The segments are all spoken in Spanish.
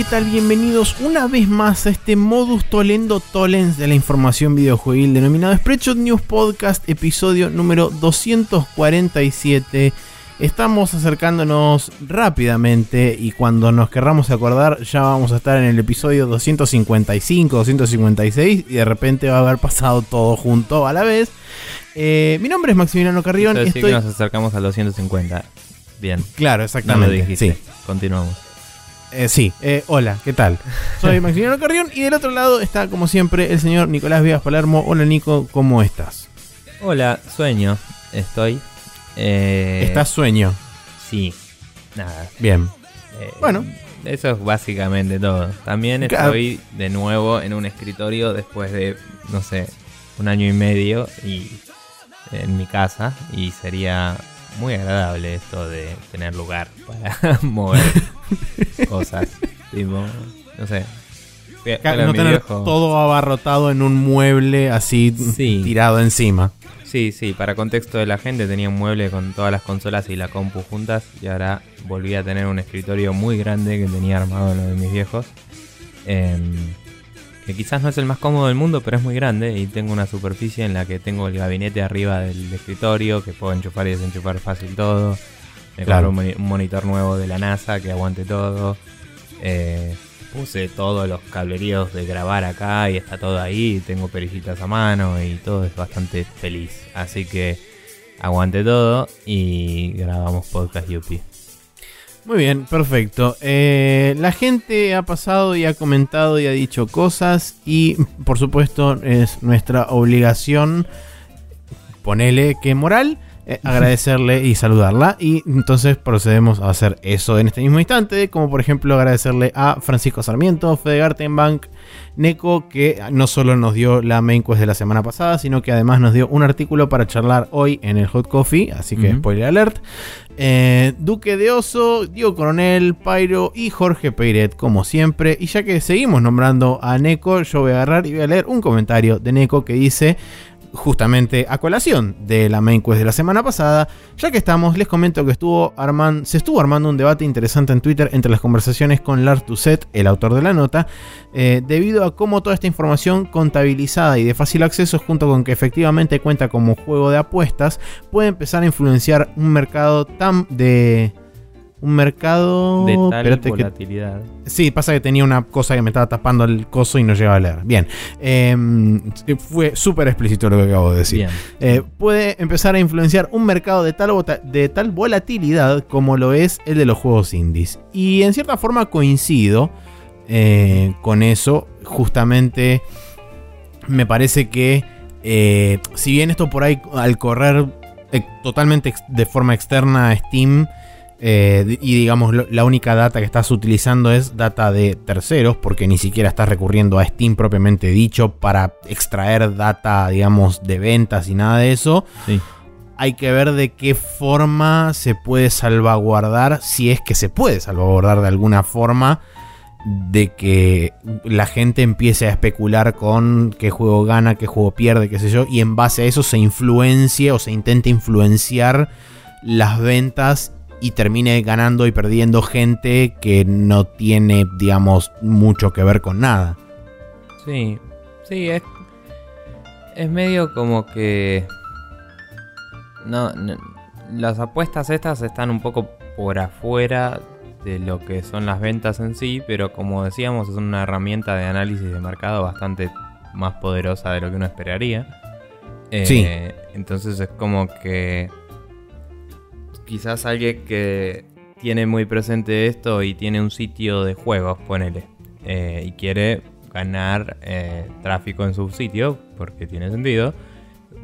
¿qué tal? Bienvenidos una vez más a este modus tolendo tolens de la información videojuegil denominado Spreadshot News Podcast, episodio número 247. Estamos acercándonos rápidamente y cuando nos querramos acordar ya vamos a estar en el episodio 255, 256 y de repente va a haber pasado todo junto a la vez. Eh, mi nombre es Maximiliano Carrión. Esto decir que nos acercamos al 250. Bien. Claro, exactamente. Sí. Continuamos. Eh, sí, eh, hola, ¿qué tal? Soy Maximiliano Carrión y del otro lado está, como siempre, el señor Nicolás Vías Palermo. Hola, Nico, ¿cómo estás? Hola, sueño. Estoy. Eh, ¿Estás sueño? Sí, nada. Bien. bueno. Eso es básicamente todo. También estoy de nuevo en un escritorio después de, no sé, un año y medio y en mi casa y sería muy agradable esto de tener lugar para mover cosas. Tipo, no sé. no tener todo abarrotado en un mueble así tirado encima. Sí, sí, para contexto de la gente tenía un mueble con todas las consolas y la compu juntas y ahora volví a tener un escritorio muy grande que tenía armado lo de mis viejos. Em, que quizás no es el más cómodo del mundo, pero es muy grande y tengo una superficie en la que tengo el gabinete arriba del escritorio, que puedo enchufar y desenchufar fácil todo. Me claro. un monitor nuevo de la NASA que aguante todo. Eh, puse todos los cableríos de grabar acá y está todo ahí. Tengo perillitas a mano y todo es bastante feliz. Así que aguante todo y grabamos podcast Yuppie. Muy bien, perfecto. Eh, la gente ha pasado y ha comentado y ha dicho cosas y por supuesto es nuestra obligación, ponele que moral, eh, agradecerle y saludarla. Y entonces procedemos a hacer eso en este mismo instante, como por ejemplo agradecerle a Francisco Sarmiento, Fede Gartenbank, Neko, que no solo nos dio la main quest de la semana pasada, sino que además nos dio un artículo para charlar hoy en el Hot Coffee, así que spoiler alert. Eh, Duque de Oso, Diego Coronel, Pyro y Jorge Peiret, como siempre. Y ya que seguimos nombrando a Neko, yo voy a agarrar y voy a leer un comentario de Neko que dice justamente a colación de la main quest de la semana pasada. Ya que estamos, les comento que estuvo se estuvo armando un debate interesante en Twitter entre las conversaciones con Lars el autor de la nota, eh, debido a cómo toda esta información contabilizada y de fácil acceso, junto con que efectivamente cuenta como juego de apuestas, puede empezar a influenciar un mercado tan de un mercado de tal volatilidad. sí, pasa que tenía una cosa que me estaba tapando el coso y no llegaba a leer. Bien, em, fue súper explícito lo que acabo de decir. Eh, puede empezar a influenciar un mercado de tal, de tal volatilidad como lo es el de los juegos indies. Y en cierta forma coincido eh, con eso. Justamente me parece que eh, si bien esto por ahí al correr totalmente de forma externa a Steam eh, y digamos, la única data que estás utilizando es data de terceros, porque ni siquiera estás recurriendo a Steam propiamente dicho para extraer data, digamos, de ventas y nada de eso. Hay que ver de qué forma se puede salvaguardar, si es que se puede salvaguardar de alguna forma, de que la gente empiece a especular con qué juego gana, qué juego pierde, qué sé yo, y en base a eso se influencie o se intente influenciar las ventas y termine ganando y perdiendo gente que no tiene, digamos, mucho que ver con nada. Sí, sí, es, es medio como que... No, las apuestas estas están un poco por afuera de lo que son las ventas en sí, pero como decíamos es una herramienta de análisis de mercado bastante más poderosa de lo que uno esperaría. sí. Eh, entonces es como que quizás alguien que tiene muy presente esto y tiene un sitio de juegos, ponele, eh, y quiere ganar eh, tráfico en su sitio, porque tiene sentido,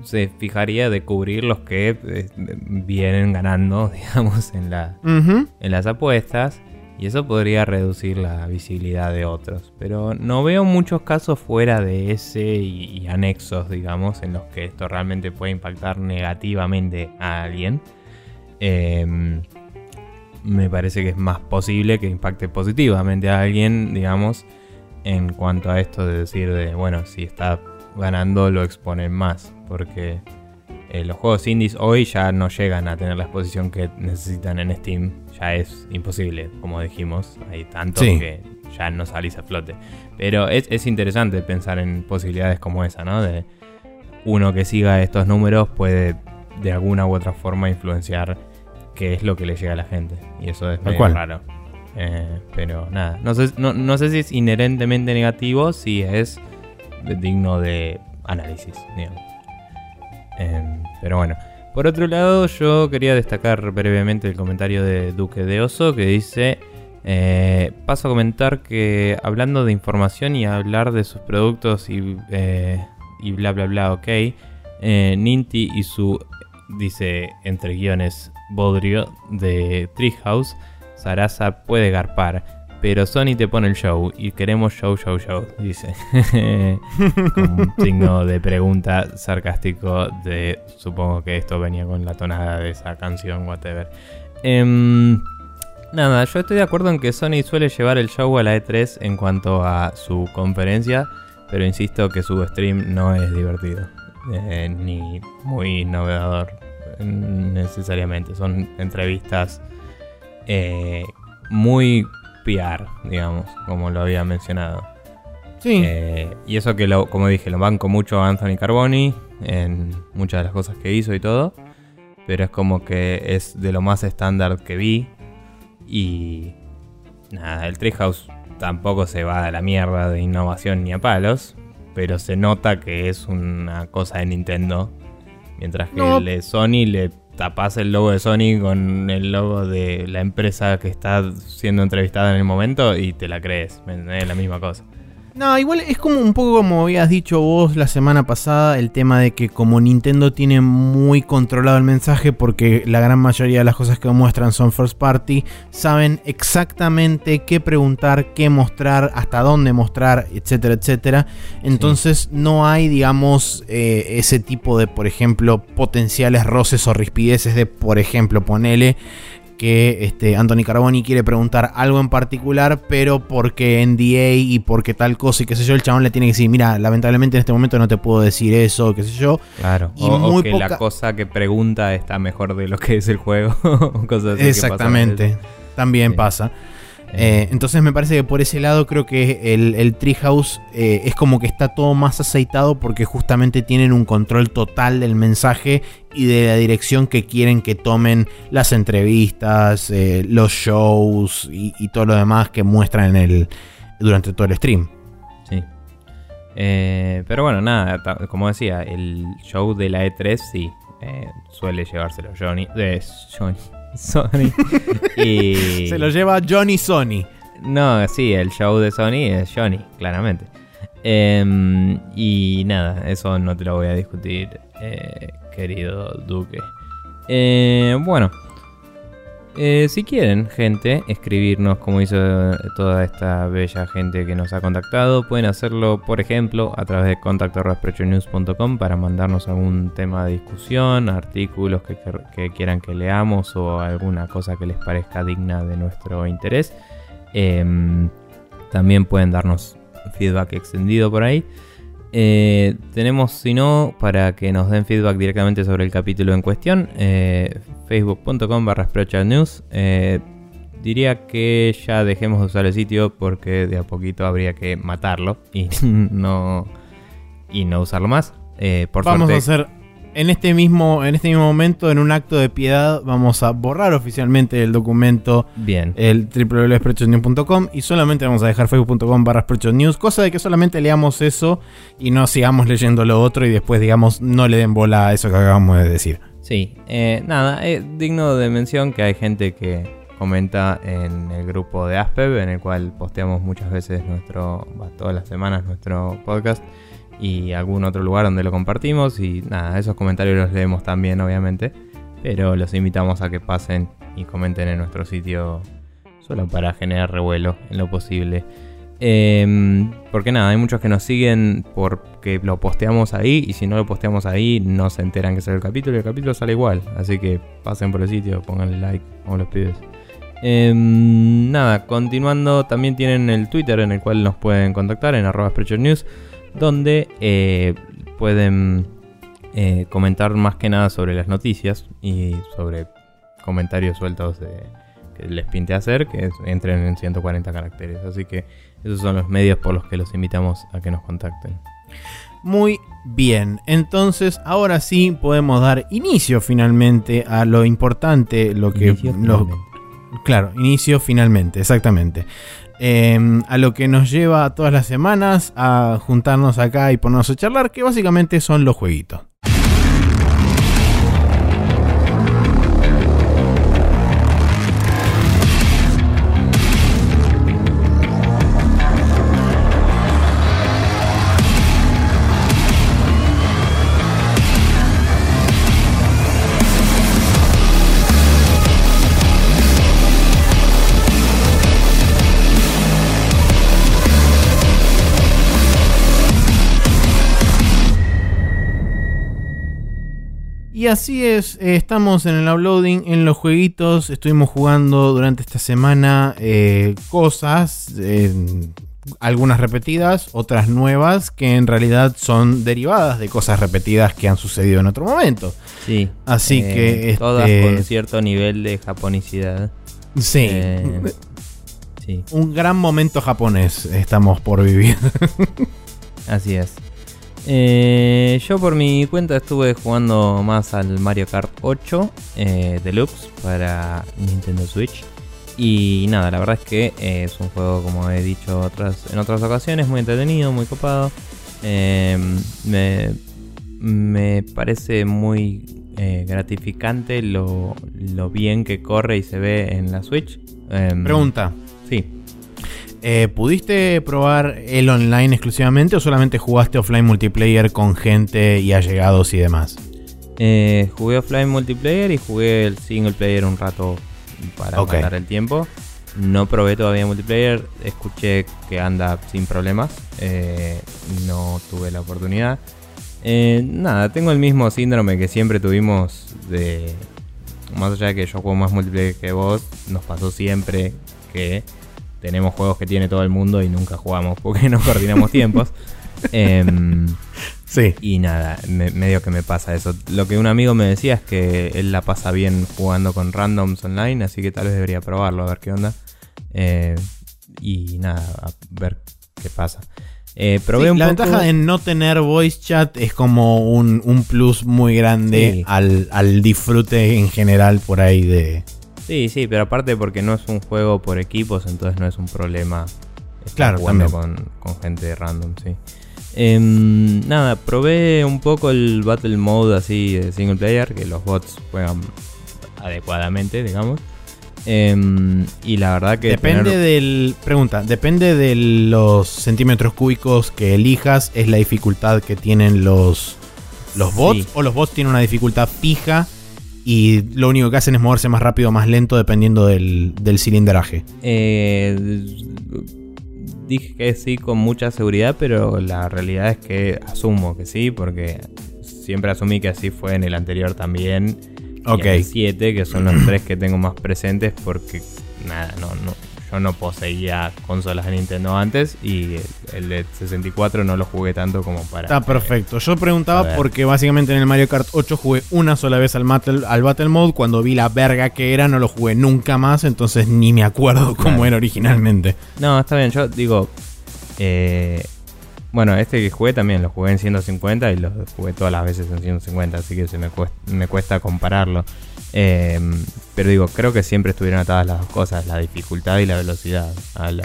se fijaría de cubrir los que eh, vienen ganando, digamos, en, la, en las apuestas. Y eso podría reducir la visibilidad de otros. Pero no veo muchos casos fuera de ese y anexos, digamos, en los que esto realmente puede impactar negativamente a alguien. Em, me parece que es más posible que impacte positivamente a alguien, digamos, en cuanto a esto de decir de, bueno, si está ganando lo exponen más, porque eh, los juegos indies hoy ya no llegan a tener la exposición que necesitan en Steam. Ya es imposible, como dijimos. Hay tanto que ya no salís a flote. Pero es, es, interesante pensar en posibilidades como esa, ¿no? De uno que siga estos números puede de alguna u otra forma influenciar qué es lo que le llega a la gente. Y eso es muy raro. Eh, pero nada, no sé, no, sé si es inherentemente negativo, si es digno de análisis, digamos. Em, pero bueno. Por otro lado, yo quería destacar brevemente el comentario de Duque de Oso que dice, eh, paso a comentar que hablando de información y hablar de sus productos y, eh, y bla bla bla, ok, Ninti y su, dice entre guiones, Bodrio de Treehouse, Sarasa puede garpar, pero Sony te pone el show y queremos show, show, show, dice. con un signo de pregunta sarcástico de supongo que esto venía con la tonada de esa canción, whatever. Em, nada, yo estoy de acuerdo en que Sony suele llevar el show a la E3 en cuanto a su conferencia, pero insisto que su stream no es divertido. Eh, ni muy novedador necesariamente. Son entrevistas eh, muy PR, digamos, como lo había mencionado. Sí. Eh, y eso que, lo, como dije, lo banco mucho a Anthony Carboni en muchas de las cosas que hizo y todo. Pero es como que es de lo más estándar que vi. Y nada, el Treehouse tampoco se va a la mierda de innovación ni a palos. Pero se nota que es una cosa de Nintendo. Mientras que el de Sony le tapas el logo de Sony con el logo de la empresa que está siendo entrevistada en el momento y te la crees. Es la misma cosa. No, igual es como un poco como habías dicho vos la semana pasada, el tema de que como Nintendo tiene muy controlado el mensaje porque la gran mayoría de las cosas que muestran son first party, saben exactamente qué preguntar, qué mostrar, hasta dónde mostrar, etcétera, etcétera. Entonces no hay, digamos, eh, ese tipo de, por ejemplo, potenciales roces o rispideces de, por ejemplo, ponele que este, Anthony Carboni quiere preguntar algo en particular, pero porque NDA y porque tal cosa y qué sé yo, el chabón le tiene que decir, mira, lamentablemente en este momento no te puedo decir eso, qué sé yo. Claro, y o, que la cosa que pregunta está mejor de lo que es el juego, cosas así Exactamente, también pasa. Eh, entonces me parece que por ese lado creo que el, Treehouse eh, es como que está todo más aceitado porque justamente tienen un control total del mensaje y de la dirección que quieren que tomen las entrevistas, eh, los shows y, todo lo demás que muestran en el, durante todo el stream. Sí. pero bueno, nada, como decía, el show de la E3 sí suele llevárselo Johnny. Johnny. Sony. y... Se lo lleva Johnny Sony. No, sí, el show de Sony es Johnny, claramente. Em, y nada, eso no te lo voy a discutir, eh, querido Duque. Eh, bueno, eh, si quieren, gente, escribirnos como hizo toda esta bella gente que nos ha contactado, pueden hacerlo, por ejemplo, a través de contacto.sprechonews.com para mandarnos algún tema de discusión, artículos que, quieran que leamos o alguna cosa que les parezca digna de nuestro interés. Em, también pueden darnos feedback extendido por ahí. Eh, tenemos, si no, para que nos den feedback directamente sobre el capítulo en cuestión, eh, facebook.com barra news. Eh, diría que ya dejemos de usar el sitio porque de a poquito habría que matarlo y no, y no usarlo más. por Vamos a hacer en este mismo, en este mismo momento, en un acto de piedad, vamos a borrar oficialmente el documento. Bien. El www.sprechonews.com y solamente vamos a dejar facebook.com barra news, cosa de que solamente leamos eso y no sigamos leyendo lo otro y después, digamos, no le den bola a eso que acabamos de decir. Sí, eh, nada, es digno de mención que hay gente que comenta en el grupo de Aspev, en el cual posteamos muchas veces nuestro, todas las semanas nuestro podcast y algún otro lugar donde lo compartimos. Y nada, esos comentarios los leemos también, obviamente. Pero los invitamos a que pasen y comenten en nuestro sitio solo para generar revuelo en lo posible. Em, porque nada, hay muchos que nos siguen porque lo posteamos ahí y si no lo posteamos ahí no se enteran que sale el capítulo y el capítulo sale igual. Así que pasen por el sitio, pónganle like como los pibes. Em, nada, continuando, también tienen el Twitter en el cual nos pueden contactar en arroba News donde eh, pueden eh, comentar más que nada sobre las noticias y sobre comentarios sueltos que les pinte hacer, que entren en 140 caracteres. Así que esos son los medios por los que los invitamos a que nos contacten. Muy bien, entonces ahora sí podemos dar inicio finalmente a lo importante, lo que... claro, inicio finalmente, exactamente. Em, a lo que nos lleva todas las semanas a juntarnos acá y ponernos a charlar, que básicamente son los jueguitos. Y así es, eh, estamos en el uploading, en los jueguitos, estuvimos jugando durante esta semana eh, cosas, algunas repetidas, otras nuevas, que en realidad son derivadas de cosas repetidas que han sucedido en otro momento. Sí. Así eh, que... Todas este, con cierto nivel de japonicidad. Sí. sí. Un gran momento japonés estamos por vivir. Así es. Eh, yo por mi cuenta estuve jugando más al Mario Kart 8 eh, Deluxe para Nintendo Switch. Y nada, la verdad es que eh, es un juego, como he dicho otras, en otras ocasiones, muy entretenido, muy copado. Em, me, me, parece muy eh, gratificante lo, lo, bien que corre y se ve en la Switch. Em, Pregunta. Sí. Eh, ¿Pudiste probar el online exclusivamente o solamente jugaste offline multiplayer con gente y allegados y demás? Eh, jugué offline multiplayer y jugué el single player un rato para matar el tiempo. No probé todavía multiplayer, escuché que anda sin problemas, eh, no tuve la oportunidad. nada, tengo el mismo síndrome que siempre tuvimos de... Más allá de que yo juego más multiplayer que vos, nos pasó siempre que tenemos juegos que tiene todo el mundo y nunca jugamos porque no coordinamos tiempos. Em, sí. Y nada, medio que me pasa eso. Lo que un amigo me decía es que él la pasa bien jugando con randoms online, así que tal vez debería probarlo, a ver qué onda. Eh, y nada, a ver qué pasa. Eh, la ventaja de no tener voice chat es como un, plus muy grande al, al disfrute en general por ahí de, Sí, sí, pero aparte porque no es un juego por equipos, entonces no es un problema estar claro, jugando con, con, gente random, sí. Em, nada, probé un poco el Battle Mode así de single player, que los bots juegan adecuadamente, digamos. Em, y la verdad que... Depende del... Pregunta, depende de los centímetros cúbicos que elijas, es la dificultad que tienen los, los bots o los bots tienen una dificultad fija y lo único que hacen es moverse más rápido o más lento dependiendo del, cilindraje. Eh, dije que sí con mucha seguridad, pero la realidad es que asumo que sí, porque siempre asumí que así fue en el anterior también. Ok. Y el 7, que son los tres que tengo más presentes, porque nada, no, no, yo no poseía consolas de Nintendo antes y el, de 64 no lo jugué tanto como para. Está perfecto. Yo preguntaba porque básicamente en el Mario Kart 8 jugué una sola vez al Battle, al Battle Mode. Cuando vi la verga que era, no lo jugué nunca más. Entonces ni me acuerdo cómo era originalmente. No, está bien. Yo digo. Eh, bueno, este que jugué también lo jugué en 150 y lo jugué todas las veces en 150, así que se me me cuesta compararlo. Eh, pero digo, creo que siempre estuvieron atadas las dos cosas, la dificultad y la velocidad al,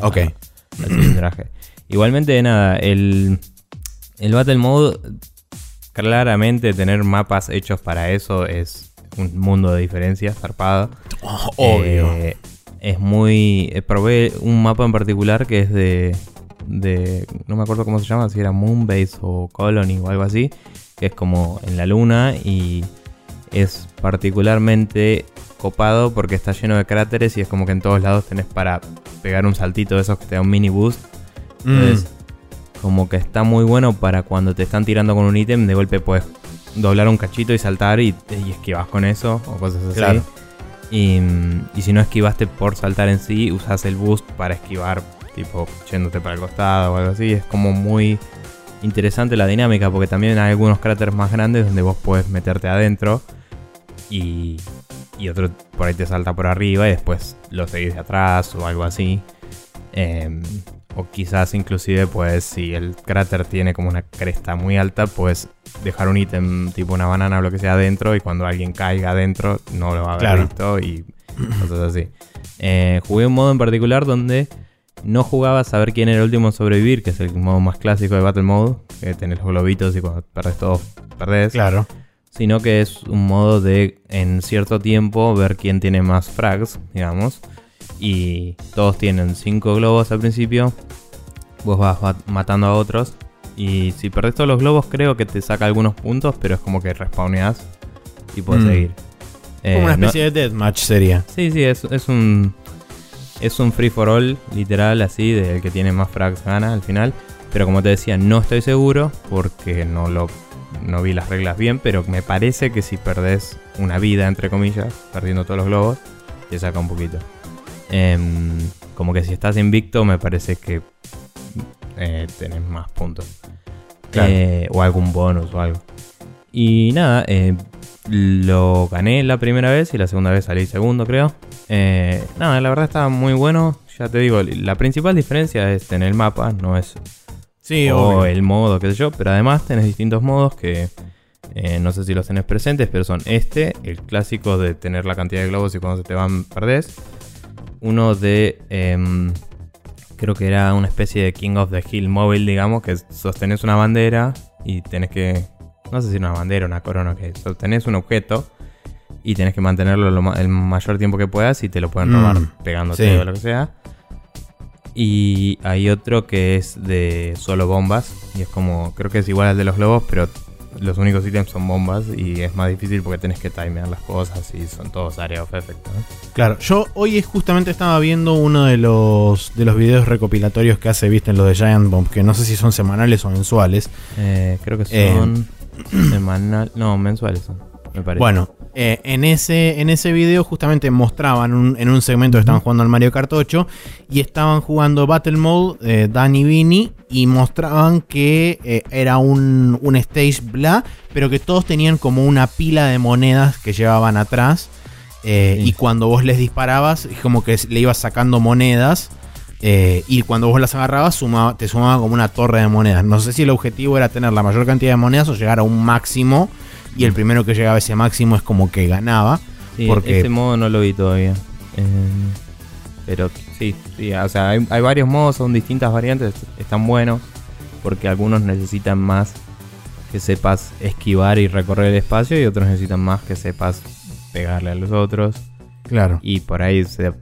cilindraje. Igualmente, nada, el, el Battle Mode, claramente tener mapas hechos para eso es un mundo de diferencias, zarpado. Oh, obvio. Eh, es muy... Eh, probé un mapa en particular que es de, de... No me acuerdo cómo se llama, si era Moonbase o Colony o algo así. Que es como en la luna y es particularmente copado porque está lleno de cráteres y es como que en todos lados tenés para pegar un saltito de esos que te da un mini boost. Mm. Entonces, como que está muy bueno para cuando te están tirando con un ítem, de golpe puedes doblar un cachito y saltar y, y esquivas con eso o cosas así. Y, y, si no esquivaste por saltar en sí, usas el boost para esquivar, tipo yéndote para el costado o algo así. Es como muy interesante la dinámica porque también hay algunos cráteres más grandes donde vos puedes meterte adentro y, y otro por ahí te salta por arriba y después lo seguís de atrás o algo así. Em, o quizás inclusive pues si el cráter tiene como una cresta muy alta, puedes dejar un ítem tipo una banana o lo que sea adentro y cuando alguien caiga adentro no lo va a haber visto y cosas así. Eh, jugué un modo en particular donde no jugabas a ver quién era el último en sobrevivir, que es el modo más clásico de Battle Mode, que tenés los globitos y cuando perdés todo, perdés. Claro. Sino que es un modo de en cierto tiempo ver quién tiene más frags, digamos. Y todos tienen 5 globos al principio. Vos vas matando a otros. Y si perdés todos los globos, creo que te saca algunos puntos, pero es como que respawneás y puedes mm. seguir. Como una eh, especie de deathmatch sería. Sí, sí, es, es un. Es un free for all, literal, así, del que tiene más frags gana al final. Pero como te decía, no estoy seguro porque no lo no vi las reglas bien, pero me parece que si perdés una vida, entre comillas, perdiendo todos los globos, te saca un poquito. Em, como que si estás invicto, me parece que eh, tenés más puntos. Eh, o algún bonus o algo. Y nada, eh, lo gané la primera vez y la segunda vez salí segundo, creo. Eh, nada, la verdad estaba muy bueno. Ya te digo, la principal diferencia es tener el mapa, no es sí, o el modo, qué sé yo. Pero además tenés distintos modos que eh, no sé si los tenés presentes, pero son este, el clásico de tener la cantidad de globos y cuando se te van perdés. Uno de... Em, creo que era una especie de King of the Hill móvil, digamos, que sostenés una bandera y tenés que no sé si una bandera, una corona, que tenés un objeto y tenés que mantenerlo el mayor tiempo que puedas y te lo pueden robar mm, pegándote o lo que sea. Y hay otro que es de solo bombas y es como, creo que es igual al de los globos, pero los únicos ítems son bombas y es más difícil porque tenés que timear las cosas y son todos area of effect. Claro, yo hoy justamente estaba viendo uno de los de los videos recopilatorios que hace, viste, en los de Giant Bomb, que no sé si son semanales o mensuales. Eh, creo que son... Eh, Semanal. No, mensuales me parece. Bueno, eh, en, ese, en ese video justamente mostraban en un segmento que estaban jugando al Mario Kart 8 y estaban jugando Battle Mode, eh, Danny Vini, y mostraban que eh, era un, un, stage bla, pero que todos tenían como una pila de monedas que llevaban atrás. Y cuando vos les disparabas, es como que le ibas sacando monedas. Eh, y cuando vos las agarrabas, sumaba, te sumaba como una torre de monedas. No sé si el objetivo era tener la mayor cantidad de monedas o llegar a un máximo. Y el primero que llegaba a ese máximo es como que ganaba. Sí, porque... ese modo no lo vi todavía. Eh, pero sí, sí, o sea, hay, varios modos, son distintas variantes, están buenos. Porque algunos necesitan más que sepas esquivar y recorrer el espacio. Y otros necesitan más que sepas pegarle a los otros. Claro. Y por ahí se,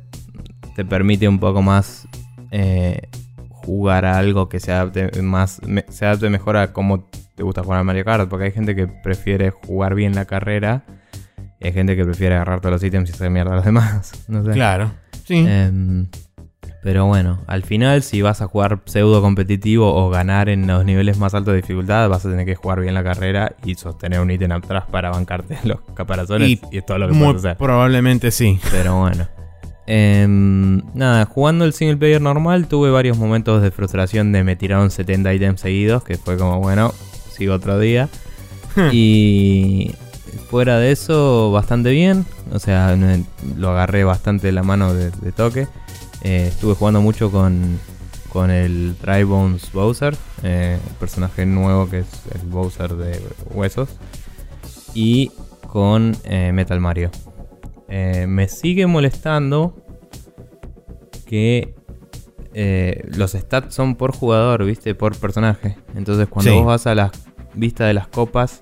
te permite un poco más eh, jugar a algo que se adapte más, se adapte mejor a cómo te gusta jugar a Mario Kart, porque hay gente que prefiere jugar bien la carrera y hay gente que prefiere agarrar todos los ítems y hacer mierda a los demás. Claro, sí. Em, pero bueno, al final, si vas a jugar pseudo competitivo o ganar en los niveles más altos de dificultad, vas a tener que jugar bien la carrera y sostener un ítem atrás para bancarte los caparazones. Y, es todo lo que puedes hacer. Probablemente sí. Pero bueno. Em, nada, jugando el single player normal tuve varios momentos de frustración de me tiraron 70 ítems seguidos, que fue como, bueno, sigo otro día. Hmm. y fuera de eso, bastante bien. O sea, lo agarré bastante la mano de, toque. Eh, estuve jugando mucho con, con el Bones Bowser, eh, el personaje nuevo que es el Bowser de huesos. Y con eh, Metal Mario. Eh, me sigue molestando que los stats son por jugador, ¿viste? Por personaje. Entonces cuando vos vas a la vista de las copas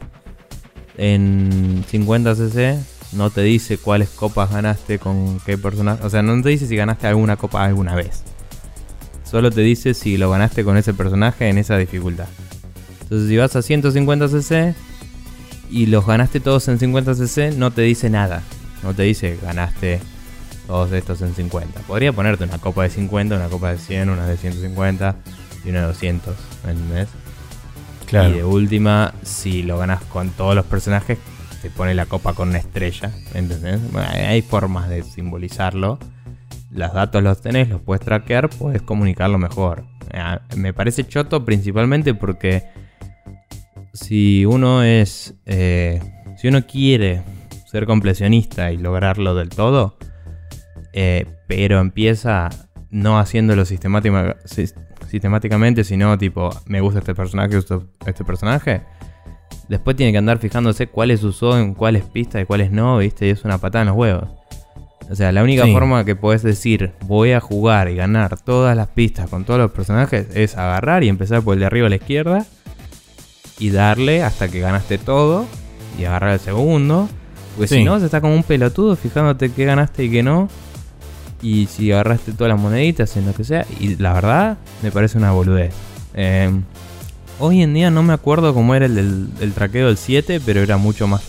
en 50cc, no te dice cuáles copas ganaste con qué personaje. O sea, no te dice si ganaste alguna copa alguna vez. Solo te dice si lo ganaste con ese personaje en esa dificultad. Entonces si vas a 150cc y los ganaste todos en 50cc, no te dice nada. No te dice ganaste todos estos en 50. Podría ponerte una copa de 50, una copa de 100, una de 150 y una de 200, ¿entendés? Y de última, si lo ganas con todos los personajes, te pone la copa con una estrella, ¿entendés? hay formas de simbolizarlo. Los datos los tenés, los puedes traquear, puedes comunicarlo mejor. Eh, me parece choto principalmente porque si uno es. Eh, si uno quiere ser completionista y lograrlo del todo, eh, pero empieza no haciéndolo sistemáticamente, sino tipo, me gusta este personaje, este personaje. Después tiene que andar fijándose cuáles usó en cuáles pistas y cuáles no, ¿viste? Y es una patada en los huevos. O sea, la única forma que puedes decir voy a jugar y ganar todas las pistas con todos los personajes es agarrar y empezar por el de arriba a la izquierda y darle hasta que ganaste todo y agarrar el segundo. Porque si no, se está como un pelotudo fijándote qué ganaste y qué no. Y si agarraste todas las moneditas en lo que sea. Y la verdad, me parece una boludez. Em, hoy en día no me acuerdo cómo era el del traqueo del 7, pero era mucho más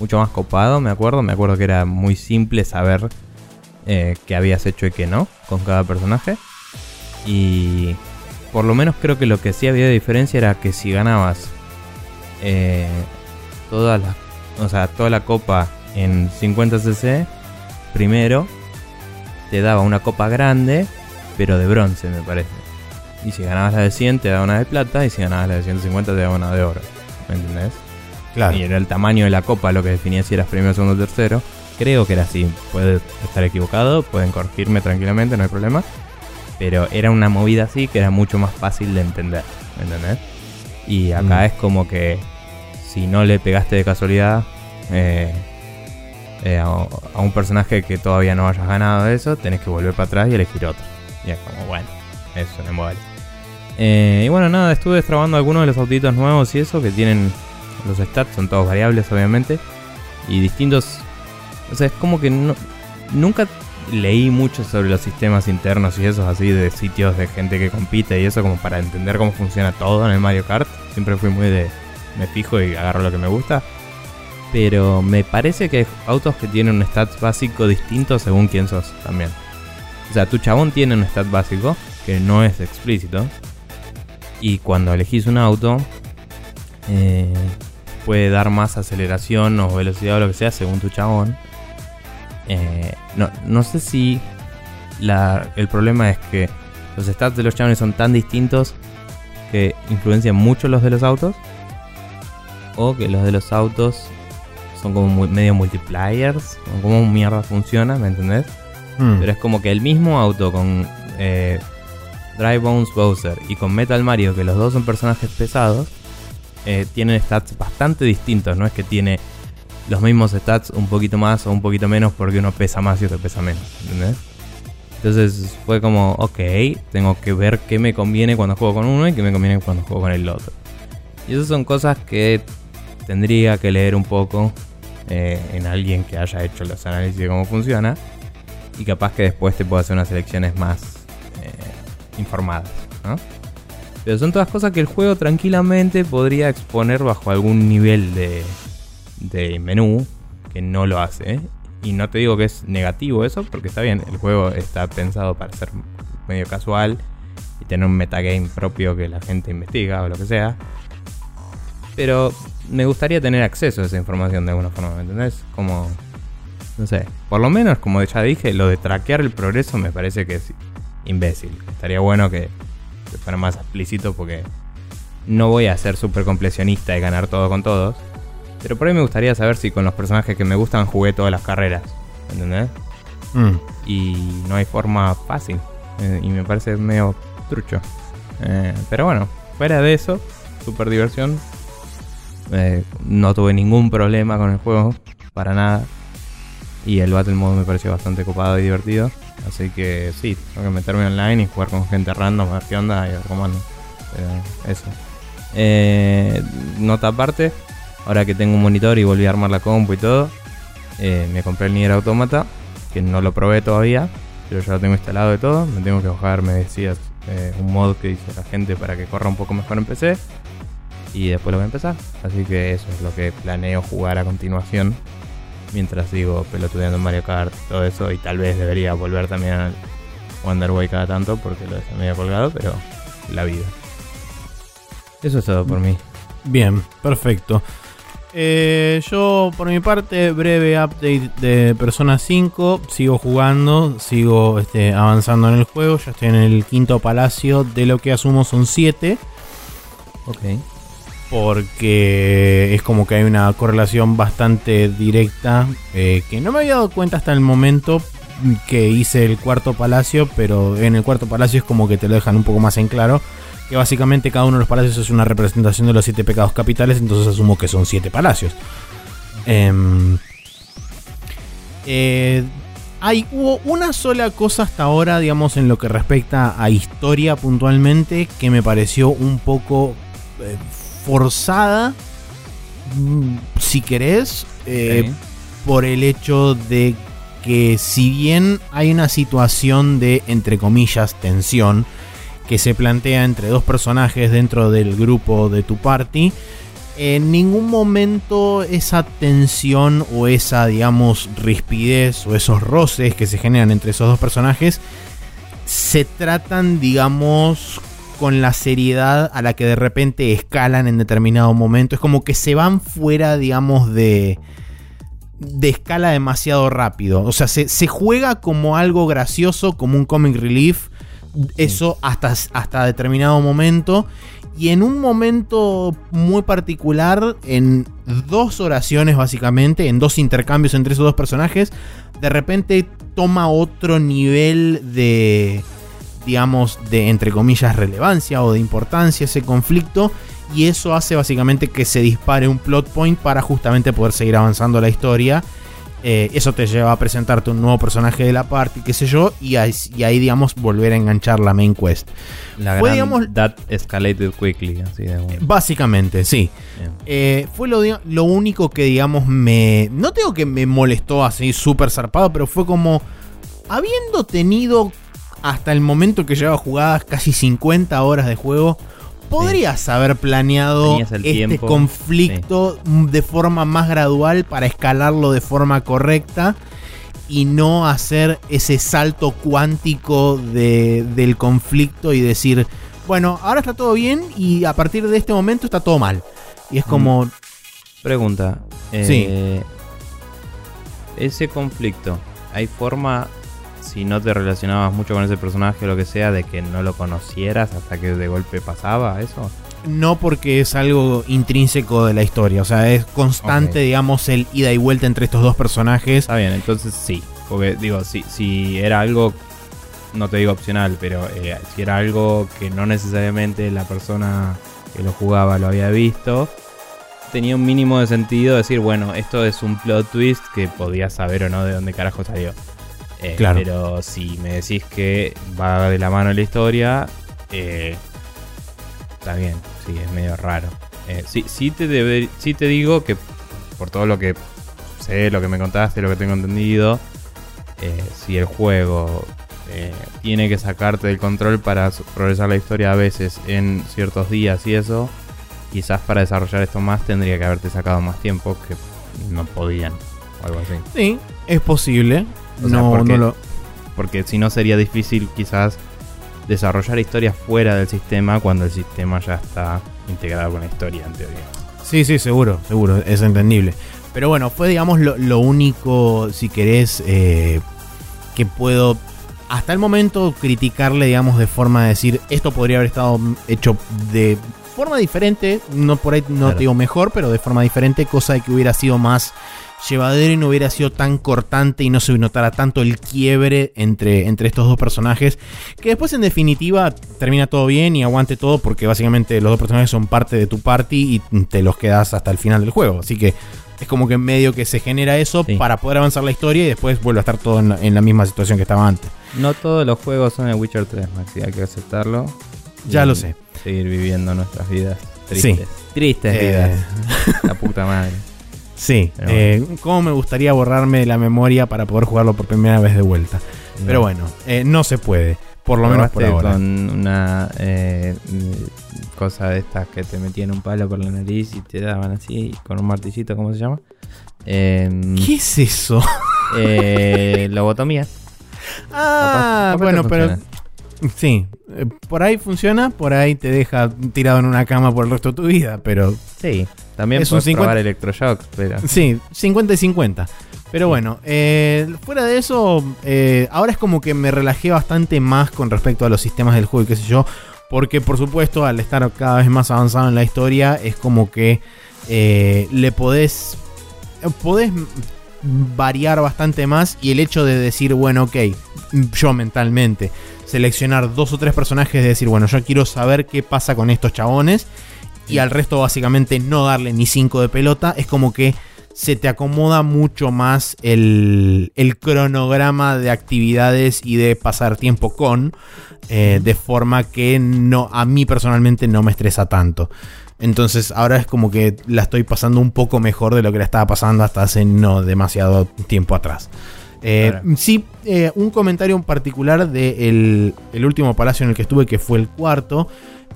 mucho más copado, me acuerdo. Me acuerdo que era muy simple saber eh, qué habías hecho y qué no con cada personaje. Y por lo menos creo que lo que sí había de diferencia era que si ganabas eh, toda o sea, toda la copa en 50cc, primero te daba una copa grande, pero de bronce, me parece. Y si ganabas la de 100, te daba una de plata, y si ganabas la de 150, te daba una de oro. ¿Me entendés? Claro. Y era el tamaño de la copa lo que definía si eras primero, segundo o tercero. Creo que era así. Puede estar equivocado, pueden corregirme tranquilamente, no hay problema. Pero era una movida así que era mucho más fácil de entender. ¿Me entendés? Y acá mm. es como que si no le pegaste de casualidad eh, eh, a, un personaje que todavía no hayas ganado eso, tenés que volver para atrás y elegir otro. Y es como, bueno, eso no vale. Eh, y bueno, nada, estuve destrabando algunos de los autitos nuevos y eso que tienen los stats, son todos variables obviamente. Y distintos... O sea, es como que no, nunca leí mucho sobre los sistemas internos y esos así de sitios de gente que compite y eso como para entender cómo funciona todo en el Mario Kart. Siempre fui muy de me fijo y agarro lo que me gusta. Pero me parece que hay autos que tienen un stat básico distinto según quién sos también. O sea, tu chabón tiene un stat básico que no es explícito. Y cuando elegís un auto, eh, puede dar más aceleración o velocidad o lo que sea según tu chabón. Eh, no, no, sé si el problema es que los stats de los chabones son tan distintos que influencian mucho los de los autos. O que los de los autos son como medio multipliers. Como mierda funciona, ¿me entendés? Hmm. Pero es como que el mismo auto con eh, Dry Bones Bowser y con Metal Mario, que los dos son personajes pesados, eh, tienen stats bastante distintos. No es que tiene los mismos stats un poquito más o un poquito menos porque uno pesa más y otro pesa menos. ¿Entendés? Entonces fue como, ok, tengo que ver qué me conviene cuando juego con uno y qué me conviene cuando juego con el otro. Y esas son cosas que tendría que leer un poco eh, en alguien que haya hecho los análisis de cómo funciona. Y capaz que después te pueda hacer unas selecciones más eh, informadas. Pero son todas cosas que el juego tranquilamente podría exponer bajo algún nivel de, de menú que no lo hace. Y no te digo que es negativo eso, porque está bien, el juego está pensado para ser medio casual y tener un metagame propio que la gente investiga o lo que sea. Pero me gustaría tener acceso a esa información de alguna forma, ¿me entendés? Como, no sé, por lo menos como ya dije, lo de traquear el progreso me parece que es imbécil. Estaría bueno que que fuera más explícito porque no voy a ser súper completionista y ganar todo con todos. Pero por ahí me gustaría saber si con los personajes que me gustan jugué todas las carreras. ¿Entendés? Mm. Y no hay forma fácil. Eh, y me parece medio trucho. Eh, pero bueno, fuera de eso, super diversión. Eh, no tuve ningún problema con el juego. Para nada. Y el Battle Mode me pareció bastante copado y divertido. Así que sí, tengo que meterme online y jugar con gente random, a ver qué onda y a ver cómo ando. eso. Eh, nota aparte, ahora que tengo un monitor y volví a armar la compu y todo, eh, me compré el Nier Automata, que no lo probé todavía, pero ya lo tengo instalado y todo. Me tengo que bajar, me decías, eh, un mod que dice la gente para que corra un poco mejor en PC. Y después lo voy a empezar. Así que eso es lo que planeo jugar a continuación mientras sigo pelotudeando en Mario Kart, todo eso, y tal vez debería volver también al Wonderway cada tanto porque lo dejé medio colgado, pero la vida. Eso es todo por mí. Bien, perfecto. Eh, yo, por mi parte, breve update de Persona 5. Sigo jugando, sigo este, avanzando en el juego. Ya estoy en el quinto palacio de lo que asumo son 7. Ok. Porque es como que hay una correlación bastante directa eh, que no me había dado cuenta hasta el momento que hice el cuarto palacio, pero en el cuarto palacio es como que te lo dejan un poco más en claro, que básicamente cada uno de los palacios es una representación de los siete pecados capitales, entonces asumo que son siete palacios. Em, eh, hay, hubo una sola cosa hasta ahora, digamos, en lo que respecta a historia puntualmente, que me pareció un poco eh, forzada, mm, si querés, eh, por el hecho de que si bien hay una situación de, entre comillas, tensión, que se plantea entre dos personajes dentro del grupo de tu party, en ningún momento esa tensión o esa, digamos, rispidez o esos roces que se generan entre esos dos personajes se tratan, digamos, con la seriedad a la que de repente escalan en determinado momento. Es como que se van fuera, digamos, de, de escala demasiado rápido. O sea, se, se juega como algo gracioso, como un comic relief. Eso hasta, hasta determinado momento. Y en un momento muy particular, en dos oraciones básicamente, en dos intercambios entre esos dos personajes, de repente toma otro nivel de, digamos, de entre comillas relevancia o de importancia ese conflicto. Y eso hace básicamente que se dispare un plot point para justamente poder seguir avanzando la historia eh, eso te lleva a presentarte un nuevo personaje de la party, qué sé yo, y ahí, digamos, volver a enganchar la main quest. La fue, digamos, that escalated quickly, así de Básicamente, sí. Eh, fue lo, lo único que, digamos, me. No tengo que me molestó así súper zarpado, pero fue como. Habiendo tenido hasta el momento que llevaba jugadas casi 50 horas de juego podrías haber planeado este conflicto de forma más gradual para escalarlo de forma correcta y no hacer ese salto cuántico del conflicto y decir, bueno, ahora está todo bien y a partir de este momento está todo mal. Y es como... Mm. Pregunta. sí. Eh, ese conflicto, ¿hay forma si no te relacionabas mucho con ese personaje o lo que sea, de que no lo conocieras hasta que de golpe pasaba eso? No porque es algo intrínseco de la historia, o sea, es constante, digamos, el ida y vuelta entre estos dos personajes. Está bien, entonces sí, porque digo, si, si era algo, no te digo opcional, pero eh, si era algo que no necesariamente la persona que lo jugaba lo había visto, tenía un mínimo de sentido decir, bueno, esto es un plot twist que podías saber o no de dónde carajo salió. Eh, pero si me decís que va de la mano la historia, eh, está bien, sí, es medio raro. Eh, sí, sí, te te digo que por todo lo que sé, lo que me contaste, lo que tengo entendido, si el juego tiene que sacarte del control para progresar la historia a veces en ciertos días y eso, quizás para desarrollar esto más tendría que haberte sacado más tiempo que no podían o algo así. Sí, es posible no, porque, no lo... Porque si no sería difícil quizás desarrollar historias fuera del sistema cuando el sistema ya está integrado con la historia, en teoría. Sí, sí, seguro, seguro, es entendible. Pero bueno, fue digamos lo, único, si querés, eh, que puedo hasta el momento criticarle, digamos, de forma de decir, esto podría haber estado hecho de forma diferente, no por ahí no te digo mejor, pero de forma diferente, cosa de que hubiera sido más llevadero y no hubiera sido tan cortante y no se notara tanto el quiebre entre, entre estos dos personajes. Que después, en definitiva, termina todo bien y aguante todo porque básicamente los dos personajes son parte de tu party y te los quedas hasta el final del juego. Así que es como que en medio que se genera eso para poder avanzar la historia y después vuelve a estar todo en la, misma situación que estaba antes. No todos los juegos son el Witcher 3, Maxi, hay que aceptarlo. Ya lo sé. Seguir viviendo nuestras vidas tristes. Tristes eh, vidas. La puta madre. Sí, eh, cómo me gustaría borrarme la memoria para poder jugarlo por primera vez de vuelta. Pero bueno, eh, no se puede, por lo menos por ahora. con una eh, cosa de estas que te metían un palo por la nariz y te daban así, con un martillito, ¿cómo se llama? Em, ¿Qué es eso? lobotomía. Ah, bueno, pero... Sí, por ahí funciona, por ahí te deja tirado en una cama por el resto de tu vida, pero... Sí, también es un 50... probar electroshock, pero... Sí, 50 y 50. Pero bueno, eh, fuera de eso, eh, ahora es como que me relajé bastante más con respecto a los sistemas del juego y qué sé yo. Porque por supuesto, al estar cada vez más avanzado en la historia, es como que eh, le podés... Podés variar bastante más y el hecho de decir, bueno, ok, yo mentalmente seleccionar dos o tres personajes de decir, bueno, yo quiero saber qué pasa con estos chabones y al resto básicamente no darle ni cinco de pelota, es como que se te acomoda mucho más el, el cronograma de actividades y de pasar tiempo con, eh, de forma que no, a mí personalmente no me estresa tanto. Entonces ahora es como que la estoy pasando un poco mejor de lo que la estaba pasando hasta hace no demasiado tiempo atrás. Eh, sí, eh, un comentario en particular del de el último palacio en el que estuve, que fue el cuarto.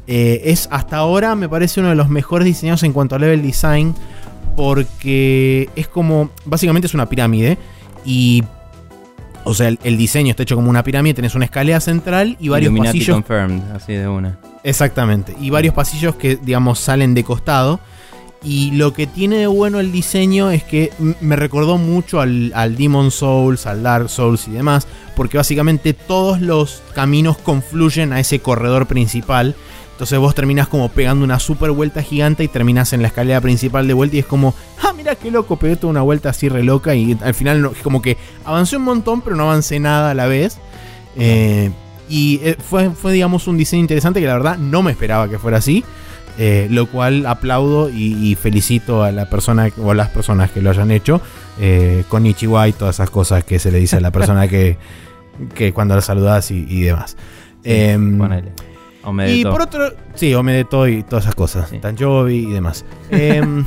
Eh, es hasta ahora, me parece uno de los mejores diseñados en cuanto a level design. Porque es como. Básicamente es una pirámide. Y. O sea, el, diseño está hecho como una pirámide. Tenés una escalera central y varios pasillos. Confirmed, así de una. Exactamente. Y varios pasillos que, digamos, salen de costado. Y lo que tiene de bueno el diseño es que me recordó mucho al, al, Demon Souls, al Dark Souls y demás, porque básicamente todos los caminos confluyen a ese corredor principal. Entonces vos terminás como pegando una super vuelta gigante y terminás en la escalera principal de vuelta y es como, ah, mira qué loco, pegué toda una vuelta así re loca y al final es como que avancé un montón pero no avancé nada a la vez. Eh, y eh, fue, fue, digamos, un diseño interesante que la verdad no me esperaba que fuera así. Eh, lo cual aplaudo y, felicito a la persona o a las personas que lo hayan hecho. Eh, con Ichiwa y todas esas cosas que se le dice a la persona que, que cuando la saludas y, demás. Eh, y por otro, sí, Omedeto y todas esas cosas. Sí. Tanjovi y demás. Em,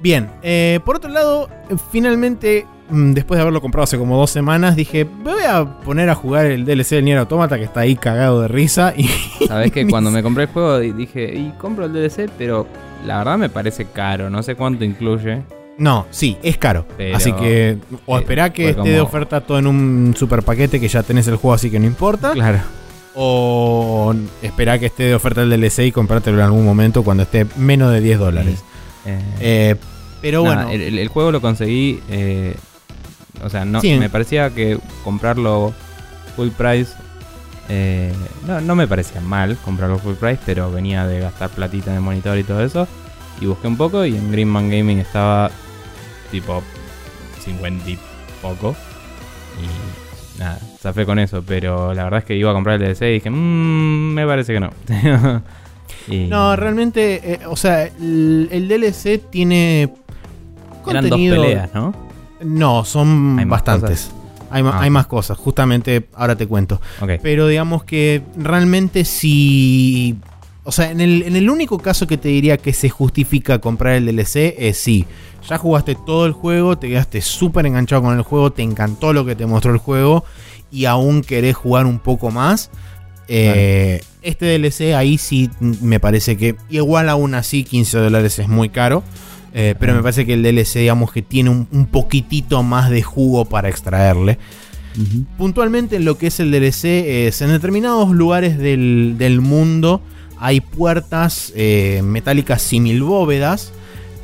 bien, eh, por otro lado, finalmente Mm, después de haberlo comprado hace como dos semanas, dije, me voy a poner a jugar el DLC del Nier Automata que está ahí cagado de risa. Y Sabes que cuando me compré el juego dije, y compro el DLC, pero la verdad me parece caro, no sé cuánto incluye. No, sí, es caro. así que o esperá que esté de oferta todo en un super paquete que ya tenés el juego así que no importa. Claro. O esperá que esté de oferta el DLC y comprártelo en algún momento cuando esté menos de 10 dólares. Eh, eh, pero bueno. El, juego lo conseguí eh, o sea, no, me parecía que comprarlo full price. Eh, no, no me parecía mal comprarlo full price, pero venía de gastar platita en el monitor y todo eso. Y busqué un poco y en Greenman Gaming estaba tipo 50 y poco. Y nada, zafé con eso. Pero la verdad es que iba a comprar el DLC y dije, mmm, me parece que no. No, realmente, eh, o sea, el, el DLC tiene. Contenido, Eran dos peleas, ¿no? No, son bastantes. Hay, ah, hay, más cosas, justamente ahora te cuento. Pero digamos que realmente si... O sea, en el, en el, único caso que te diría que se justifica comprar el DLC es si ya jugaste todo el juego, te quedaste súper enganchado con el juego, te encantó lo que te mostró el juego y aún querés jugar un poco más. Eh, este DLC ahí sí me parece que igual aún así 15 dólares es muy caro. Eh, pero me parece que el DLC, digamos que tiene un, poquitito más de jugo para extraerle. Puntualmente en lo que es el DLC es en determinados lugares del, mundo hay puertas eh, metálicas simil bóvedas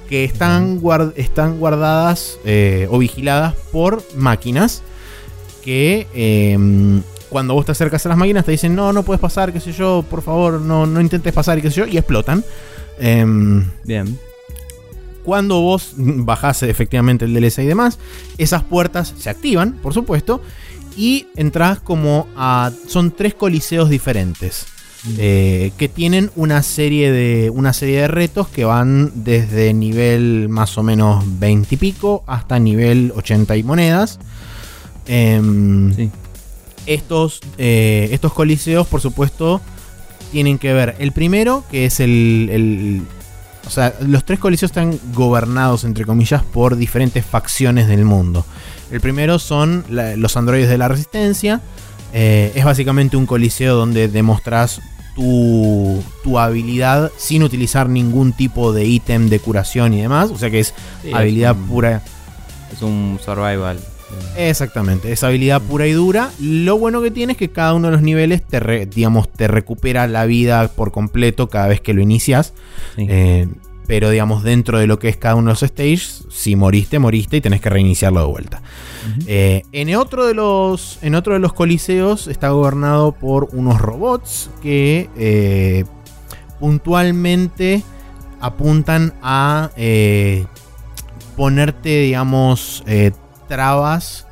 que están, están guardadas eh, o vigiladas por máquinas que em, cuando vos te acercas a las máquinas te dicen no, no puedes pasar, qué sé yo, por favor, no, no intentes pasar y qué sé yo, y explotan. Em, Bien cuando vos bajás efectivamente el DLC y demás, esas puertas se activan, por supuesto, y entras como a... Son tres coliseos diferentes. Eh, que tienen una serie de una serie de retos que van desde nivel más o menos 20 y pico hasta nivel 80 y monedas. Em, estos, eh, estos coliseos, por supuesto, tienen que ver. El primero, que es el o sea, los tres coliseos están gobernados, entre comillas, por diferentes facciones del mundo. El primero son los androides de la resistencia. Eh, es básicamente un coliseo donde demostras tu, habilidad sin utilizar ningún tipo de ítem de curación y demás. O sea que es habilidad pura. Es un survival. Exactamente, es habilidad pura y dura. Lo bueno que tiene es que cada uno de los niveles te, digamos, te recupera la vida por completo cada vez que lo inicias. Eh, pero digamos dentro de lo que es cada uno de los stages, si moriste, moriste y tenés que reiniciarlo de vuelta. Eh, en, otro de los, en otro de los coliseos está gobernado por unos robots que eh, puntualmente apuntan a eh, ponerte, digamos, trabas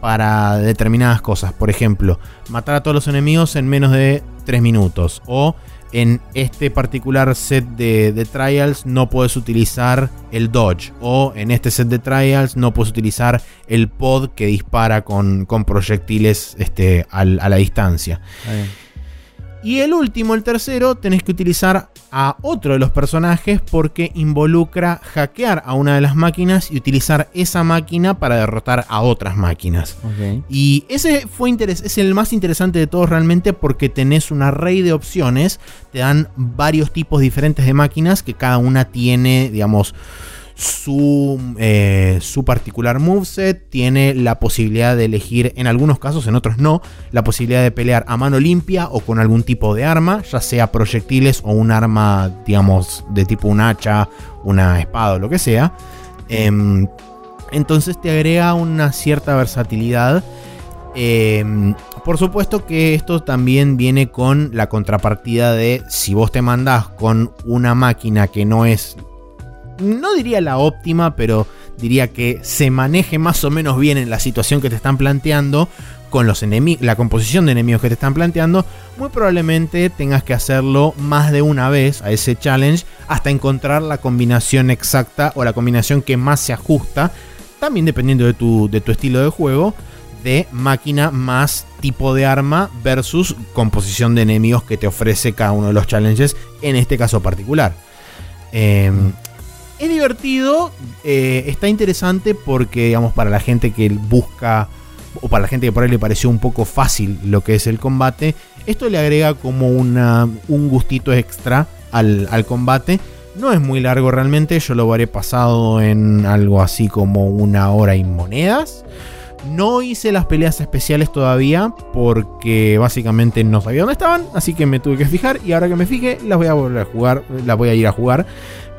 para determinadas cosas. Por ejemplo, matar a todos los enemigos en menos de 3 minutos. O en este particular set de, trials no puedes utilizar el dodge. O en este set de trials no puedes utilizar el pod que dispara con, proyectiles este, a la distancia. Y el último, el tercero, tenés que utilizar a otro de los personajes porque involucra hackear a una de las máquinas y utilizar esa máquina para derrotar a otras máquinas. Y ese fue es el más interesante de todos realmente porque tenés un array de opciones, te dan varios tipos diferentes de máquinas que cada una tiene, digamos, su, eh, su particular moveset, tiene la posibilidad de elegir, en algunos casos, en otros no, la posibilidad de pelear a mano limpia o con algún tipo de arma, ya sea proyectiles o un arma, digamos, de tipo un hacha, una espada o lo que sea. Em, entonces te agrega una cierta versatilidad. Em, por supuesto que esto también viene con la contrapartida de si vos te mandás con una máquina que no es no diría la óptima, pero diría que se maneje más o menos bien en la situación que te están planteando, con los la composición de enemigos que te están planteando, muy probablemente tengas que hacerlo más de una vez a ese challenge hasta encontrar la combinación exacta o la combinación que más se ajusta, también dependiendo de tu, de tu estilo de juego, de máquina más tipo de arma versus composición de enemigos que te ofrece cada uno de los challenges, en este caso particular. Eh, es divertido, eh, está interesante porque, digamos, para la gente que busca, o para la gente que por ahí le pareció un poco fácil lo que es el combate, esto le agrega como un gustito extra al, combate. No es muy largo realmente, yo lo habré pasado en algo así como una hora y monedas. No hice las peleas especiales todavía porque básicamente no sabía dónde estaban, así que me tuve que fijar y ahora que me fije las voy a volver a jugar, las voy a ir a jugar.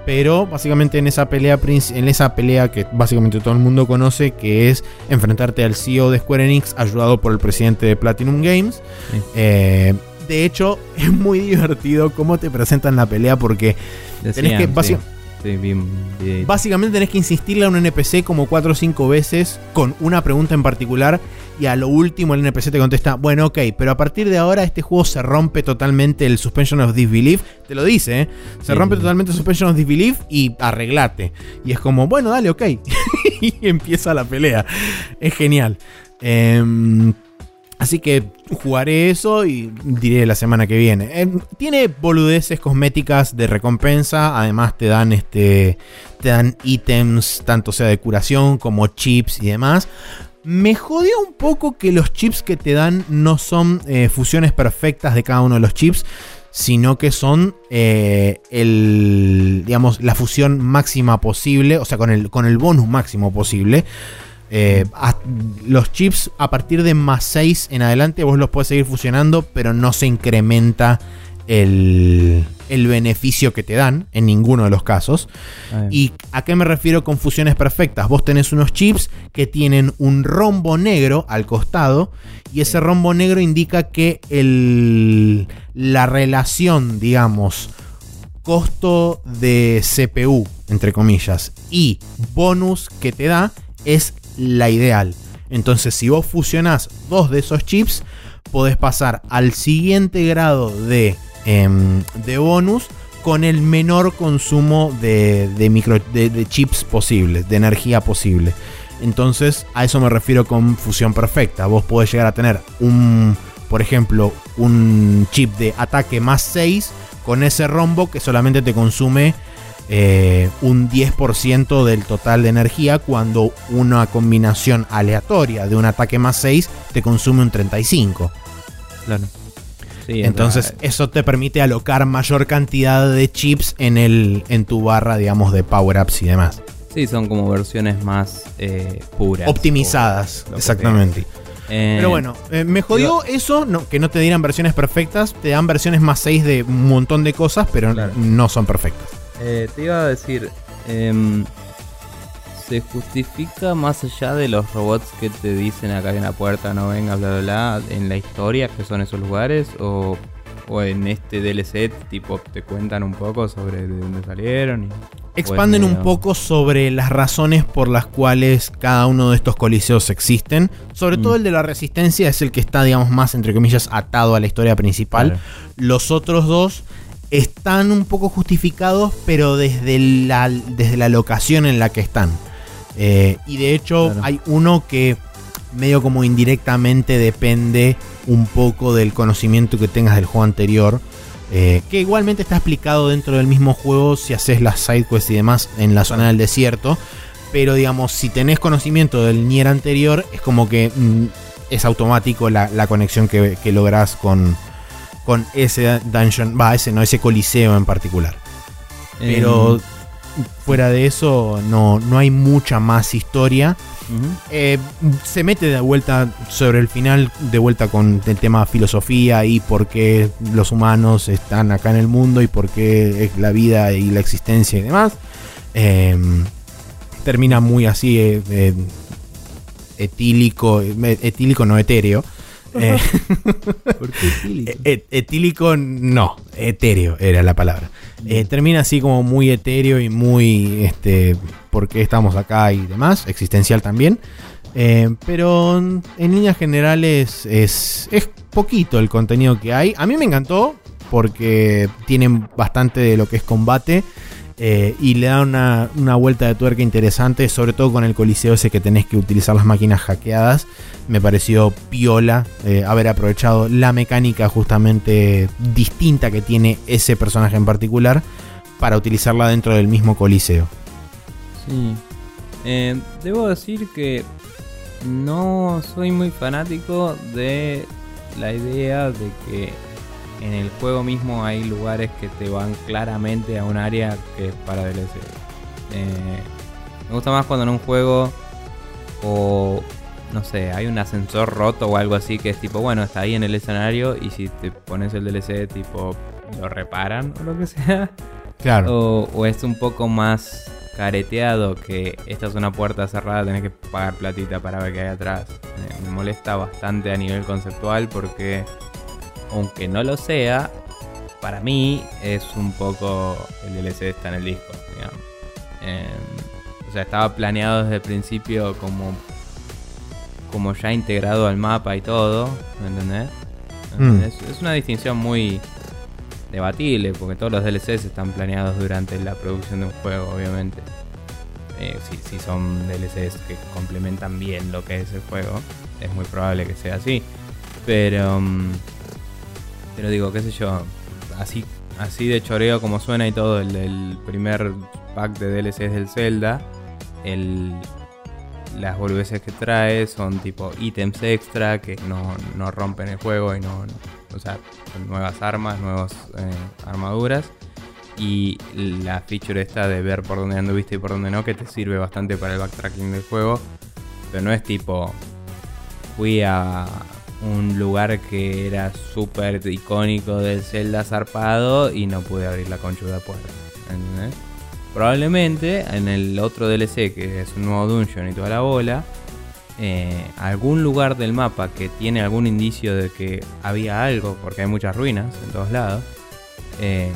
Pero básicamente en esa pelea en esa pelea que básicamente todo el mundo conoce, que es enfrentarte al CEO de Square Enix, ayudado por el presidente de Platinum Games. Eh, de hecho, es muy divertido cómo te presentan la pelea porque tenés que Básicamente tenés que insistirle a un NPC como 4 o 5 veces con una pregunta en particular y a lo último el NPC te contesta, bueno, ok, pero a partir de ahora este juego se rompe totalmente el Suspension of Disbelief. Te lo dice, ¿eh? Se rompe totalmente el Suspension of Disbelief y arreglate. Y es como, bueno, dale, ok. y empieza la pelea. Es genial. Eh, Así que jugaré eso y diré la semana que viene. Eh, tiene boludeces cosméticas de recompensa. Además te dan este. Te dan ítems, tanto sea de curación como chips y demás. Me jodió un poco que los chips que te dan no son eh, fusiones perfectas de cada uno de los chips. Sino que son eh, el. digamos, la fusión máxima posible. O sea, con el, con el bonus máximo posible. Eh, los chips a partir de más 6 en adelante vos los puedes seguir fusionando, pero no se incrementa el, beneficio que te dan en ninguno de los casos. ¿Y a qué me refiero con fusiones perfectas? Vos tenés unos chips que tienen un rombo negro al costado y ese rombo negro indica que el, la relación, digamos, costo de CPU, entre comillas, y bonus que te da es la ideal. Entonces, si vos fusionás dos de esos chips, podés pasar al siguiente grado de, em, de bonus con el menor consumo de, micro, de, chips posibles, de energía posible. Entonces, a eso me refiero con fusión perfecta. Vos podés llegar a tener un, por ejemplo, un chip de ataque más 6 con ese rombo que solamente te consume eh, un 10% del total de energía cuando una combinación aleatoria de un ataque más 6 te consume un 35. Claro. Entonces eso te permite alocar mayor cantidad de chips en, el, en tu barra, digamos, de power-ups y demás. Sí, son como versiones más eh, puras. Optimizadas, exactamente. Eh, Pero bueno, me jodió eso, que no te dieran versiones perfectas, te dan versiones más 6 de un montón de cosas, pero no son perfectas. Eh, te iba a decir, em, ¿se justifica más allá de los robots que te dicen acá en la puerta, no venga, bla, bla, bla, en la historia que son esos lugares? ¿O, o en este DLC, tipo, te cuentan un poco sobre de dónde salieron? Y, Expanden un poco sobre las razones por las cuales cada uno de estos coliseos existen. Sobre todo mm. el de la resistencia es el que está, digamos, más, entre comillas, atado a la historia principal. Los otros dos están un poco justificados, pero desde la, desde la locación en la que están. Eh, y de hecho hay uno que medio como indirectamente depende un poco del conocimiento que tengas del juego anterior. Eh, que igualmente está explicado dentro del mismo juego si haces las sidequests y demás en la zona del desierto. Pero digamos, si tenés conocimiento del Nier anterior, es como que mm, es automático la, conexión que, que lográs con, con ese dungeon, va, ese no, ese coliseo en particular. Pero fuera de eso, no, no hay mucha más historia. Eh, se mete de vuelta sobre el final, de vuelta con el tema filosofía y por qué los humanos están acá en el mundo y por qué es la vida y la existencia y demás. Em, termina muy así, eh, eh, etílico, etílico no etéreo. ¿Por qué etílico? etílico no, etéreo era la palabra. Eh, termina así como muy etéreo y muy, este, porque estamos acá y demás, existencial también. Eh, pero en líneas generales es, es poquito el contenido que hay. A mí me encantó porque tienen bastante de lo que es combate. Eh, y le da una, vuelta de tuerca interesante, sobre todo con el coliseo ese que tenés que utilizar las máquinas hackeadas. Me pareció piola eh, haber aprovechado la mecánica justamente distinta que tiene ese personaje en particular para utilizarla dentro del mismo coliseo. Sí. Eh, debo decir que no soy muy fanático de la idea de que en el juego mismo hay lugares que te van claramente a un área que es para DLC. Eh, me gusta más cuando en un juego o no sé, hay un ascensor roto o algo así que es tipo, bueno, está ahí en el escenario y si te pones el DLC tipo lo reparan o lo que sea. Claro. O, es un poco más careteado que esta es una puerta cerrada, tenés que pagar platita para ver qué hay atrás. me molesta bastante a nivel conceptual porque aunque no lo sea, para mí es un poco el DLC está en el disco, em, o sea, estaba planeado desde el principio como, como ya integrado al mapa y todo, ¿me entendés? Mm. Es, una distinción muy debatible, porque todos los DLCs están planeados durante la producción de un juego, obviamente. Eh, si, son DLCs que complementan bien lo que es el juego, es muy probable que sea así. Pero... Em, pero digo, qué sé yo, así, así de choreo como suena y todo, el, primer pack de DLCs del Zelda, el, las boludeces que trae son tipo ítems extra que no, rompen el juego y no, o sea, nuevas armas, nuevas eh, armaduras. Y la feature esta de ver por dónde anduviste y por dónde no, que te sirve bastante para el backtracking del juego. Pero no es tipo, fui a, un lugar que era súper icónico del Zelda zarpado y no pude abrir la conchuda puerta. Probablemente en el otro DLC, que es un nuevo dungeon y toda la bola, eh, algún lugar del mapa que tiene algún indicio de que había algo, porque hay muchas ruinas en todos lados, eh,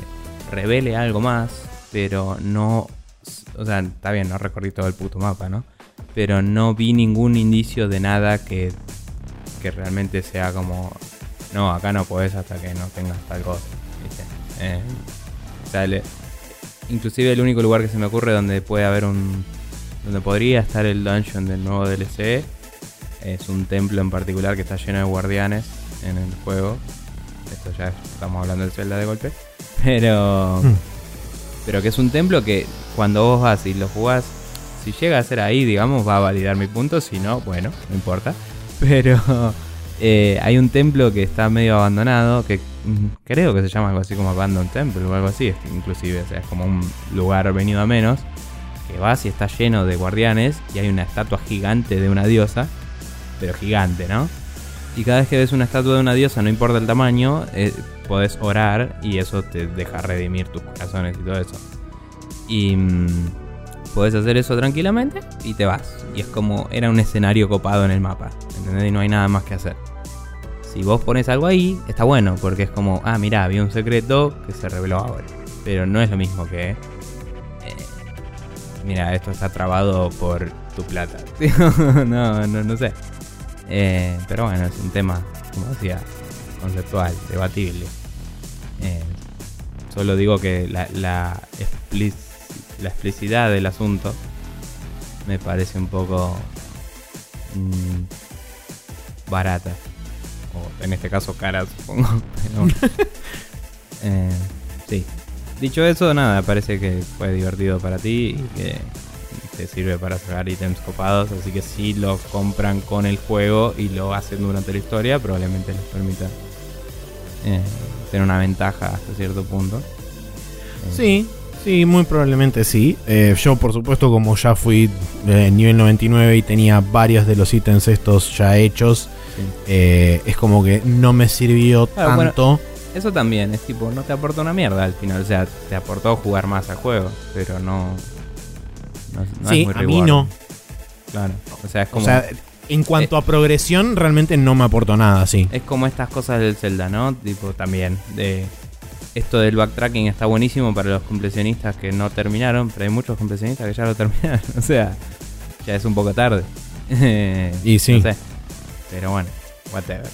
revele algo más, pero no. O sea, está bien, no recorrí todo el puto mapa, ¿no? Pero no vi ningún indicio de nada que que realmente sea como, no, acá no podés hasta que no tengas tal cosa. Eh, inclusive el único lugar que se me ocurre donde puede haber un, donde podría estar el dungeon del nuevo DLC es un templo en particular que está lleno de guardianes en el juego. Esto ya estamos hablando del Zelda de golpe. Pero. Hmm. Pero que es un templo que cuando vos vas y lo jugás, si llega a ser ahí, digamos, va a validar mi punto. Si no, bueno, no importa. Pero eh, hay un templo que está medio abandonado, que mm, creo que se llama algo así como Abandoned Temple o algo así, inclusive, o sea, es como un lugar venido a menos, que vas y está lleno de guardianes y hay una estatua gigante de una diosa, pero gigante, ¿no? Y cada vez que ves una estatua de una diosa, no importa el tamaño, eh, podés orar y eso te deja redimir tus corazones y todo eso. Y mm, podés hacer eso tranquilamente y te vas. Y es como era un escenario copado en el mapa, ¿entendés? Y no hay nada más que hacer. Si vos pones algo ahí, está bueno, porque es como, ah, mira, había un secreto que se reveló ahora. Pero no es lo mismo que... eh, mira, esto está trabado por tu plata. no, no, no sé. Eh, pero bueno, es un tema, como decía, conceptual, debatible. Eh, solo digo que la, la, la explicidad del asunto me parece un poco mm, barata. O en este caso cara, supongo. Pero, eh, sí. Dicho eso, nada, parece que fue divertido para ti y que te sirve para sacar ítems copados. Así que si lo compran con el juego y lo hacen durante la historia, probablemente les permita eh, tener una ventaja hasta cierto punto. Sí, sí, muy probablemente sí. Eh, yo, por supuesto, como ya fui eh, nivel 99 y tenía varios de los ítems estos ya hechos, sí. eh, es como que no me sirvió Claro, bueno, tanto. Eso también, es tipo, no te aportó una mierda al final. O sea, te aportó jugar más al juego, pero no. no, no sí, es muy a mí no. Claro. O sea, es O como. sea, en cuanto a progresión, realmente no me aportó nada, sí. Es como estas cosas del Zelda, ¿no? Tipo, también. De esto del backtracking está buenísimo para los completionistas que no terminaron, pero hay muchos completionistas que ya lo terminaron. O sea, ya es un poco tarde. Y sí. No sé. Pero bueno, whatever.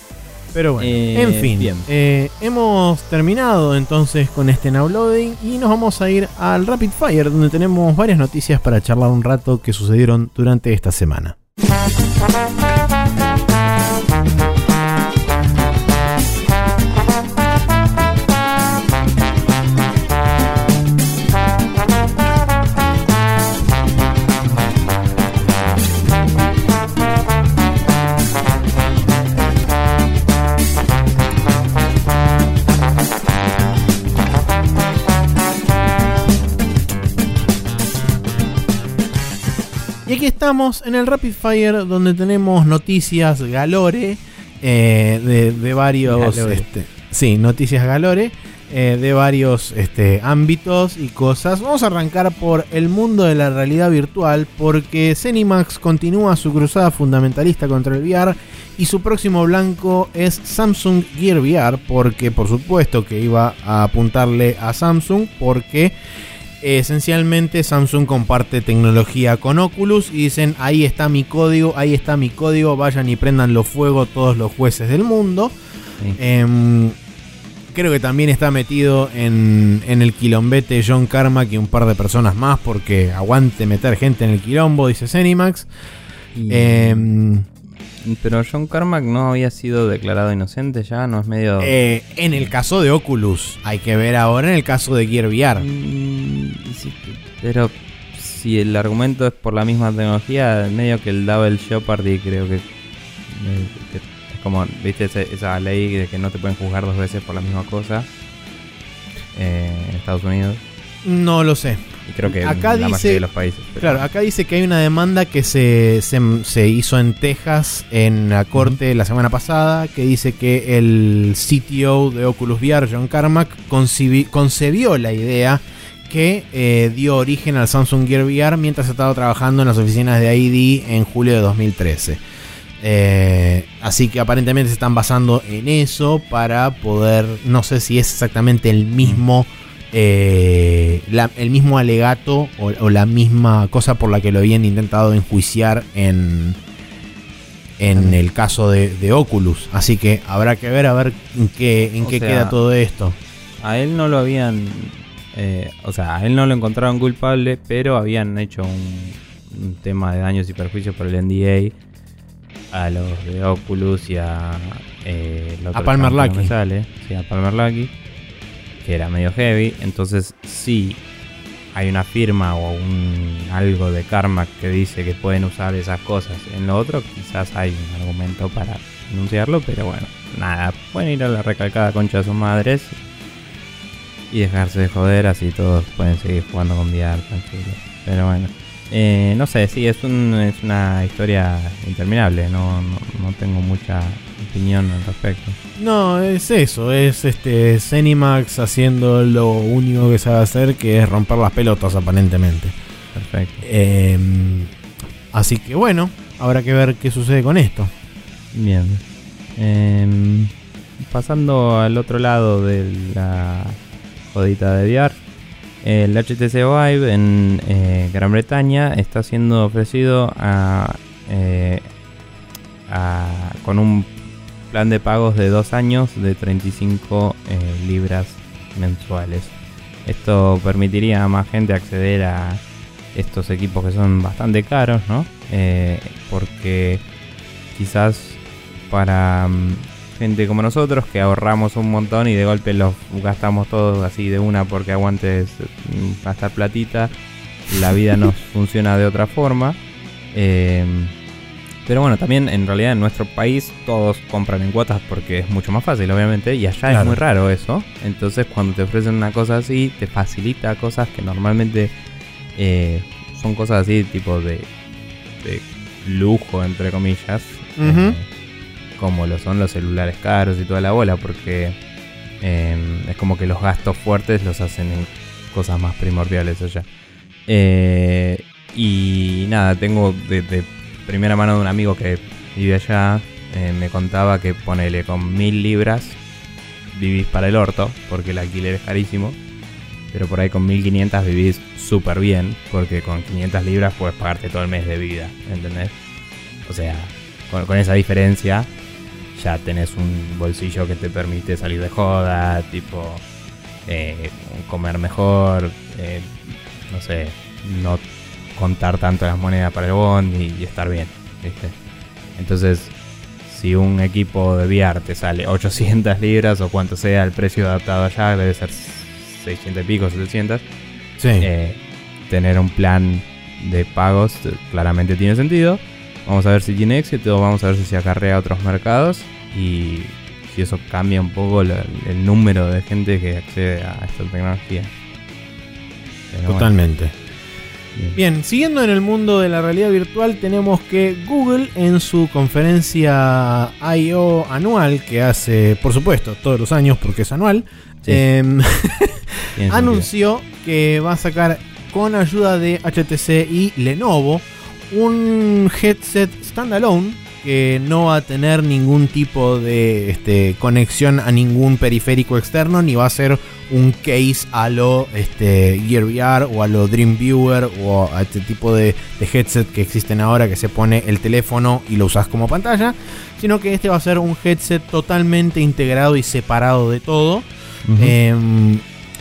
Pero bueno, Eh, en fin, eh, hemos terminado entonces con este now loading y nos vamos a ir al Rapid Fire donde tenemos varias noticias para charlar un rato que sucedieron durante esta semana. Aquí estamos en el Rapid Fire donde tenemos noticias galore eh, de, de varios... Galore. este, sí, noticias galore eh, de varios este, ámbitos y cosas. Vamos a arrancar por el mundo de la realidad virtual porque Zenimax continúa su cruzada fundamentalista contra el VR y su próximo blanco es Samsung Gear VR porque por supuesto que iba a apuntarle a Samsung porque esencialmente Samsung comparte tecnología con Oculus y dicen ahí está mi código, ahí está mi código, vayan y prendan los fuego todos los jueces del mundo. Sí. Em, creo que también está metido en, en el quilombete John Carmack y un par de personas más porque aguante meter gente en el quilombo, dice. Y- Em, pero John Carmack no había sido declarado inocente ya, no es medio. eh, en el caso de Oculus, hay que ver ahora en el caso de Gear VR. Mm, sí, pero si el argumento es por la misma tecnología, medio que el Double Jeopardy creo que, eh, que es como, viste, Ese- esa ley de que no te pueden juzgar dos veces por la misma cosa eh, en Estados Unidos. No lo sé. Y creo que Acá en la dice- mayoría de los países. pero- Claro, acá dice que hay una demanda que se, se, se hizo en Texas en la corte la semana pasada que dice que el CTO de Oculus VR, John Carmack, concebió la idea que eh, dio origen al Samsung Gear VR mientras estaba trabajando en las oficinas de ID en julio de 2013. Eh, así que aparentemente se están basando en eso para poder, no sé si es exactamente el mismo, eh, la- el mismo alegato o, o la misma cosa por la que lo habían intentado enjuiciar en, en el caso de, de Oculus. Así que habrá que ver a ver en qué, en qué sea, queda todo esto. A él no lo habían. eh, o sea, a él no lo encontraron culpable, pero habían hecho un, un tema de daños y perjuicios por el NDA a los de Oculus y a. eh, A Palmer sale, sí, a Palmer Luckey, que era medio heavy. Entonces, sí, hay una firma o un algo de karma que dice que pueden usar esas cosas. En lo otro, quizás hay un argumento para denunciarlo, pero bueno, nada, pueden ir a la recalcada concha de sus madres y dejarse de joder, así todos pueden seguir jugando con VR tranquilo. Pero bueno, Eh, no sé, sí, es, es una historia interminable, no, no, tengo mucha opinión al respecto. No, es eso, es este Zenimax haciendo lo único que sabe hacer, que es romper las pelotas aparentemente. Perfecto. Em, así que bueno, habrá que ver qué sucede con esto. Bien. Em, pasando al otro lado de la jodita de VR el HTC Vive en eh, Gran Bretaña está siendo ofrecido eh, con un plan de pagos de dos años de 35 eh, libras mensuales. Esto permitiría a más gente acceder a estos equipos que son bastante caros, ¿no? porque quizás para mm, gente como nosotros que ahorramos un montón y de golpe los gastamos todos así de una porque aguantes mm, gastar platita. La vida nos funciona de otra forma. Em, pero bueno, también en realidad en nuestro país todos compran en cuotas porque es mucho más fácil, obviamente, y allá es muy raro eso. Entonces cuando te ofrecen una cosa así, te facilita cosas que normalmente eh, son cosas así tipo de, de lujo, entre comillas como lo son los celulares caros y toda la bola, porque em, es como que los gastos fuertes los hacen en cosas más primordiales allá. Eh, y nada, tengo de, primera mano de un amigo que vive allá, eh, me contaba que ponele con mil libras vivís para el orto, porque el alquiler es carísimo. Pero por ahí con 1500 vivís súper bien, porque con 500 libras puedes pagarte todo el mes de vida, ¿entendés? O sea, con esa diferencia ya tenés un bolsillo que te permite salir de joda, tipo eh, comer mejor, eh, no sé, no contar tanto las monedas para el bond y, estar bien, Entonces, si un equipo de VR te sale 800 libras o cuanto sea el precio adaptado allá, debe ser 600 y pico, 700. Eh, tener un plan de pagos claramente tiene sentido. Vamos a ver si tiene éxito, vamos a ver si se acarrea a otros mercados y si eso cambia un poco el número de gente que accede a esta tecnología. Totalmente. Bien. siguiendo en el mundo de la realidad virtual, tenemos que Google en su conferencia I.O. anual, que hace, por supuesto, todos los años porque es anual, em, anunció que va a sacar con ayuda de HTC y Lenovo un headset standalone que no va a tener ningún tipo de este, conexión a ningún periférico externo, ni va a ser un case a lo este, Gear VR o a lo Dreamviewer o a este tipo de, headset que existen ahora que se pone el teléfono y lo usas como pantalla, sino que este va a ser un headset totalmente integrado y separado de todo. Em,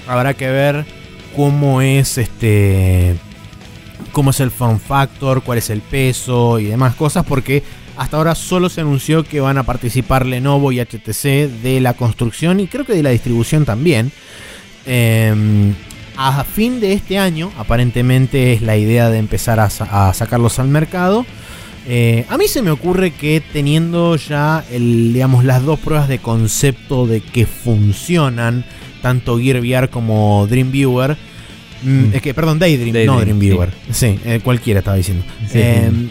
habrá que ver cómo es este cómo es el form factor, cuál es el peso y demás cosas, porque hasta ahora solo se anunció que van a participar Lenovo y HTC de la construcción y creo que de la distribución también. Em, a fin de este año, aparentemente es la idea de empezar a, sacarlos al mercado. Eh, a mí se me ocurre que teniendo ya digamos, las dos pruebas de concepto de que funcionan, tanto Gear VR como Dreamviewer, mm, mm. es que, perdón, Daydream, no Dreamviewer. Sí, eh, cualquiera estaba diciendo. Em,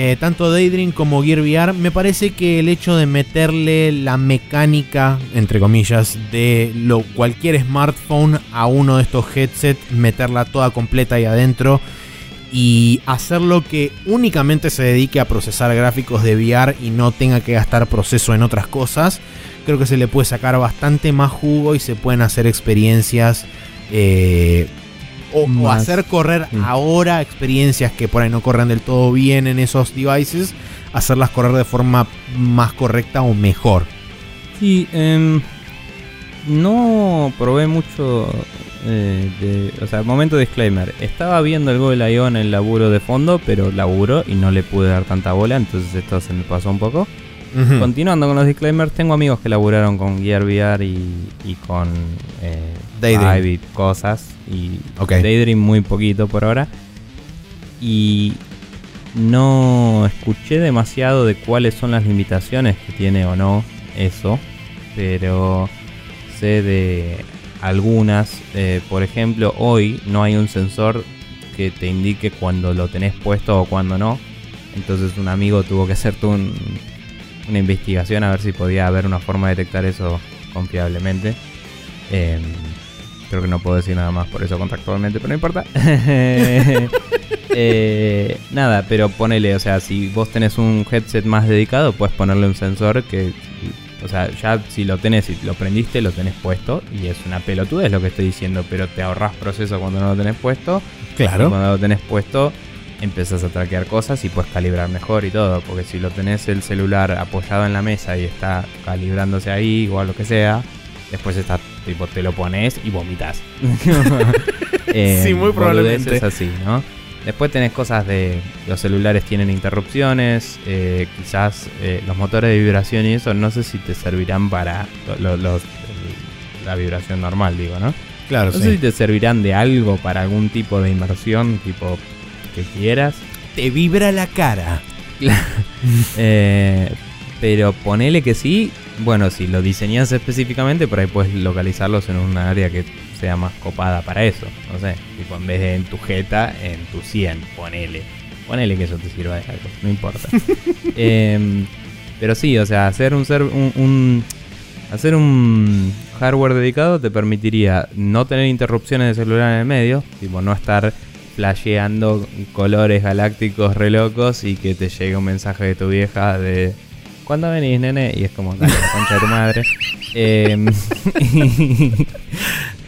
eh, tanto Daydream como Gear VR, me parece que el hecho de meterle la mecánica, entre comillas, de cualquier smartphone a uno de estos headsets, meterla toda completa ahí adentro y hacerlo que únicamente se dedique a procesar gráficos de VR y no tenga que gastar proceso en otras cosas, creo que se le puede sacar bastante más jugo y se pueden hacer experiencias eh, o, hacer correr ahora experiencias que por ahí no corren del todo bien en esos devices, hacerlas correr de forma más correcta o mejor. Sí, em, no probé mucho. Eh, de, o sea, momento disclaimer. Estaba viendo el Google I.O. en el laburo de fondo, pero laburo y no le pude dar tanta bola, entonces esto se me pasó un poco. Continuando con los disclaimers, tengo amigos que laburaron con Gear VR y, con eh, cosas. Y Daydream muy poquito por ahora. Y no escuché demasiado de cuáles son las limitaciones que tiene o no eso. Pero sé de algunas. Eh, por ejemplo, hoy no hay un sensor que te indique cuando lo tenés puesto o cuando no. Entonces un amigo tuvo que hacer una investigación a ver si podía haber una forma de detectar eso confiablemente. Em, creo que no puedo decir nada más por eso contractualmente, pero no importa. Eh, nada, pero ponele, o sea, si vos tenés un headset más dedicado, puedes ponerle un sensor que o sea, ya si lo tenés y lo prendiste, lo tenés puesto. Y es una pelotudez lo que estoy diciendo, pero te ahorras proceso cuando no lo tenés puesto. Claro. Y cuando lo tenés puesto, empezás a traquear cosas y puedes calibrar mejor y todo. Porque si lo tenés el celular apoyado en la mesa y está calibrándose ahí o lo que sea, después está, tipo, te lo pones y vomitas. eh, sí, muy probablemente. Es así, ¿no? Después tenés cosas de los celulares tienen interrupciones, eh, quizás eh, los motores de vibración y eso no sé si te servirán para la vibración normal, digo, ¿no? Claro, no sé si te servirán de algo para algún tipo de inmersión, tipo que quieras. Te vibra la cara. eh, pero ponele que sí. Bueno, si lo diseñas específicamente, por ahí puedes localizarlos en un área que sea más copada para eso. No sé, tipo en vez de en tu jeta, en tu 100, ponele. Ponele que eso te sirva de algo, no importa. Em, pero sí, o sea, hacer un, ser, un, hacer un hardware dedicado te permitiría no tener interrupciones de celular en el medio, tipo no estar flasheando colores galácticos re locos y que te llegue un mensaje de tu vieja de ¿cuándo venís, nene? Y es como, dale, la concha de tu madre. Eh,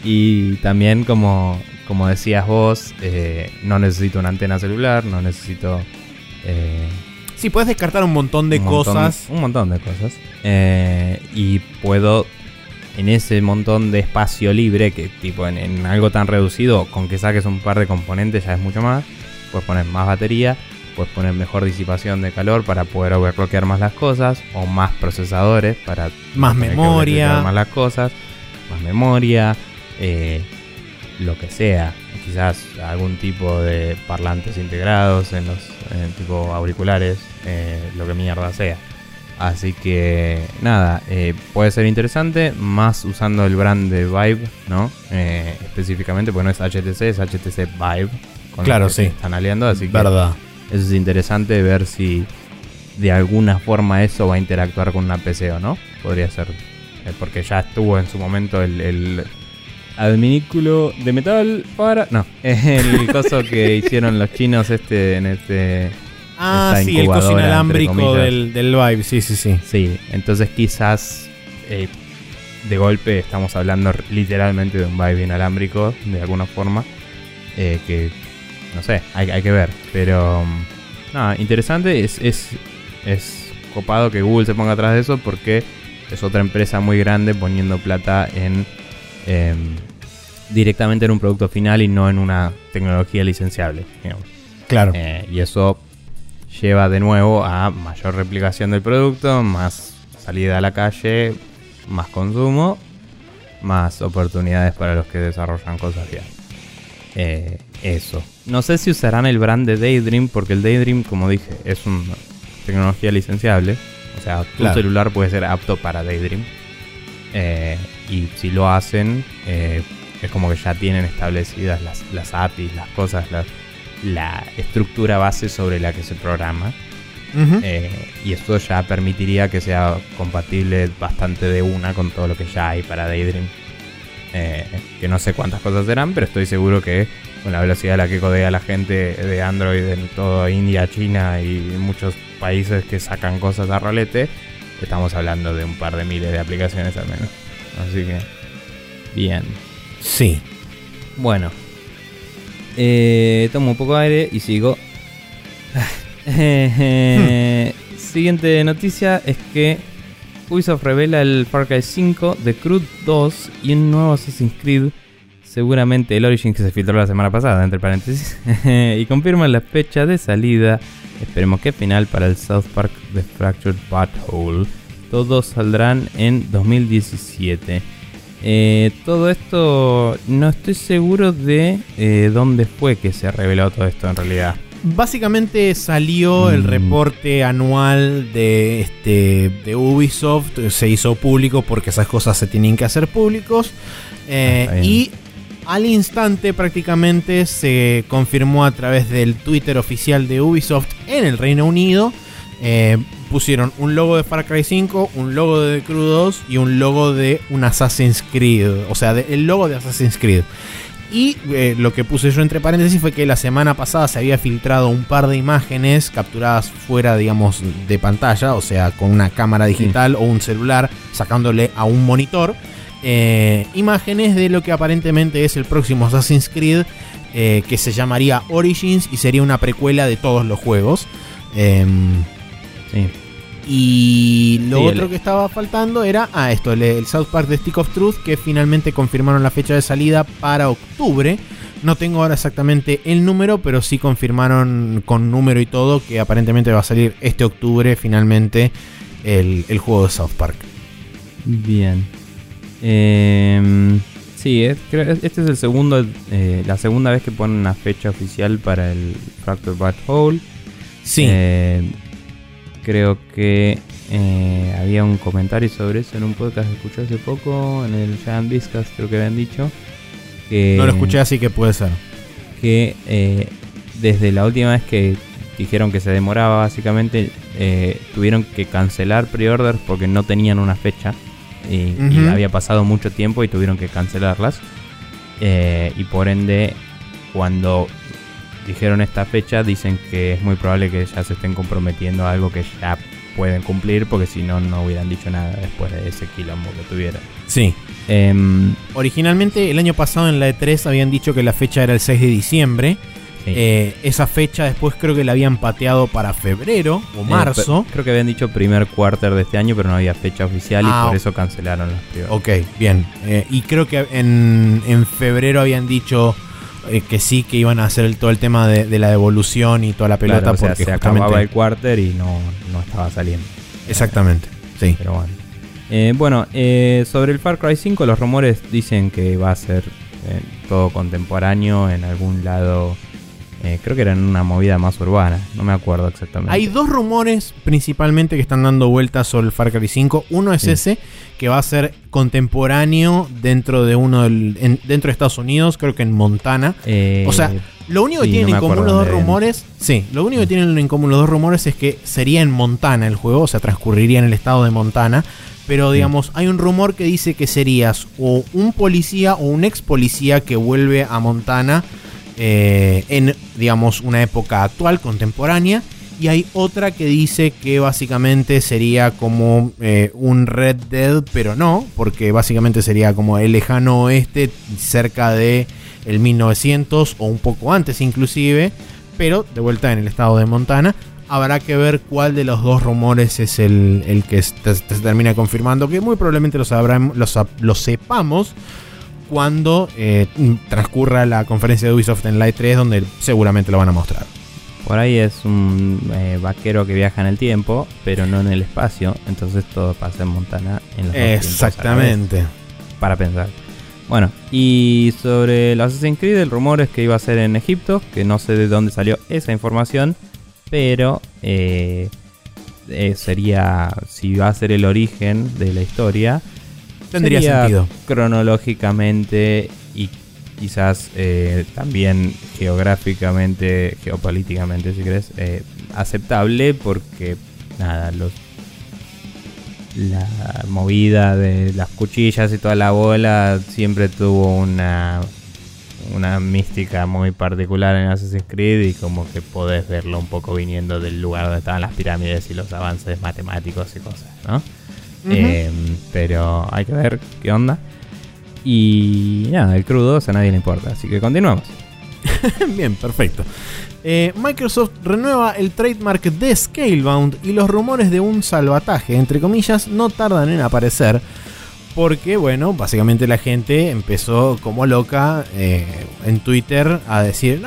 y también, como, como decías vos, eh, no necesito una antena celular, no necesito... Eh, sí, puedes descartar un montón de cosas. un montón de cosas. Eh, y puedo, en ese montón de espacio libre, que tipo en, en algo tan reducido, con que saques un par de componentes ya es mucho más, puedes poner más batería puedes poner mejor disipación de calor para poder overclockear más las cosas, o más procesadores para más memoria, más las cosas, más memoria, eh, lo que sea, quizás algún tipo de parlantes integrados en los tipo auriculares, eh, lo que mierda sea. Así que nada, eh, puede ser interesante, más usando el brand de Vibe, ¿no? específicamente, porque no es HTC, es HTC Vibe. claro, sí. Están aliando, así que Verdad. Eso es interesante ver si de alguna forma eso va a interactuar con una PC o no. Podría ser. Eh, porque ya estuvo en su momento el, el adminículo de metal para. No, el coso que hicieron los chinos este en este. Ah, sí, el coso inalámbrico del, del Vibe, sí, sí, sí. Sí, entonces quizás eh, de golpe estamos hablando literalmente de un Vibe inalámbrico, de alguna forma, eh, que no sé, hay, hay que ver. Pero nada, interesante. Es, es, es copado que Google se ponga atrás de eso porque es otra empresa muy grande poniendo plata en em, directamente en un producto final y no en una tecnología licenciable. Claro. Eh, y eso lleva de nuevo a mayor replicación del producto, más salida a la calle, más consumo, más oportunidades para los que desarrollan cosas ya. Eh, eso. No sé si usarán el brand de Daydream, porque el Daydream, como dije, es una tecnología licenciable. O sea, tu celular puede ser apto para Daydream. Eh, y si lo hacen, eh, es como que ya tienen establecidas las, las APIs, las cosas, la estructura base sobre la que se programa. Eh, y esto ya permitiría que sea compatible bastante de una con todo lo que ya hay para Daydream. Que no sé cuántas cosas serán, pero estoy seguro que con la velocidad a la que codea la gente de Android en todo India, China y muchos países que sacan cosas a rolete, estamos hablando de un par de miles de aplicaciones al menos. Así que, bien. Sí. Bueno, eh, tomo un poco de aire y sigo. Siguiente noticia es que Ubisoft revela el Far Cry 5, The Crew 2 y un nuevo Assassin's Creed seguramente el Origin que se filtró la semana pasada, entre paréntesis, y confirman la fecha de salida. Esperemos que final para el South Park The Fractured Butthole. Todos saldrán en 2017. Eh, todo esto no estoy seguro de eh, dónde fue que se reveló todo esto en realidad. Básicamente salió el mm. reporte anual de, este, de Ubisoft, se hizo público porque esas cosas se tienen que hacer públicos. Eh, y al instante prácticamente se confirmó a través del Twitter oficial de Ubisoft en el Reino Unido. Eh, pusieron un logo de Far Cry 5, un logo de The Crew 2 y un logo de un Assassin's Creed. O sea, el logo de Assassin's Creed. Y eh, lo que puse yo entre paréntesis fue que la semana pasada se había filtrado un par de imágenes capturadas fuera, digamos, de pantalla, o sea, con una cámara digital o un celular sacándole a un monitor. Eh, imágenes de lo que aparentemente es el próximo Assassin's Creed, eh, que se llamaría Origins y sería una precuela de todos los juegos. Em, sí. Y lo otro que estaba faltando era, ah, esto, el, South Park de Stick of Truth, que finalmente confirmaron la fecha de salida para octubre. No tengo ahora exactamente el número, pero sí confirmaron con número y todo que aparentemente va a salir este octubre finalmente el, juego de South Park. Bien. Em, sí, este es el segundo, eh, la segunda vez que ponen una fecha oficial para el Fracture Bad Hole. Sí. Eh, Creo que eh, había un comentario sobre eso en un podcast que escuché hace poco, en el Giant Discast creo que habían dicho. Que, no lo escuché así que puede ser. Que eh, desde la última vez que dijeron que se demoraba básicamente, eh, tuvieron que cancelar pre-orders porque no tenían una fecha. Y, y, había pasado mucho tiempo y tuvieron que cancelarlas. y por ende, cuando dijeron esta fecha, dicen que es muy probable que ya se estén comprometiendo a algo que ya pueden cumplir, porque si no, no hubieran dicho nada después de ese quilombo que tuvieron. Sí. Em, Originalmente, el año pasado en la E3 habían dicho que la fecha era el 6 de diciembre. Eh, esa fecha después creo que la habían pateado para febrero o eh, marzo. creo que habían dicho primer quarter de este año, pero no había fecha oficial y ah, por eso cancelaron las primeras. Ok, bien. Eh, y creo que en, en febrero habían dicho eh, que sí que iban a hacer todo el tema de, la devolución y toda la pelota porque se acababa el quarter y no, estaba saliendo. Exactamente, sí. Pero bueno. Eh, bueno, eh, sobre el Far Cry 5 los rumores dicen que va a ser todo contemporáneo en algún lado eh, creo que era en una movida más urbana, no me acuerdo exactamente. Hay dos rumores principalmente que están dando vueltas sobre el Far Cry 5. Uno es ese, que va a ser contemporáneo dentro de uno dentro de Estados Unidos, creo que en Montana. Eh, o sea, lo único que tienen en común los dos rumores, sí, lo único que tienen en común los dos rumores es que sería en Montana el juego, o sea, transcurriría en el estado de Montana. Pero digamos, hay un rumor que dice que serías o un policía o un ex policía que vuelve a Montana eh, en, digamos, una época actual, contemporánea. Y hay otra que dice que básicamente sería como eh, un Red Dead, pero no, porque básicamente sería como el lejano oeste, cerca de el 1900 o un poco antes inclusive, pero de vuelta en el estado de Montana. Habrá que ver cuál de los dos rumores es el, que se termina confirmando, que muy probablemente lo, sabrán, lo sepamos cuando eh, transcurra la conferencia de Ubisoft en Light 3, donde seguramente lo van a mostrar. Por ahí es un eh, vaquero que viaja en el tiempo, pero no en el espacio, entonces todo pasa en Montana en los Exactamente. para pensar. Bueno, y sobre el Assassin's Creed, el rumor es que iba a ser en Egipto, que no sé de dónde salió esa información, pero eh, sería, si va a ser el origen de la historia, Tendría sentido. Cronológicamente y quizás eh, también geográficamente, geopolíticamente, si crees, eh, aceptable porque nada, los la movida de las cuchillas y toda la bola siempre tuvo una una mística muy particular en Assassin's Creed y como que podés verlo un poco viniendo del lugar donde estaban las pirámides y los avances matemáticos y cosas, ¿no? Em, pero hay que ver qué onda. Y nada, el crudo 2 a nadie le importa, así que continuamos. Bien, perfecto. Eh, Microsoft renueva el trademark de Scalebound y los rumores de un salvataje, entre comillas, no tardan en aparecer. Porque, bueno, básicamente la gente empezó como loca eh, en Twitter a decir: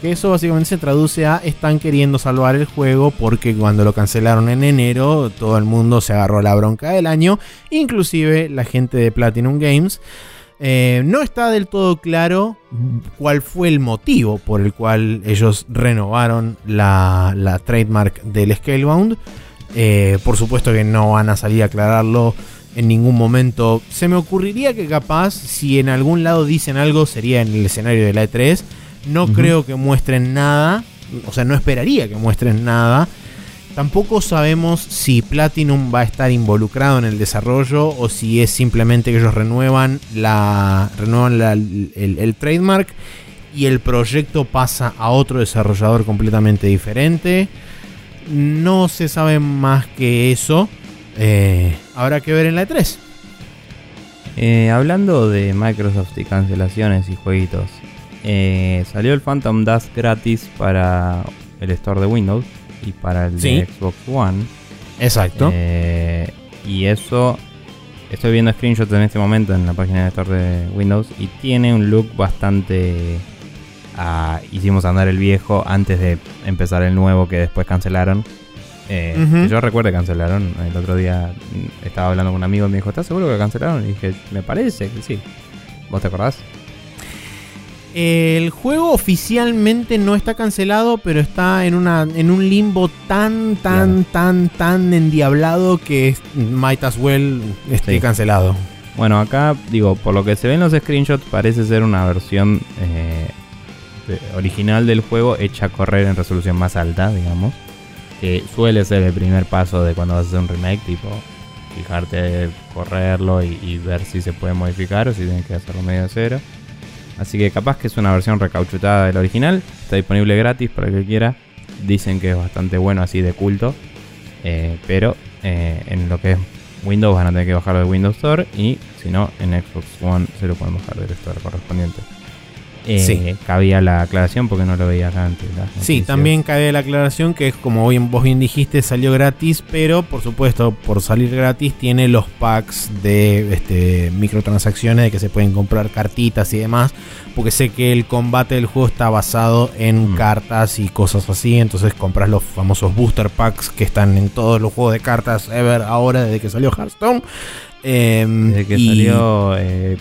que eso básicamente se traduce a están queriendo salvar el juego porque cuando lo cancelaron en enero todo el mundo se agarró la bronca del año, inclusive la gente de Platinum Games. Eh, no está del todo claro cuál fue el motivo por el cual ellos renovaron la, trademark del Scalebound. Eh, por supuesto que no van a salir a aclararlo en ningún momento. Se me ocurriría que capaz, si en algún lado dicen algo, sería en el escenario de la E3. No creo que muestren nada. O sea, no esperaría que muestren nada. Tampoco sabemos si Platinum va a estar involucrado en el desarrollo o si es simplemente que ellos renuevan la renuevan el, trademark y el proyecto pasa a otro desarrollador completamente diferente. No se sabe más que eso. Eh, habrá que ver en la E3. Eh, hablando de Microsoft y cancelaciones y jueguitos, eh, salió el Phantom Dust gratis para el store de Windows y para el de Xbox One. Exacto. y eso, estoy viendo screenshots en este momento en la página de store de Windows y tiene un look bastante... Ah, hicimos andar el viejo antes de empezar el nuevo que después cancelaron. Eh, yo recuerdo que cancelaron. El otro día estaba hablando con un amigo y me dijo, ¿estás seguro que cancelaron? Y dije, me parece que sí. ¿Vos te acordás? El juego oficialmente no está cancelado, pero está en, una, en un limbo tan, tan, tan, tan endiablado que might as well esté cancelado. Bueno, acá, digo, por lo que se ven los screenshots, parece ser una versión eh, original del juego hecha a correr en resolución más alta, digamos que suele ser el primer paso de cuando vas a hacer un remake, tipo fijarte, correrlo y, ver si se puede modificar o si tienes que hacerlo medio de cero. Así que capaz que es una versión recauchutada del original, está disponible gratis para el que quiera. Dicen que es bastante bueno así de culto, eh, pero eh, en lo que es Windows van a tener que bajarlo de Windows Store y si no en Xbox One se lo pueden bajar del store correspondiente. Eh, cabía la aclaración porque no lo veía acá antes. Sí, también cabía la aclaración que es como vos bien dijiste, salió gratis, pero por supuesto, por salir gratis, tiene los packs de este, microtransacciones de que se pueden comprar cartitas y demás. Porque sé que el combate del juego está basado en mm. cartas y cosas así. Entonces compras los famosos booster packs que están en todos los juegos de cartas ever ahora desde que salió Hearthstone. Em, desde que salió eh,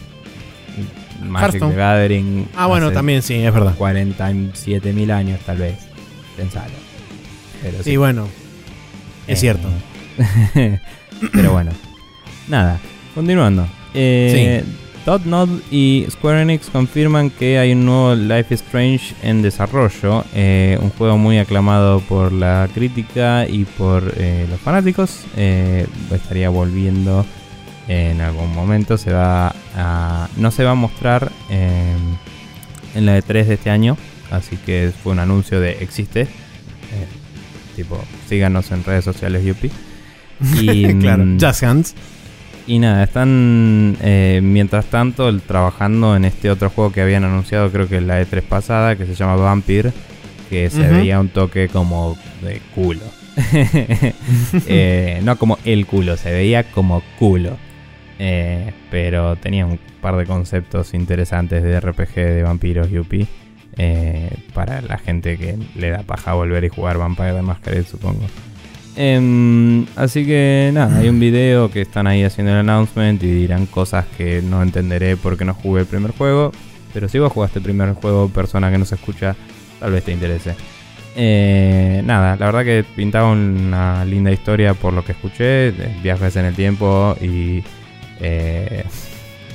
Magic the Gathering. Ah, bueno, también sí, es verdad. 47 mil años, tal vez. Pensalo. Pero sí. bueno. Es eh, cierto. pero bueno. Nada. Continuando. Eh, sí. Node y Square Enix confirman que hay un nuevo Life is Strange en desarrollo, eh, un juego muy aclamado por la crítica y por eh, los fanáticos. estaría volviendo en algún momento se va a, no se va a mostrar en la E3 de este año, así que fue un anuncio de existe. Eh, tipo, síganos en redes sociales Yupi. Y, claro, mm, Just Hands. Y nada, están eh, mientras tanto trabajando en este otro juego que habían anunciado, creo que en la E3 pasada, que se llama Vampire, que se veía un toque como de culo. Eh, no como el culo, se veía como culo. Eh, pero tenía un par de conceptos interesantes de RPG de vampiros Yuppie. Eh, para la gente que le da paja volver y jugar Vampire de Masquerade, supongo. Em, así que nada, hay un video que están ahí haciendo el announcement y dirán cosas que no entenderé porque no jugué el primer juego. Pero si vos jugaste el primer juego, persona que no se escucha, tal vez te interese. Eh, nada, la verdad que pintaba una linda historia por lo que escuché, viajes en el tiempo y eh,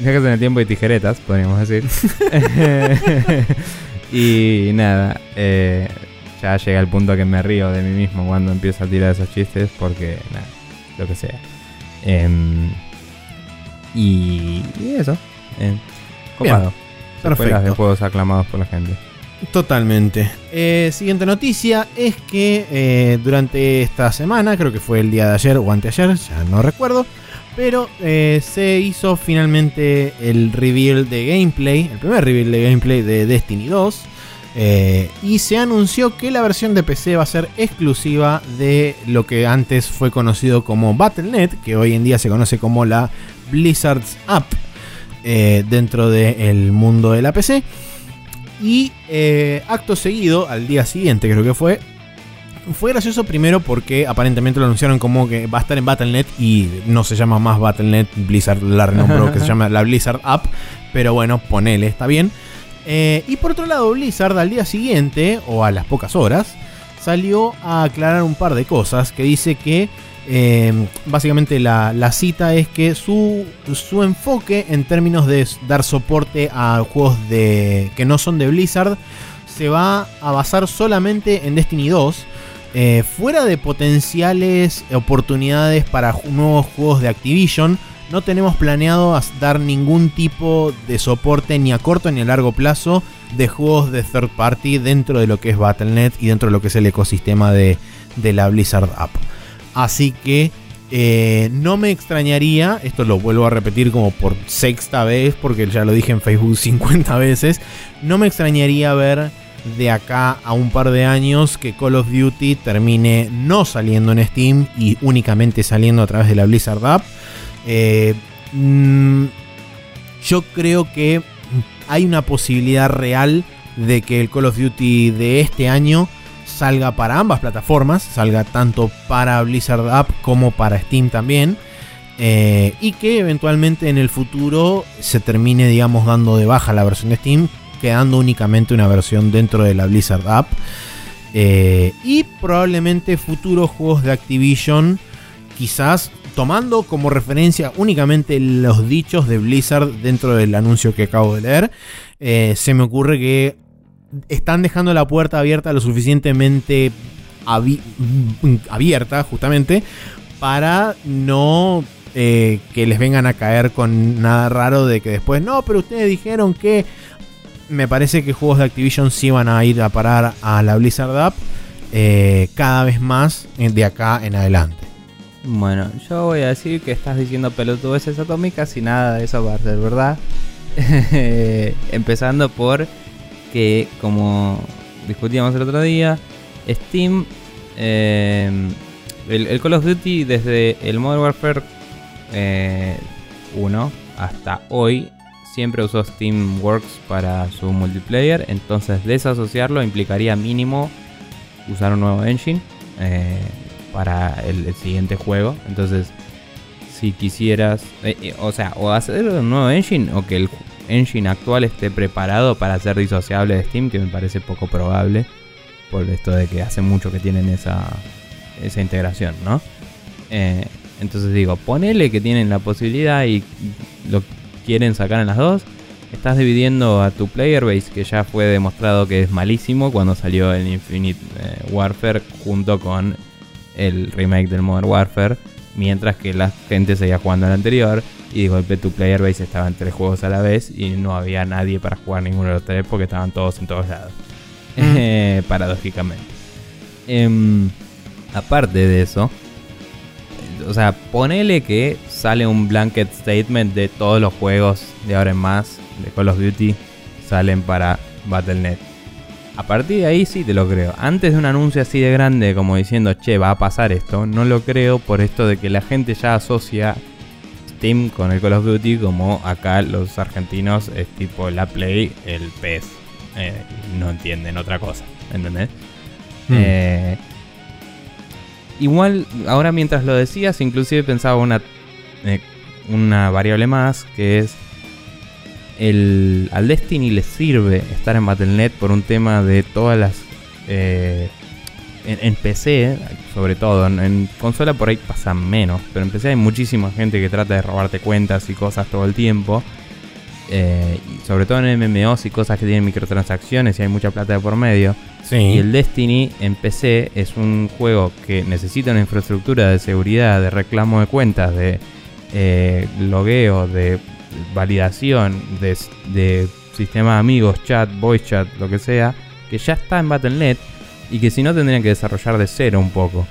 viajes en el tiempo y tijeretas, podríamos decir. y nada, eh, ya llega el punto que me río de mí mismo cuando empiezo a tirar esos chistes porque, nada, lo que sea. Em, y, eso. Eh, copado. Perfecto. de juegos aclamados por la gente. Totalmente. Eh, siguiente noticia es que eh, durante esta semana, creo que fue el día de ayer o anteayer, ya no recuerdo, pero eh, se hizo finalmente el reveal de gameplay, el primer reveal de gameplay de Destiny 2. Eh, y se anunció que la versión de PC va a ser exclusiva de lo que antes fue conocido como Battle.net, que hoy en día se conoce como la Blizzard's App eh, dentro del mundo de la PC. Y acto seguido, al día siguiente creo que fue, fue gracioso primero porque aparentemente lo anunciaron como que va a estar en Battle.net y no se llama más Battle.net, Blizzard la renombró, que se llama la Blizzard App, pero bueno, ponele, está bien. Eh, y por otro lado, Blizzard al día siguiente, o a las pocas horas, salió a aclarar un par de cosas que dice que Eh, básicamente la, cita es que su, su, enfoque en términos de dar soporte a juegos de, que no son de Blizzard se va a basar solamente en Destiny 2. Eh, fuera de potenciales oportunidades para nuevos juegos de Activision, no tenemos planeado dar ningún tipo de soporte ni a corto ni a largo plazo de juegos de third party dentro de lo que es Battle.net y dentro de lo que es el ecosistema de, la Blizzard App. Así que eh, no me extrañaría, esto lo vuelvo a repetir como por sexta vez, porque ya lo dije en Facebook 50 veces, no me extrañaría ver de acá a un par de años que Call of Duty termine no saliendo en Steam y únicamente saliendo a través de la Blizzard App. Eh, mm, yo creo que hay una posibilidad real de que el Call of Duty de este año salga para ambas plataformas, salga tanto para Blizzard App como para Steam también. Eh, y que eventualmente en el futuro se termine, digamos, dando de baja la versión de Steam, quedando únicamente una versión dentro de la Blizzard App. Eh, y probablemente futuros juegos de Activision, quizás tomando como referencia únicamente los dichos de Blizzard dentro del anuncio que acabo de leer, eh, se me ocurre que están dejando la puerta abierta lo suficientemente abierta, justamente, para no eh, que les vengan a caer con nada raro de que después, no, pero ustedes dijeron que me parece que juegos de Activision sí van a ir a parar a la Blizzard App eh, cada vez más de acá en adelante. Bueno, yo voy a decir que estás diciendo pelotudeces atómicas y nada de eso va a ser verdad. Empezando por que como discutíamos el otro día, Steam, eh, el, Call of Duty desde el Modern Warfare 1 eh, hasta hoy siempre usó Steamworks para su multiplayer, entonces desasociarlo implicaría mínimo usar un nuevo engine eh, para el, siguiente juego. Entonces, si quisieras, o sea, o hacer un nuevo engine o que el engine actual esté preparado para ser disociable de Steam, que me parece poco probable, por esto de que hace mucho que tienen esa, esa integración, ¿no? Eh, entonces digo, ponele que tienen la posibilidad y lo quieren sacar en las dos. Estás dividiendo a tu player base, que ya fue demostrado que es malísimo cuando salió el Infinite eh, Warfare junto con el remake del Modern Warfare, mientras que la gente seguía jugando al anterior y de golpe tu player base estaba en tres juegos a la vez y no había nadie para jugar ninguno de los tres porque estaban todos en todos lados. Mm. Eh, paradójicamente. Em, aparte de eso, o sea, ponele que sale un blanket statement de todos los juegos de ahora en más de Call of Duty salen para Battle.net. A partir de ahí sí te lo creo. Antes de un anuncio así de grande como diciendo, che, va a pasar esto, no lo creo por esto de que la gente ya asocia con el Call of Duty, como acá los argentinos es tipo la Play, el PES. Eh, no entienden otra cosa, ¿entendés? Hmm. Eh, igual, ahora mientras lo decías, inclusive pensaba una, eh, una variable más, que es el, al Destiny le sirve estar en Battle.net por un tema de todas las en, PC, sobre todo, en, consola por ahí pasa menos, pero en PC hay muchísima gente que trata de robarte cuentas y cosas todo el tiempo. Eh, sobre todo en MMOs y cosas que tienen microtransacciones y hay mucha plata de por medio. Y el Destiny en PC es un juego que necesita una infraestructura de seguridad, de reclamo de cuentas, de eh, logueo, de validación, de, de sistema de amigos, chat, voice chat, lo que sea, que ya está en Battle.net y que si no tendrían que desarrollar de cero un poco.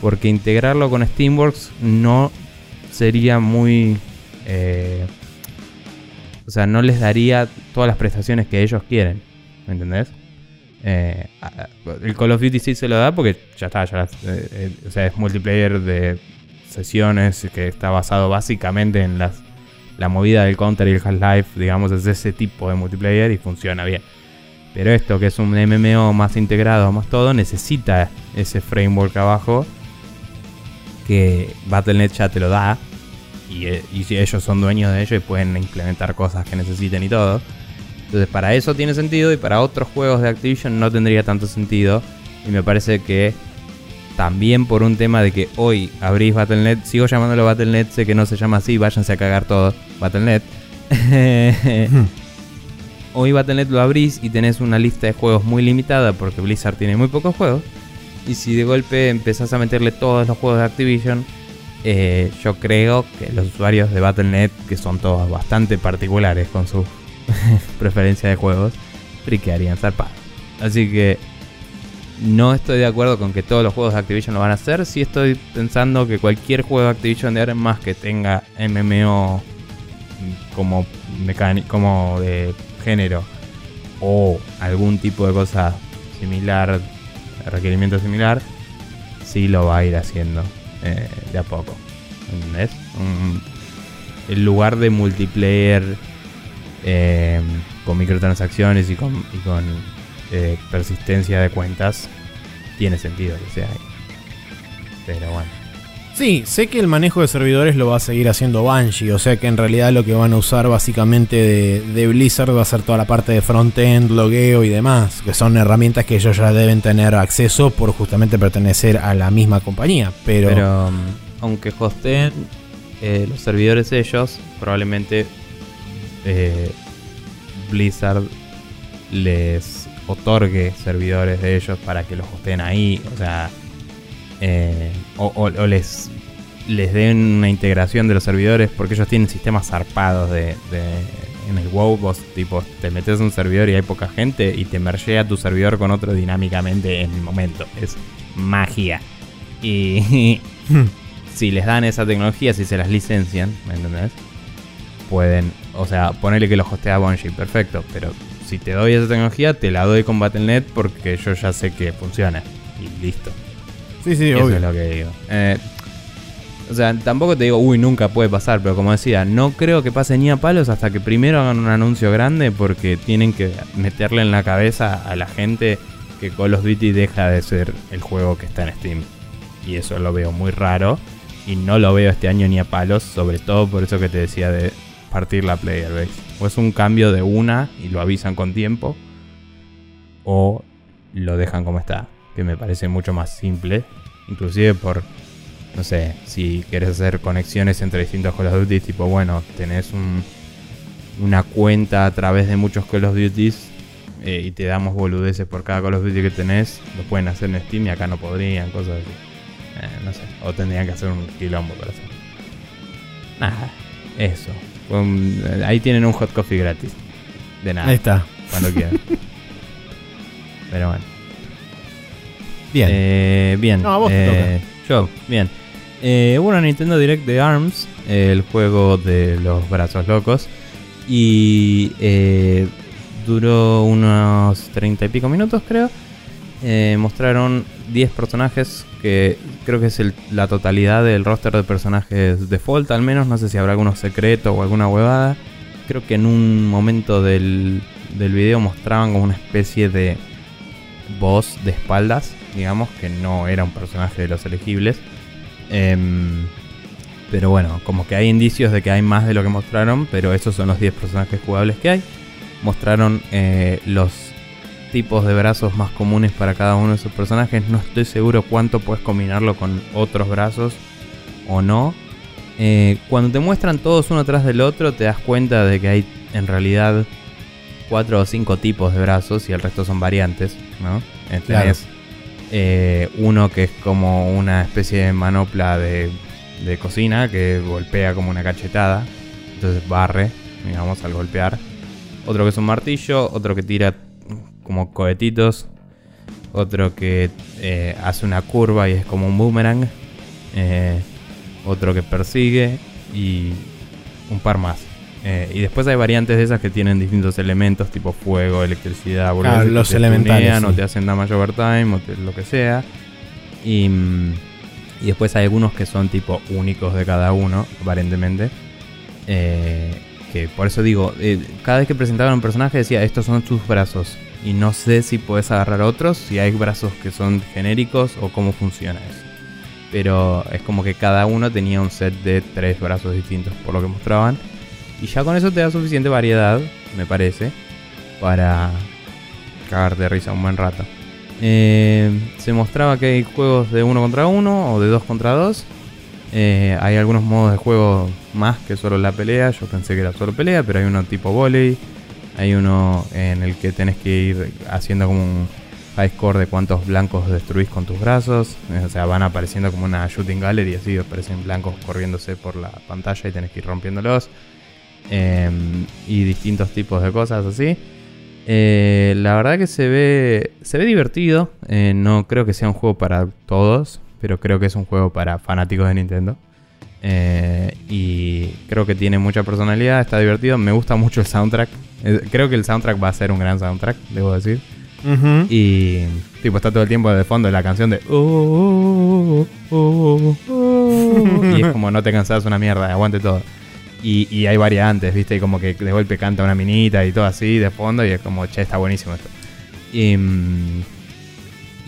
Porque integrarlo con Steamworks no sería muy... Eh, o sea, no les daría todas las prestaciones que ellos quieren. ¿Me entendés? Eh, el Call of Duty sí se lo da porque ya está, ya, eh, o sea, es multiplayer de sesiones que está basado básicamente en las, la movida del Counter y el Half-Life, digamos, es ese tipo de multiplayer y funciona bien. Pero esto que es un MMO más integrado, más todo, necesita ese framework abajo que Battle.net ya te lo da. Y, eh, y ellos son dueños de ello y pueden implementar cosas que necesiten y todo. Entonces para eso tiene sentido y para otros juegos de Activision no tendría tanto sentido. Y me parece que también por un tema de que hoy abrís Battle.net, sigo llamándolo Battle.net, sé que no se llama así, váyanse a cagar todos, Battle.net. hoy Battle.net lo abrís y tenés una lista de juegos muy limitada porque Blizzard tiene muy pocos juegos. Y si de golpe empezás a meterle todos los juegos de Activision, eh, yo creo que los usuarios de Battle.net, que son todos bastante particulares con su preferencia de juegos, friquearían zarpados. Así que no estoy de acuerdo con que todos los juegos de Activision lo van a hacer. Sí estoy pensando que cualquier juego de Activision de más que tenga MMO como, de género o algún tipo de cosa similar, requerimiento similar, sí lo va a ir haciendo eh, de a poco. ¿Entendés? el lugar de multiplayer eh, con microtransacciones y con eh, persistencia de cuentas, tiene sentido que sea ahí. Pero bueno. Sí, sé que el manejo de servidores lo va a seguir haciendo Banshee, o sea que en realidad lo que van a usar básicamente de, Blizzard va a ser toda la parte de frontend, logueo y demás, que son herramientas que ellos ya deben tener acceso por justamente pertenecer a la misma compañía. Pero, um, aunque hosteen eh, los servidores ellos, probablemente eh, Blizzard les otorgue servidores de ellos para que los hosteen ahí, o sea, eh, o, les, les den una integración de los servidores, porque ellos tienen sistemas zarpados de, en el WoW, vos tipo te metes un servidor y hay poca gente y te mergea tu servidor con otro dinámicamente en el momento, es magia. Y si les dan esa tecnología, si se las licencian, ¿me entendés? Pueden, o sea, ponerle que lo hostea Bungie, perfecto, pero si te doy esa tecnología, te la doy con Battle.net porque yo ya sé que funciona. Y listo. Sí, sí, Eso es lo que digo. Eh, o sea, tampoco te digo, uy, nunca puede pasar, pero como decía, no creo que pase ni a palos hasta que primero hagan un anuncio grande porque tienen que meterle en la cabeza a la gente que Call of Duty deja de ser el juego que está en Steam. Y eso lo veo muy raro. Y no lo veo este año ni a palos, sobre todo por eso que te decía de partir la player base. O es un cambio de una y lo avisan con tiempo. O lo dejan como está. Que me parece mucho más simple. Inclusive por, no sé, si quieres hacer conexiones entre distintos Call of Duty. Tipo, bueno, tenés un, una cuenta a través de muchos Call of Duty. Eh, y te damos boludeces por cada Call of Duty que tenés. Lo pueden hacer en Steam y acá no podrían, cosas así. Eh, no sé. O tendrían que hacer un quilombo para hacer. Nada, eso ahí tienen un hot coffee gratis. De nada. Ahí está. Cuando quieran. Pero bueno. Bien. Eh, bien. No, a vos eh, Yo, bien. Eh, hubo una Nintendo Direct de ARMS, el juego de los brazos locos. Y eh, duró unos 30 y pico minutos, creo. Eh, mostraron 10 personajes que creo que es la totalidad del roster de personajes default al menos. No sé si habrá alguno secreto o alguna huevada. Creo que en un momento del, del video mostraban como una especie de boss de espaldas, digamos, que no era un personaje de los elegibles. Em, pero bueno, como que hay indicios de que hay más de lo que mostraron, pero esos son los 10 personajes jugables que hay. Mostraron eh, los tipos de brazos más comunes para cada uno de sus personajes. No estoy seguro cuánto puedes combinarlo con otros brazos o no. Eh, cuando te muestran todos uno tras del otro, te das cuenta de que hay en realidad cuatro o cinco tipos de brazos y el resto son variantes, ¿no? Tenés este eh, uno que es como una especie de manopla de, de cocina que golpea como una cachetada, entonces barre, digamos, al golpear. Otro que es un martillo, otro que tira como cohetitos. Otro que eh, hace una curva y es como un boomerang. Eh, otro que persigue y un par más. Eh, y después hay variantes de esas que tienen distintos elementos, tipo fuego, electricidad, los elementales. O te hacen damage overtime o lo que sea. Y, y, después hay algunos que son tipo únicos de cada uno, aparentemente. que por eso digo, cada vez que presentaban un personaje decía, estos son sus brazos y no sé si puedes agarrar otros, si hay brazos que son genéricos o cómo funciona eso. Pero es como que cada uno tenía un set de tres brazos distintos por lo que mostraban. Y ya con eso te da suficiente variedad, me parece, para cagar de risa un buen rato. Eh, se mostraba que hay juegos de uno contra uno o de dos contra dos. Eh, hay algunos modos de juego más que solo la pelea. Yo pensé que era solo pelea, pero hay uno tipo volley. Hay uno en el que tenés que ir haciendo como un high score de cuántos blancos destruís con tus brazos. O sea, van apareciendo como una shooting gallery, así aparecen blancos corriéndose por la pantalla y tenés que ir rompiéndolos. Em, y distintos tipos de cosas así. Eh, la verdad que se ve, se ve divertido. Eh, no creo que sea un juego para todos, pero creo que es un juego para fanáticos de Nintendo. Eh, y creo que tiene mucha personalidad, está divertido. Me gusta mucho el soundtrack. creo que el soundtrack va a ser un gran soundtrack, debo decir. Y tipo está todo el tiempo de fondo la canción de oh, oh, oh, y es como no te cansas una mierda, aguante todo. Y, hay variantes, ¿viste? Y como que de golpe canta una minita y todo así de fondo y es como, che, está buenísimo esto. Y, mm,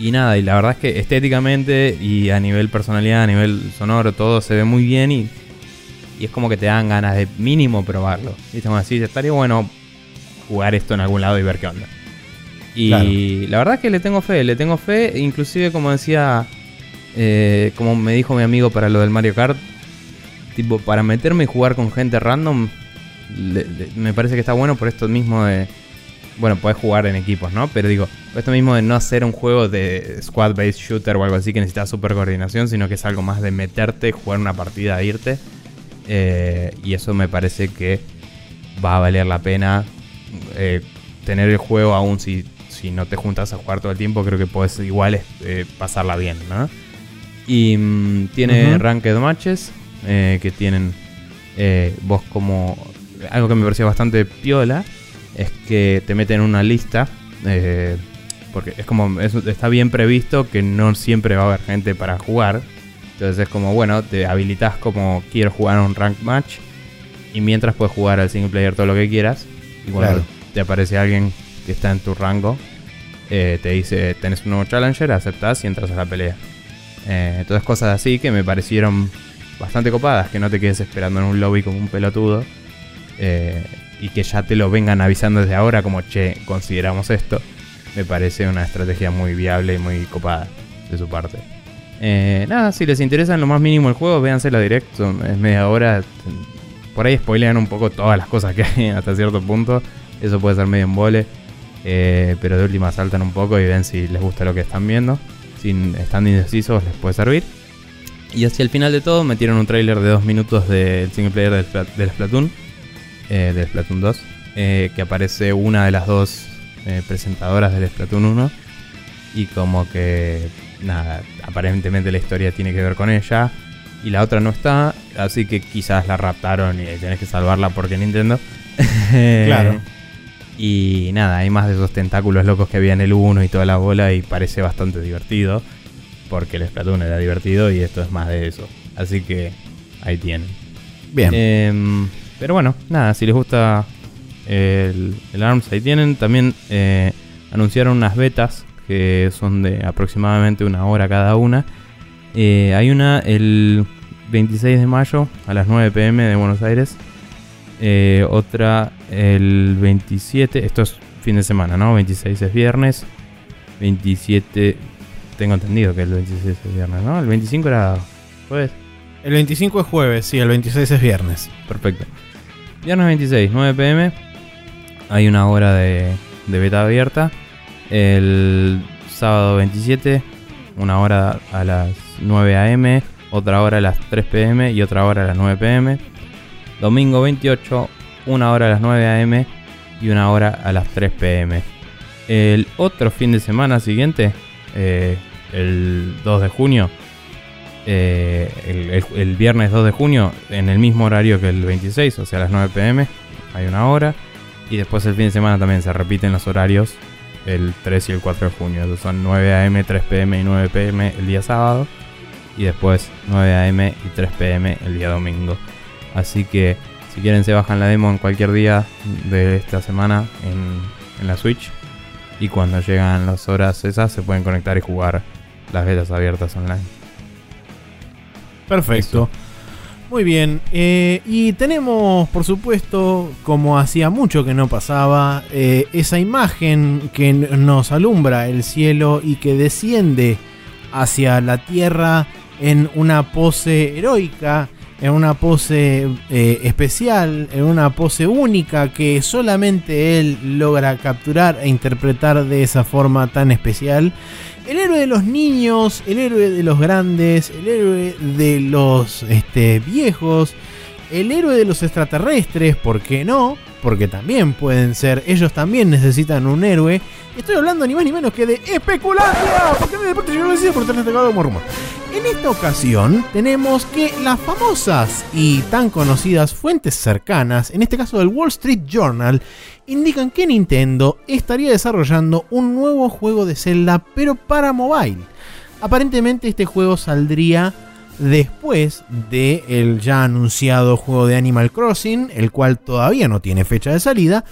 y nada, y la verdad es que estéticamente y a nivel personalidad, a nivel sonoro, todo se ve muy bien y, y es como que te dan ganas de mínimo probarlo. ¿Viste? Como así, estaría bueno jugar esto en algún lado y ver qué onda. Y la verdad es que le tengo fe, le tengo fe, inclusive como decía, eh, como me dijo mi amigo para lo del Mario Kart, tipo, para meterme y jugar con gente random, me parece que está bueno por esto mismo de. Bueno, puedes jugar en equipos, ¿no? Pero digo, esto mismo de no hacer un juego de squad-based shooter o algo así que necesita super coordinación, sino que es algo más de meterte, jugar una partida, irte. Eh, y eso me parece que va a valer la pena eh, tener el juego aún si, si no te juntas a jugar todo el tiempo. Creo que puedes igual eh, pasarla bien, ¿no? Y mm, tiene ranked matches, que tienen vos como... Algo que me pareció bastante piola es que te meten en una lista, eh, porque es como, está bien previsto que no siempre va a haber gente para jugar. Entonces es como, bueno, te habilitas como quiero jugar un rank match y mientras puedes jugar al single player todo lo que quieras. Y cuando te aparece alguien que está en tu rango, te dice, tenés un nuevo challenger, aceptás y entras a la pelea. entonces cosas así que me parecieron bastante copadas, que no te quedes esperando en un lobby como un pelotudo. Eh, y que ya te lo vengan avisando desde ahora como, che, consideramos esto. Me parece una estrategia muy viable y muy copada de su parte. Eh, nada, si les interesa lo más mínimo el juego, véanse la directo. Es media hora. Por ahí spoilean un poco todas las cosas que hay hasta cierto punto. Eso puede ser medio en vole. Eh, pero de última saltan un poco y ven si les gusta lo que están viendo. Si están indecisos, les puede servir. Y hacia el final de todo metieron un tráiler de dos minutos del single player del, Splatoon, eh, del Splatoon 2, eh, que aparece una de las dos eh, presentadoras del Splatoon 1 y como que nada, aparentemente la historia tiene que ver con ella y la otra no está, así que quizás la raptaron y tenés que salvarla porque Nintendo. claro. Y nada, hay más de esos tentáculos locos que había en el 1 y toda la bola y parece bastante divertido porque el Splatoon era divertido y esto es más de eso. Así que ahí tienen. Bien. Em, pero bueno, nada, si les gusta el, ARMS, ahí tienen. También eh, anunciaron unas betas que son de aproximadamente una hora cada una. Eh, hay una el 26 de mayo a las 9 pm de Buenos Aires. Eh, otra el 27, esto es fin de semana, ¿no? 26 es viernes. 27 tengo entendido que el 26 es viernes, ¿no? El 25 era jueves. El 25 es jueves, sí, el 26 es viernes. Perfecto. Viernes 26, 9 pm. Hay una hora de, beta abierta. El sábado 27, una hora a las 9 am, otra hora a las 3 pm y otra hora a las 9 pm. Domingo 28, una hora a las 9 am y una hora a las 3 pm. El otro fin de semana siguiente, eh, el 2 de junio, eh, el, viernes 2 de junio, en el mismo horario que el 26, o sea, a las 9 pm, hay una hora. Y después el fin de semana también se repiten los horarios, el 3 y el 4 de junio. Entonces son 9 am, 3 pm y 9 pm el día sábado. Y después 9 am y 3 pm el día domingo. Así que si quieren se bajan la demo en cualquier día de esta semana en, la Switch. Y cuando llegan las horas esas se pueden conectar y jugar las betas abiertas online. Perfecto. Muy bien, eh, y tenemos, por supuesto, como hacía mucho que no pasaba, eh, esa imagen que nos alumbra el cielo y que desciende hacia la tierra en una pose heroica, en una pose eh, especial, en una pose única que solamente él logra capturar e interpretar de esa forma tan especial el héroe de los niños, el héroe de los grandes, el héroe de los este, viejos, el héroe de los extraterrestres, ¿por qué no? Porque también pueden ser, ellos también necesitan un héroe. Estoy hablando ni más ni menos que de Especulandia, porque de deporte yo lo decía por tener como rumor. En esta ocasión tenemos que las famosas y tan conocidas fuentes cercanas, en este caso del Wall Street Journal, indican que Nintendo estaría desarrollando un nuevo juego de Zelda, pero para mobile. Aparentemente este juego saldría después del el ya anunciado juego de Animal Crossing, el cual todavía no tiene fecha de salida,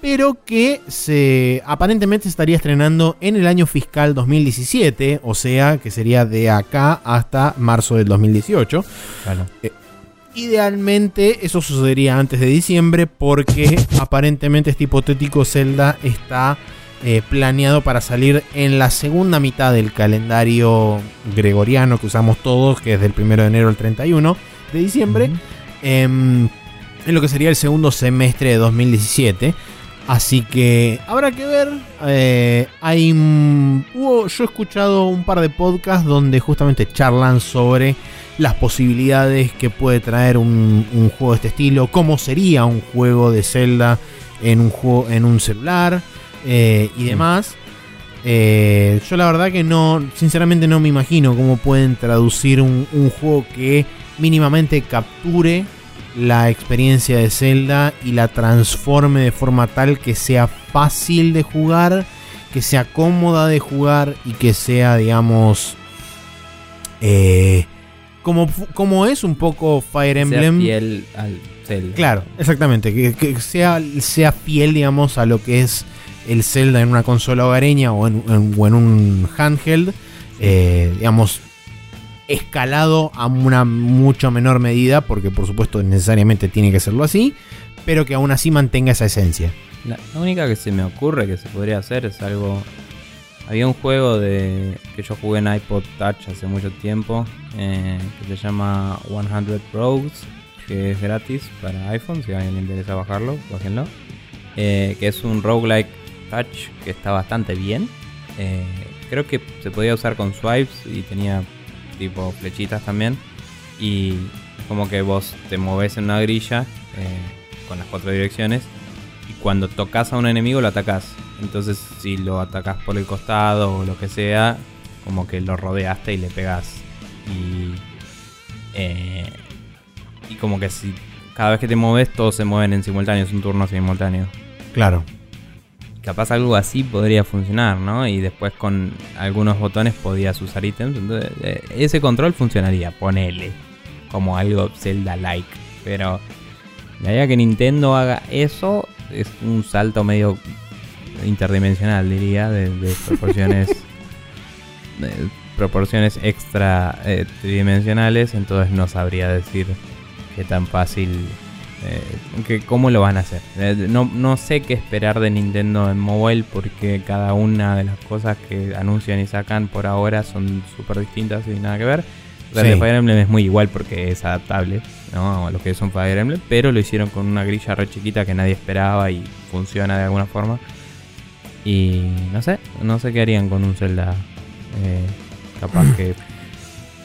pero que se aparentemente estaría estrenando en el año fiscal 2017, o sea, que sería de acá hasta marzo del 2018. Claro. Eh, Idealmente eso sucedería antes de diciembre porque aparentemente este hipotético Zelda está eh, planeado para salir en la segunda mitad del calendario gregoriano que usamos todos, que es del 1 de enero al 31 de diciembre, em, en lo que sería el segundo semestre de 2017. Así que habrá que ver. Eh, hay, yo he escuchado un par de podcasts donde justamente charlan sobre las posibilidades que puede traer un, juego de este estilo, cómo sería un juego de Zelda en un, juego, en un celular eh, y demás. Eh, yo la verdad que no, sinceramente no me imagino cómo pueden traducir un, juego que mínimamente capture la experiencia de Zelda y la transforme de forma tal que sea fácil de jugar, que sea cómoda de jugar y que sea, digamos, eh, como, es un poco Fire Emblem. Sea fiel al Zelda. Claro, exactamente. Que, sea, sea fiel, digamos, a lo que es el Zelda en una consola hogareña o en, un handheld. Eh, digamos, escalado a una mucho menor medida, porque por supuesto necesariamente tiene que serlo así, pero que aún así mantenga esa esencia. La, única que se me ocurre que se podría hacer es algo había un juego de que yo jugué en iPod Touch hace mucho tiempo eh, que se llama 100 Rogues, que es gratis para iPhone, si a alguien le interesa bajarlo, bájenlo. Eh, que es un roguelike touch que está bastante bien. Eh, creo que se podía usar con swipes y tenía tipo flechitas también. Y como que vos te moves en una grilla con las cuatro direcciones y cuando tocas a un enemigo lo atacás. Entonces, si lo atacas por el costado o lo que sea, como que lo rodeaste y le pegas. Y. Eh, y como que si cada vez que te mueves, todos se mueven en simultáneo, es un turno simultáneo. Claro. Capaz algo así podría funcionar, ¿no? Y después con algunos botones podías usar ítems. Entonces, eh, ese control funcionaría, ponele. Como algo Zelda-like. Pero. De ahí a que Nintendo haga eso, es un salto medio interdimensional, diría, de, proporciones proporciones extra eh, tridimensionales, entonces no sabría decir qué tan fácil, eh, que, cómo lo van a hacer. Eh, no, no sé qué esperar de Nintendo en mobile porque cada una de las cosas que anuncian y sacan por ahora son súper distintas y nada que ver. Fire Emblem es muy igual porque es adaptable ¿no? a lo que son Fire Emblem, pero lo hicieron con una grilla re chiquita que nadie esperaba y funciona de alguna forma. Y no sé, no sé qué harían con un Zelda. Eh, capaz que.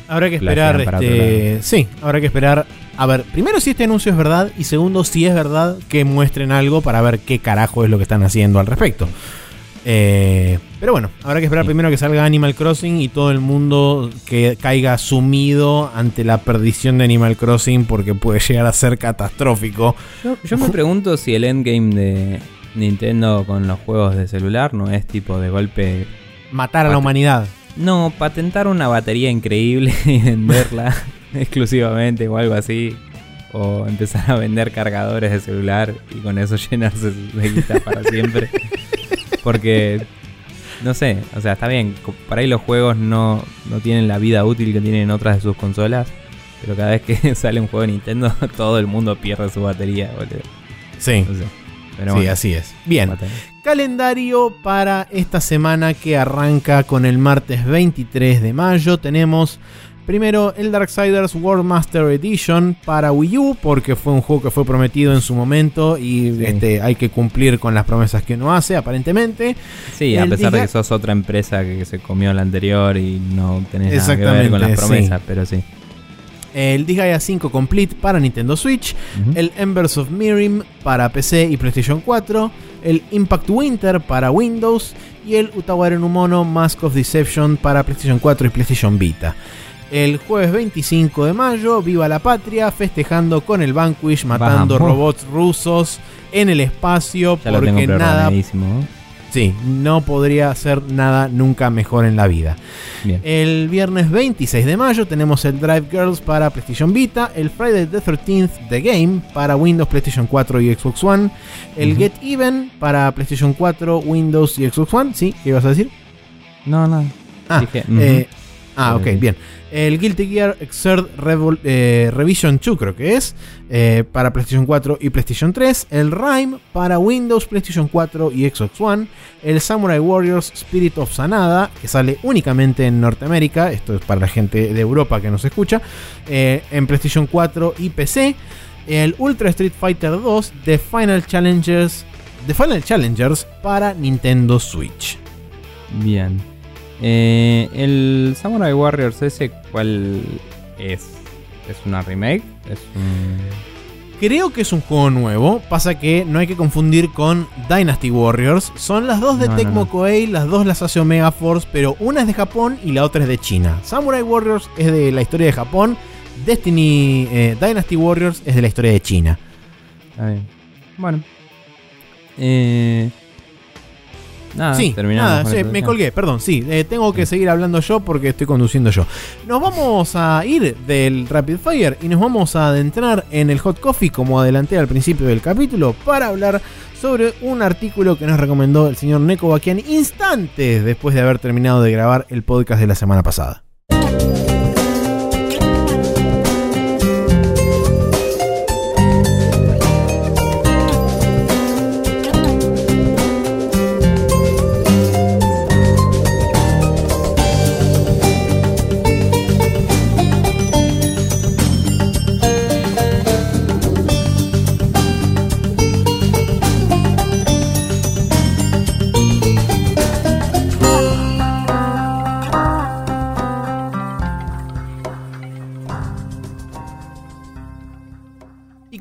Habrá que esperar. Este, sí, habrá que esperar. A ver, primero si este anuncio es verdad. Y segundo, si es verdad que muestren algo para ver qué carajo es lo que están haciendo al respecto. Eh, pero bueno, habrá que esperar primero que salga Animal Crossing y todo el mundo que caiga sumido ante la perdición de Animal Crossing porque puede llegar a ser catastrófico. yo me pregunto si el endgame de, Nintendo con los juegos de celular no es tipo de golpe... Matar a la humanidad. No, patentar una batería increíble y venderla exclusivamente o algo así. O empezar a vender cargadores de celular y con eso llenarse de guita para siempre. Porque, no sé, o sea, está bien, para ahí los juegos no, no tienen la vida útil que tienen otras de sus consolas. Pero cada vez que sale un juego de Nintendo, todo el mundo pierde su batería, boludo. Sí. sí, así es. Bien. Calendario para esta semana que arranca con el martes 23 de mayo. Tenemos Primero, el Darksiders World Master Edition para Wii U, porque fue un juego que fue prometido en su momento y este, hay que cumplir con las promesas que uno hace, aparentemente. Sí, a pesar de que sos otra empresa que se comió la anterior y no tenés nada que ver con las promesas, pero sí. El Disgaea 5 Complete para Nintendo Switch, el Embers of Mirim para PC y PlayStation 4, el Impact Winter para Windows y el Utaware no Mono Mask of Deception para PlayStation 4 y PlayStation Vita el jueves 25 de mayo, viva la patria, festejando con el Vanquish, matando robots rusos en el espacio, porque nada... Sí, no podría ser nada nunca mejor en la vida. El viernes 26 de mayo tenemos el Drive Girls para PlayStation Vita, el Friday the 13th The Game para Windows, PlayStation 4 y Xbox One, el Get Even para PlayStation 4, Windows y Xbox One. ¿Sí? ¿Qué ibas a decir? No, no. Ah, eh, ah ok, bien. El Guilty Gear Xrd eh, Revision 2 creo que es, eh, para PlayStation 4 y PlayStation 3, el Rime para Windows, PlayStation 4 y Xbox One, el Samurai Warriors Spirit of Sanada, que sale únicamente en Norteamérica, esto es para la gente de Europa que nos escucha, eh, en PlayStation 4 y PC, el Ultra Street Fighter 2 The Final Challengers, The Final Challengers para Nintendo Switch. Bien. Eh, el Samurai Warriors ese, ¿cuál es? ¿Es una remake? ¿Es Creo que es un juego nuevo. Pasa que no hay que confundir con Dynasty Warriors. Son las dos de Tecmo Koei, las dos las hace Omega Force, pero una es de Japón y la otra es de China. Samurai Warriors es de la historia de Japón. Destiny eh, Dynasty Warriors es de la historia de China. Bueno. Eh, Nada, sí, nada, me colgué, perdón, sí, eh, tengo que seguir hablando yo porque estoy conduciendo yo. Nos vamos a ir del Rapid Fire y nos vamos a adentrar en el Hot Coffee como adelanté al principio del capítulo para hablar sobre un artículo que nos recomendó el señor Neko Bakian instantes después de haber terminado de grabar el podcast de la semana pasada.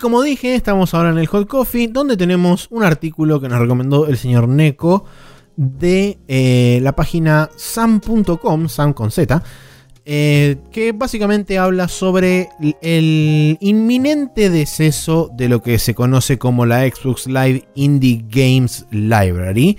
Como dije, estamos ahora en el Hot Coffee, donde tenemos un artículo que nos recomendó el señor Neko de eh, la página sam.com, sam con Z, eh, que básicamente habla sobre el inminente deceso de lo que se conoce como la Xbox Live Indie Games Library.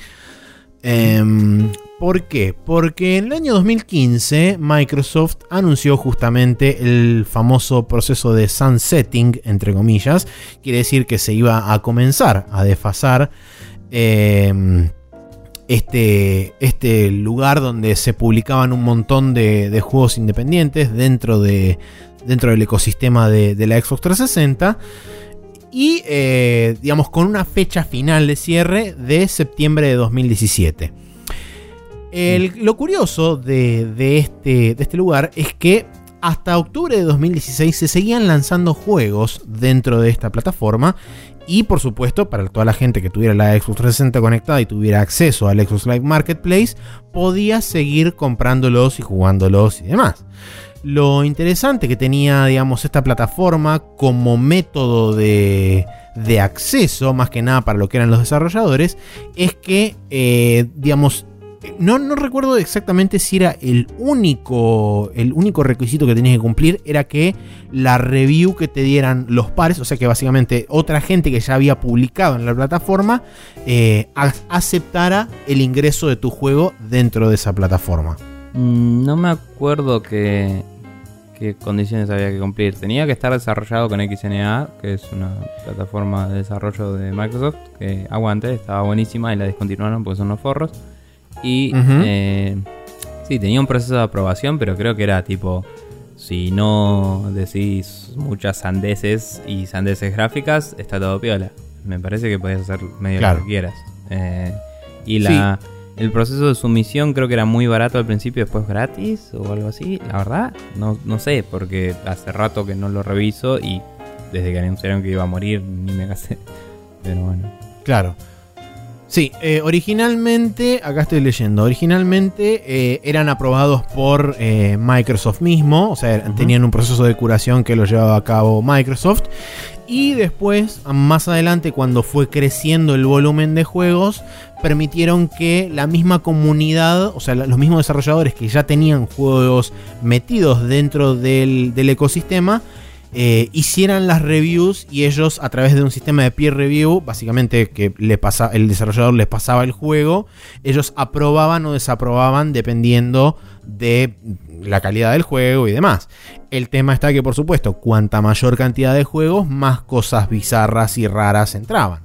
Em, ¿Por qué? Porque en el año 2015 Microsoft anunció justamente el famoso proceso de sunsetting, entre comillas. Quiere decir que se iba a comenzar a desfasar em, este, este lugar donde se publicaban un montón de, juegos independientes dentro, de, dentro del ecosistema de, la Xbox 360 y eh, digamos con una fecha final de cierre de septiembre de 2017 lo curioso de, este, de este lugar es que hasta octubre de 2016 se seguían lanzando juegos dentro de esta plataforma y por supuesto para toda la gente que tuviera la Xbox 360 conectada y tuviera acceso al Xbox Live Marketplace podía seguir comprándolos y jugándolos y demás. Lo interesante que tenía digamos esta plataforma como método de, de acceso más que nada para lo que eran los desarrolladores es que eh, digamos no, no recuerdo exactamente si era el único, el único requisito que tenías que cumplir, era que la review que te dieran los pares, o sea que básicamente otra gente que ya había publicado en la plataforma, eh, aceptara el ingreso de tu juego dentro de esa plataforma. Mm, no me acuerdo qué, qué condiciones había que cumplir. Tenía que estar desarrollado con XNA, que es una plataforma de desarrollo de Microsoft, que aguante, estaba buenísima y la descontinuaron porque son los forros. Y eh, sí, tenía un proceso de aprobación, pero creo que era tipo si no decís muchas sandeces y sandeces gráficas, está todo piola. Me parece que podés hacer medio lo que quieras. Eh, y la, el proceso de sumisión creo que era muy barato al principio, después gratis o algo así. La verdad, no, no sé, porque hace rato que no lo reviso y desde que anunciaron que iba a morir ni me casé. Pero bueno. Claro. Sí, eh, originalmente, acá estoy leyendo, originalmente eh, eran aprobados por eh, Microsoft mismo, o sea, tenían un proceso de curación que lo llevaba a cabo Microsoft. Y después, más adelante, cuando fue creciendo el volumen de juegos, permitieron que la misma comunidad, o sea, los mismos desarrolladores que ya tenían juegos metidos dentro del, ecosistema, eh, hicieran las reviews y ellos a través de un sistema de peer review, básicamente que le pasa, el desarrollador les pasaba el juego, ellos aprobaban o desaprobaban dependiendo de la calidad del juego y demás. El tema está que por supuesto, cuanta mayor cantidad de juegos, más cosas bizarras y raras entraban.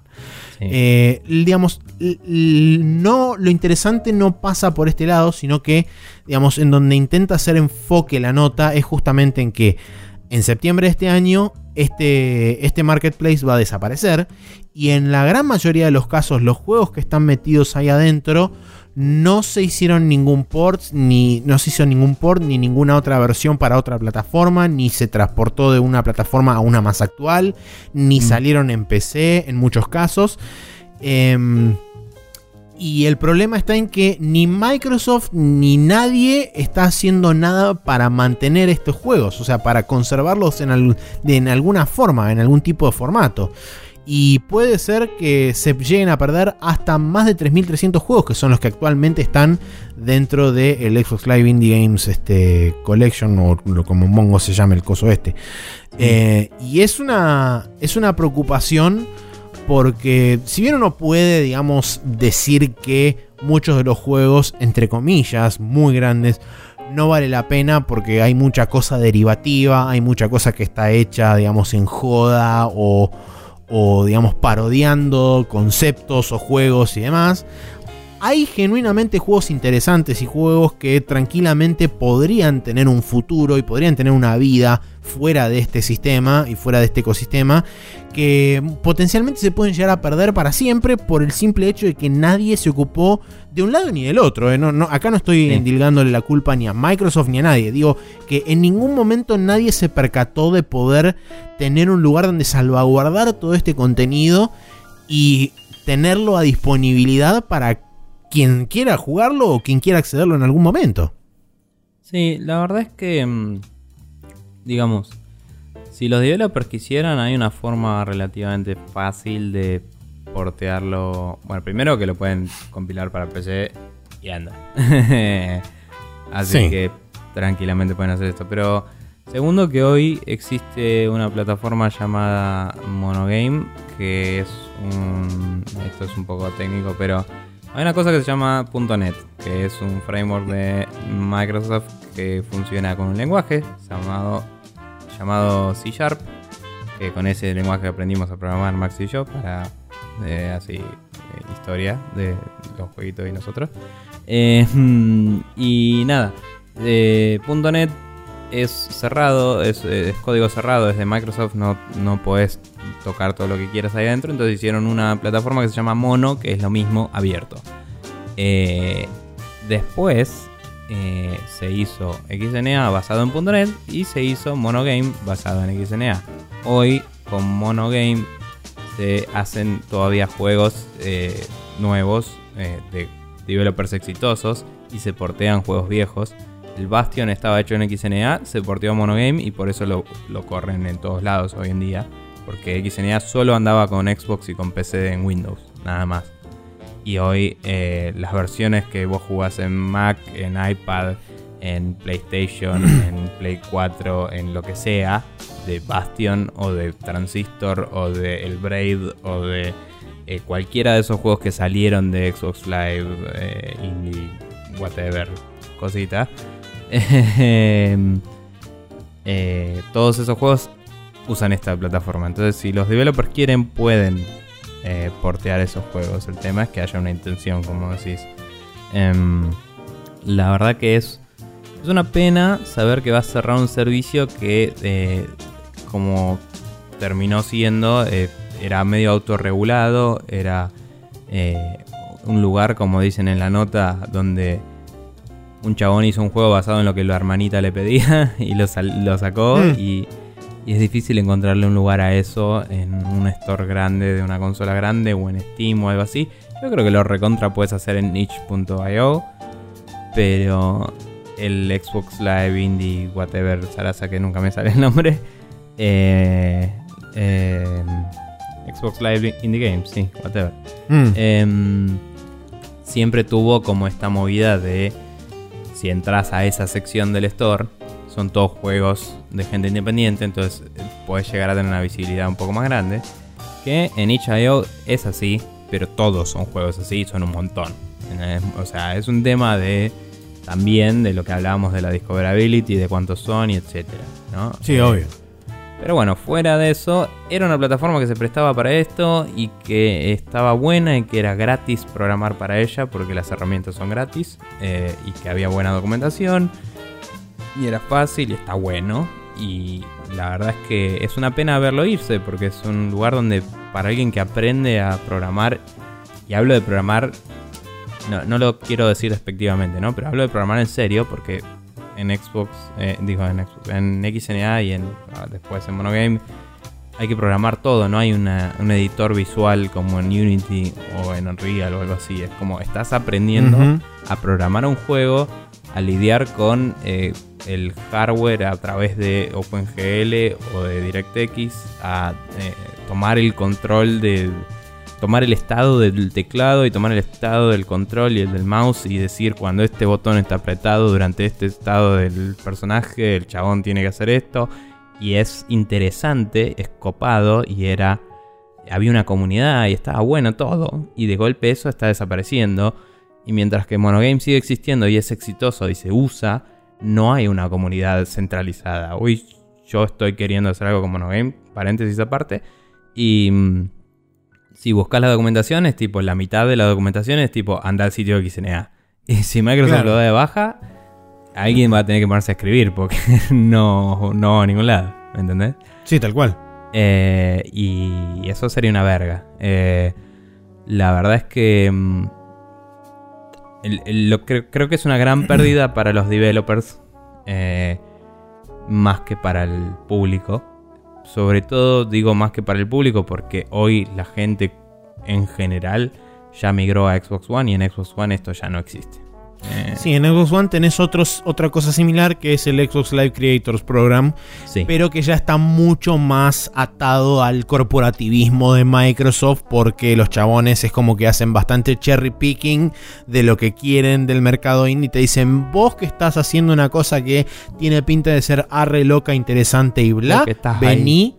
Eh, digamos, no, lo interesante no pasa por este lado, sino que, digamos, en donde intenta hacer enfoque la nota es justamente en que en septiembre de este año este, este marketplace va a desaparecer y en la gran mayoría de los casos los juegos que están metidos ahí adentro no se hicieron ningún port, ni no se hizo ningún port, ni ninguna otra versión para otra plataforma, ni se transportó de una plataforma a una más actual, ni mm. salieron en PC en muchos casos. Em, y el problema está en que ni Microsoft ni nadie está haciendo nada para mantener estos juegos, o sea, para conservarlos en, en alguna forma, en algún tipo de formato. Y puede ser que se lleguen a perder hasta más de 3.300 juegos, que son los que actualmente están dentro del Xbox Live Indie Games este, Collection, o como Mongo se llama el coso este. Eh, y es una, es una preocupación porque si bien uno puede, digamos, decir que muchos de los juegos, entre comillas, muy grandes, no vale la pena porque hay mucha cosa derivativa, hay mucha cosa que está hecha, digamos, en joda o o digamos parodiando conceptos o juegos y demás. Hay genuinamente juegos interesantes y juegos que tranquilamente podrían tener un futuro y podrían tener una vida fuera de este sistema y fuera de este ecosistema que potencialmente se pueden llegar a perder para siempre por el simple hecho de que nadie se ocupó de un lado ni del otro. ¿eh? No, acá no estoy endilgándole la culpa ni a Microsoft ni a nadie. Digo que en ningún momento nadie se percató de poder tener un lugar donde salvaguardar todo este contenido y tenerlo a disponibilidad para quien quiera jugarlo o quien quiera accederlo en algún momento. Sí, la verdad es que, mm, digamos, si los developers quisieran, hay una forma relativamente fácil de portearlo. Bueno, primero que lo pueden compilar para PC y anda. Así que tranquilamente pueden hacer esto. Pero segundo que hoy existe una plataforma llamada Monogame, que es un... Esto es un poco técnico, pero hay una cosa que se llama .NET, que es un framework de Microsoft que funciona con un lenguaje llamado, llamado C Sharp, que con ese lenguaje aprendimos a programar Max y yo para eh, así eh, historia de los jueguitos y nosotros. Eh, y nada, .NET es cerrado, es, código cerrado, es de Microsoft, no, no podés tocar todo lo que quieras ahí adentro. Entonces hicieron una plataforma que se llama Mono, que es lo mismo abierto. Eh, después eh, se hizo XNA basado en .NET y se hizo Monogame basado en XNA. Hoy con Monogame se hacen todavía juegos eh, nuevos de developers exitosos y se portean juegos viejos. El Bastion estaba hecho en XNA, se porteó a Monogame y por eso lo, lo corren en todos lados hoy en día porque XNA solo andaba con Xbox y con PC en Windows, nada más. Y hoy eh, las versiones que vos jugás en Mac, en iPad, en PlayStation, en Play 4, en lo que sea, de Bastion o de Transistor o de El Braid o de eh, cualquiera de esos juegos que salieron de Xbox Live, eh, Indie, whatever, cosita. Todos esos juegos usan esta plataforma. Entonces, si los developers quieren, pueden eh, portear esos juegos. El tema es que haya una intención, como decís. Em, la verdad que es Es una pena saber que va a cerrar un servicio que, eh, como terminó siendo, eh, era medio autorregulado, era eh, un lugar, como dicen en la nota, donde un chabón hizo un juego basado en lo que la hermanita le pedía y lo, sacó mm. y, es difícil encontrarle un lugar a eso en un store grande de una consola grande o en Steam o algo así. Yo creo que lo recontra puedes hacer en itch.io, pero el Xbox Live Indie Whatever Sarasa, que nunca me sale el nombre, eh, eh, Xbox Live Indie Games, sí, whatever. Mm. Em, siempre tuvo como esta movida de si entras a esa sección del store, son todos juegos de gente independiente, entonces eh, puedes llegar a tener una visibilidad un poco más grande. Que en itch.io es así, pero todos son juegos así, son un montón. O sea, es un tema de también de lo que hablábamos de la discoverability, de cuántos son y etcétera, ¿no? Sí, eh, obvio. Pero bueno, fuera de eso, era una plataforma que se prestaba para esto y que estaba buena y que era gratis programar para ella porque las herramientas son gratis eh, y que había buena documentación y era fácil y está bueno. Y la verdad es que es una pena verlo irse porque es un lugar donde para alguien que aprende a programar, y hablo de programar, no, no lo quiero decir despectivamente, ¿no? Pero hablo de programar en serio porque en Xbox, eh, digo en Xbox, en XNA y en ah, después en Monogame hay que programar todo, no hay un editor visual como en Unity o en Unreal o algo así. Es como estás aprendiendo a programar un juego, a lidiar con eh, el hardware a través de OpenGL o de DirectX, a eh, tomar el control de tomar el estado del teclado y tomar el estado del control y el del mouse y decir cuando este botón está apretado durante este estado del personaje, el chabón tiene que hacer esto. Y es interesante, es copado y era... Había una comunidad y estaba bueno todo. Y de golpe eso está desapareciendo. Y mientras que Monogame sigue existiendo y es exitoso y se usa, no hay una comunidad centralizada. Hoy yo estoy queriendo hacer algo con Monogame, paréntesis aparte. Y mm, si buscas la documentación, es tipo la mitad de la documentación es tipo anda al sitio XNA. Y si Microsoft lo da de baja, alguien va a tener que ponerse a escribir porque no, no va a ningún lado. ¿Me entendés? Sí, tal cual. Eh, y eso sería una verga. Eh, la verdad es que mm, lo, creo, que es una gran pérdida para los developers. Eh, más que para el público. Sobre todo digo más que para el público porque hoy la gente en general ya migró a Xbox One y en Xbox One esto ya no existe. Eh, sí, en Xbox One tenés otros, otra cosa similar que es el Xbox Live Creators Program, pero que ya está mucho más atado al corporativismo de Microsoft porque los chabones es como que hacen bastante cherry picking de lo que quieren del mercado indie y te dicen, vos que estás haciendo una cosa que tiene pinta de ser arre loca, interesante y bla, vení,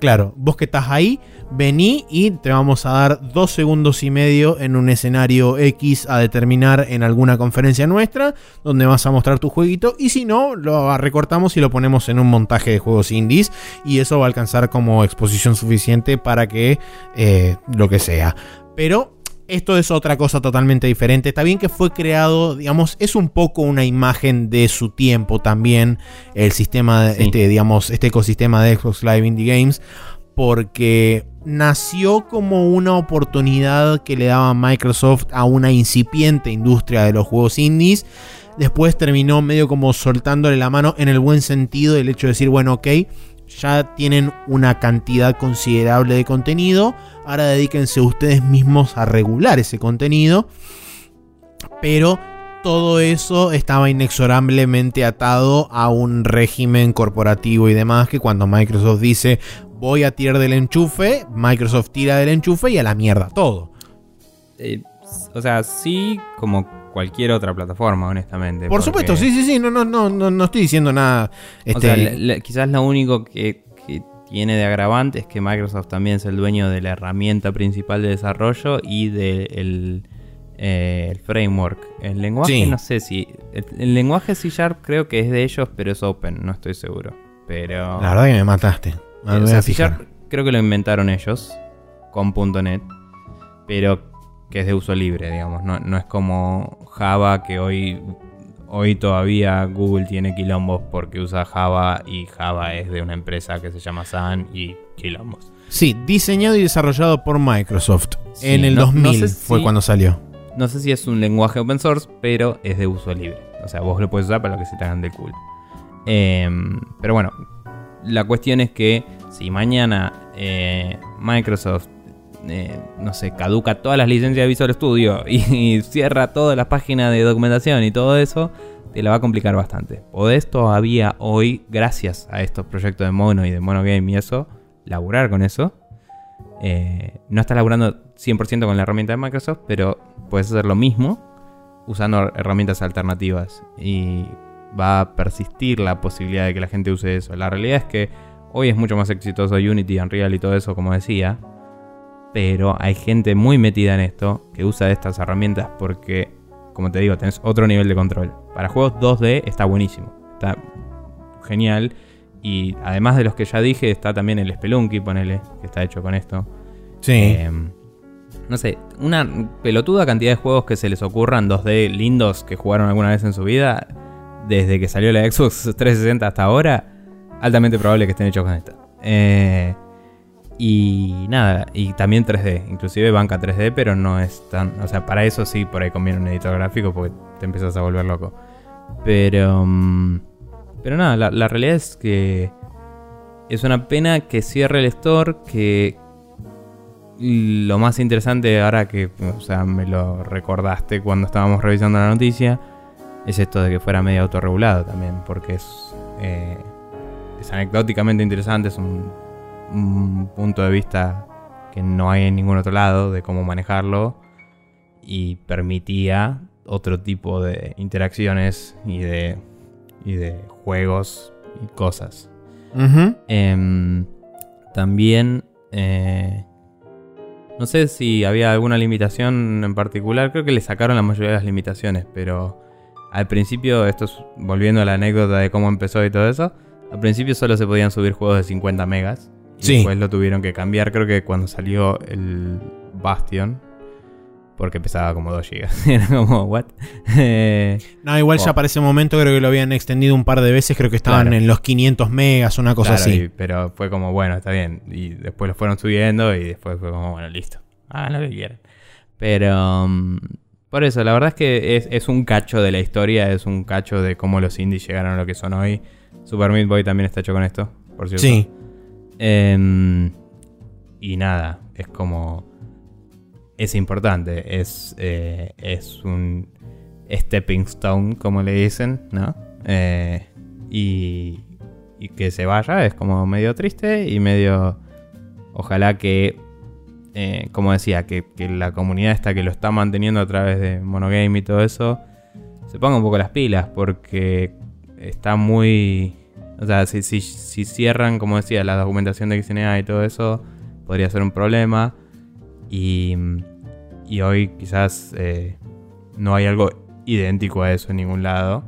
claro, vos que estás ahí vení y te vamos a dar dos segundos y medio en un escenario X a determinar en alguna conferencia nuestra, donde vas a mostrar tu jueguito, y si no, lo recortamos y lo ponemos en un montaje de juegos indies, y eso va a alcanzar como exposición suficiente para que eh, lo que sea. Pero esto es otra cosa totalmente diferente. Está bien que fue creado, digamos, es un poco una imagen de su tiempo también. El sistema, este, digamos, este ecosistema de Xbox Live Indie Games porque nació como una oportunidad que le daba Microsoft a una incipiente industria de los juegos indies. Después terminó medio como soltándole la mano en el buen sentido el hecho de decir, bueno, ok, ya tienen una cantidad considerable de contenido, ahora dedíquense ustedes mismos a regular ese contenido. Pero todo eso estaba inexorablemente atado a un régimen corporativo y demás que cuando Microsoft dice voy a tirar del enchufe, Microsoft tira del enchufe y a la mierda todo. Eh, o sea, sí, como cualquier otra plataforma, honestamente. Por supuesto, sí, sí, sí, no, no, no, no, estoy diciendo nada. O sea, este, quizás lo único que, tiene de agravante es que Microsoft también es el dueño de la herramienta principal de desarrollo y del eh, framework. El lenguaje, no sé si. El, lenguaje C Sharp creo que es de ellos, pero es open, no estoy seguro. Pero. La verdad que me mataste creo que lo inventaron ellos con .NET, pero que es de uso libre, digamos. No, es como Java que hoy hoy todavía Google tiene quilombos porque usa Java y Java es de una empresa que se llama Sun y quilombos. Sí, diseñado y desarrollado por Microsoft. en el 2000 fue cuando salió. No sé si es un lenguaje open source, pero es de uso libre. O sea, vos lo puedes usar para lo que se te hagan de cool. Em, pero bueno, la cuestión es que si mañana eh, Microsoft, eh, no sé, caduca todas las licencias de Visual Studio y, cierra todas las páginas de documentación y todo eso, te la va a complicar bastante. Podés todavía hoy, gracias a estos proyectos de Mono y de Mono Game y eso, laburar con eso. Eh, no estás laburando 100% con la herramienta de Microsoft, pero puedes hacer lo mismo usando herramientas alternativas. Y va a persistir la posibilidad de que la gente use eso. La realidad es que hoy es mucho más exitoso Unity, Unreal y todo eso, como decía. Pero hay gente muy metida en esto que usa estas herramientas porque, como te digo, tenés otro nivel de control. Para juegos 2D está buenísimo. Está genial. Y además de los que ya dije, está también el Spelunky, ponele, que está hecho con esto. Sí. Eh, no sé, una pelotuda cantidad de juegos que se les ocurran 2D lindos que jugaron alguna vez en su vida, desde que salió la Xbox 360 hasta ahora, altamente probable que estén hechos con esto. Eh, y nada, y también 3D, inclusive banca 3D, pero no es tan... O sea, para eso sí, por ahí conviene un editor gráfico porque te empiezas a volver loco. Pero... Mm, pero nada, la, realidad es que es una pena que cierre el store, que, lo más interesante ahora que o sea, me lo recordaste cuando estábamos revisando la noticia es esto de que fuera medio autorregulado también, porque es, eh, es anecdóticamente interesante, es un, punto de vista que no hay en ningún otro lado de cómo manejarlo y permitía otro tipo de interacciones y de, y de juegos y cosas. Em, también eh, no sé si había alguna limitación en particular, creo que le sacaron la mayoría de las limitaciones, pero al principio, esto es volviendo a la anécdota de cómo empezó y todo eso, al principio solo se podían subir juegos de 50 megas. Y después lo tuvieron que cambiar, creo que cuando salió el Bastion, porque pesaba como 2 GB. Era como, ¿what? no, igual ya para ese momento creo que lo habían extendido un par de veces, creo que estaban en los 500 megas, una cosa así. pero fue como, bueno, está bien. Y después lo fueron subiendo y después fue como, bueno, listo. Hagan lo que quieran. Pero... Mm, por eso, la verdad es que es, un cacho de la historia, es un cacho de cómo los indies llegaron a lo que son hoy. Super Meat Boy también está hecho con esto, por cierto. Sí. Em, y nada, es como es importante, es, eh, es un stepping stone, como le dicen, ¿no? Eh, y, y, que se vaya es como medio triste y medio... Ojalá que, eh, como decía, que, la comunidad esta que lo está manteniendo a través de Monogame y todo eso, se ponga un poco las pilas porque está muy... O sea, si, si, si cierran, como decía, la documentación de XNA y todo eso, podría ser un problema. Y, hoy quizás eh, no hay algo idéntico a eso en ningún lado.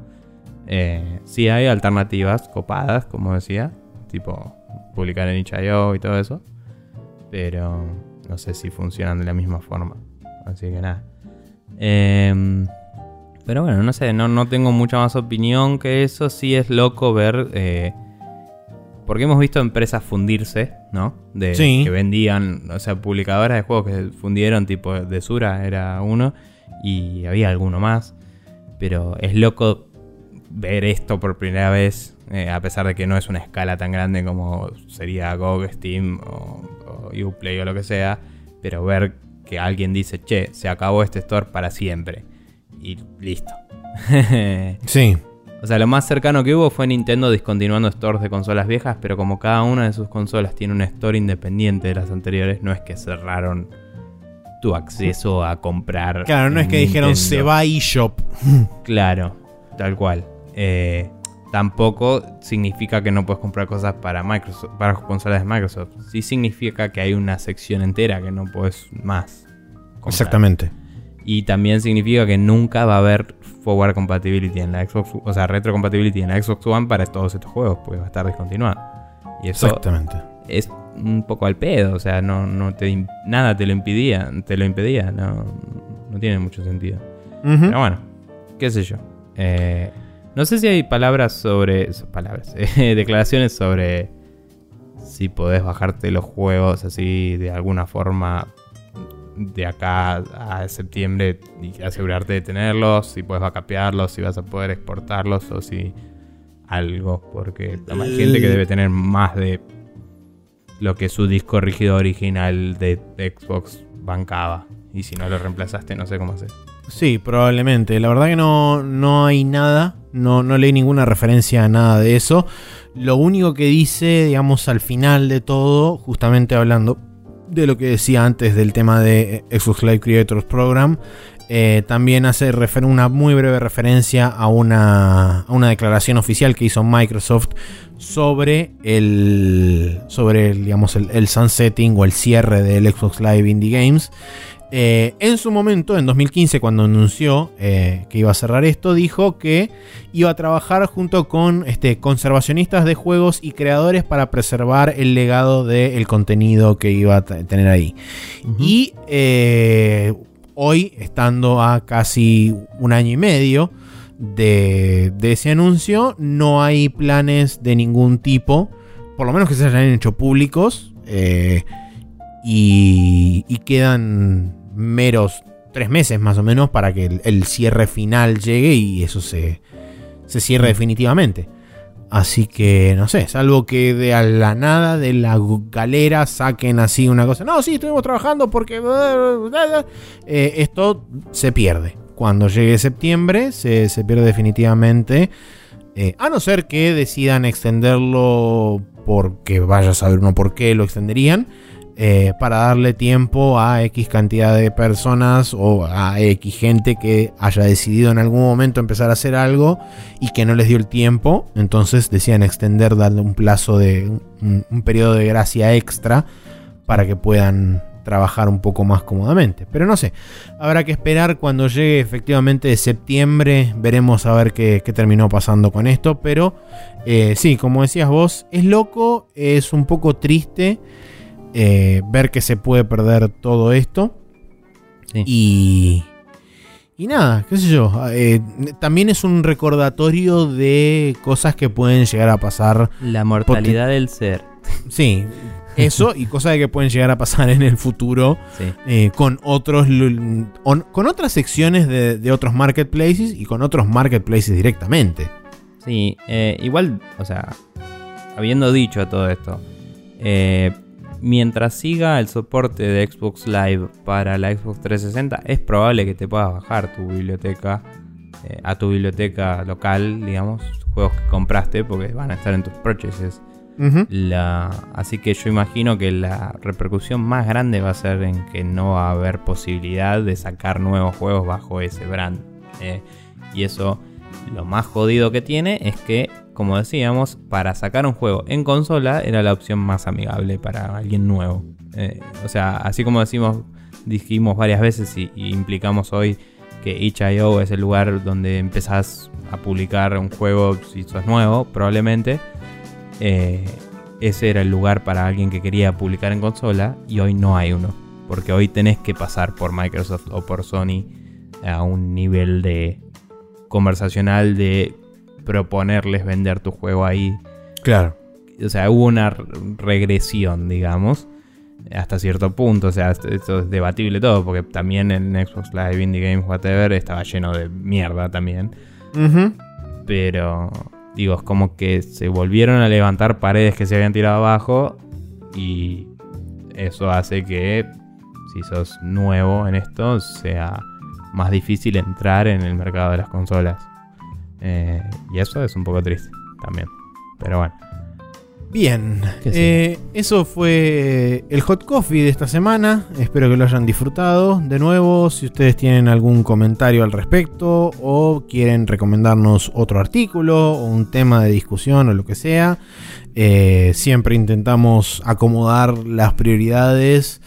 Eh, sí hay alternativas copadas, como decía, tipo publicar en itch.io y todo eso. Pero no sé si funcionan de la misma forma. Así que nada. Em, pero bueno, no sé, no, no tengo mucha más opinión que eso. Sí es loco ver eh, porque hemos visto empresas fundirse, ¿no? De, Que vendían, o sea, publicadoras de juegos que fundieron, tipo de Sura era uno, y había alguno más. Pero es loco ver esto por primera vez, eh, a pesar de que no es una escala tan grande como sería GOG, Steam o, o Uplay o lo que sea. Pero ver que alguien dice, che, se acabó este store para siempre. Y listo. sí. O sea, lo más cercano que hubo fue Nintendo discontinuando stores de consolas viejas, pero como cada una de sus consolas tiene una store independiente de las anteriores, no es que cerraron tu acceso a comprar. Claro, no es que dijeron se va eShop. claro, tal cual. Eh, tampoco significa que no puedes comprar cosas para Microsoft, para consolas de Microsoft. Sí significa que hay una sección entera que no puedes más. Exactamente. Y también significa que nunca va a haber forward compatibility en la Xbox, o sea, retrocompatibility en la Xbox One para todos estos juegos, porque va a estar descontinuado. Y eso Exactamente. es un poco al pedo, o sea, no, no te, nada te lo impedía, te lo impedía, no, no tiene mucho sentido. Pero bueno, qué sé yo. Eh, no sé si hay palabras sobre. Palabras. declaraciones sobre. Si podés bajarte los juegos así de alguna forma. De acá a septiembre y asegurarte de tenerlos. Si puedes vacapearlos, si vas a poder exportarlos o si. Algo. Porque hay gente que debe tener más de lo que su disco rígido original de, Xbox bancaba. Y si no lo reemplazaste, no sé cómo hacer. Sí, probablemente. La verdad que no, no hay nada. No, no leí ninguna referencia a nada de eso. Lo único que dice, digamos, al final de todo, justamente hablando de lo que decía antes del tema de Xbox Live Creators Program, eh, también hace una muy breve referencia a una, una declaración oficial que hizo Microsoft sobre el, sobre el, digamos, el, sunsetting o el cierre del Xbox Live Indie Games. Eh, en su momento, en 2015, cuando anunció eh, que iba a cerrar esto, dijo que iba a trabajar junto con este, conservacionistas de juegos y creadores para preservar el legado del contenido que iba a tener ahí. Y eh, hoy, estando a casi un año y medio de, ese anuncio, no hay planes de ningún tipo, por lo menos que se hayan hecho públicos, eh, y, quedan meros tres meses más o menos para que el, cierre final llegue y eso se, se cierre mm. definitivamente. Así que, no sé, salvo que de a la nada, de la galera, saquen así una cosa. No, sí, estuvimos trabajando porque... Eh, esto se pierde. Cuando llegue septiembre, se, pierde definitivamente. Eh, a no ser que decidan extenderlo porque vaya a saber uno por qué lo extenderían. Eh, para darle tiempo a X cantidad de personas o a X gente que haya decidido en algún momento empezar a hacer algo y que no les dio el tiempo. Entonces decían extender, darle un plazo de un, periodo de gracia extra para que puedan trabajar un poco más cómodamente. Pero no sé, habrá que esperar cuando llegue efectivamente septiembre, veremos a ver qué, terminó pasando con esto. Pero eh, sí, como decías vos, es loco, es un poco triste. Eh, ver que se puede perder todo esto. Y, y nada, qué sé yo. Eh, también es un recordatorio de cosas que pueden llegar a pasar. La mortalidad del ser. Sí, eso y cosas que pueden llegar a pasar en el futuro eh, con otros con otras secciones de, otros marketplaces y con otros marketplaces directamente. Sí, igual, o sea, habiendo dicho todo esto, eh, mientras siga el soporte de Xbox Live para la Xbox 360, es probable que te puedas bajar tu biblioteca eh, a tu biblioteca local, digamos, juegos que compraste, porque van a estar en tus purchases. así que yo imagino que la repercusión más grande va a ser en que no va a haber posibilidad de sacar nuevos juegos bajo ese brand. Eh, y eso, lo más jodido que tiene es que como decíamos, para sacar un juego en consola era la opción más amigable para alguien nuevo. Eh, o sea, así como decimos, dijimos varias veces y, implicamos hoy que itch.io es el lugar donde empezás a publicar un juego si sos nuevo, probablemente. Eh, ese era el lugar para alguien que quería publicar en consola y hoy no hay uno. Porque hoy tenés que pasar por Microsoft o por Sony a un nivel de conversacional de proponerles vender tu juego ahí. Claro. O sea, hubo una regresión, digamos, hasta cierto punto. O sea, esto es debatible todo, porque también en Xbox Live, Indie Games, whatever, estaba lleno de mierda también. Pero, digo, es como que se volvieron a levantar paredes que se habían tirado abajo y eso hace que, si sos nuevo en esto, sea más difícil entrar en el mercado de las consolas. Eh, y eso es un poco triste también. Pero bueno. Bien, eh, eso fue el hot coffee de esta semana. Espero que lo hayan disfrutado. De nuevo, si ustedes tienen algún comentario al respecto o quieren recomendarnos otro artículo o un tema de discusión o lo que sea, eh, siempre intentamos acomodar las prioridades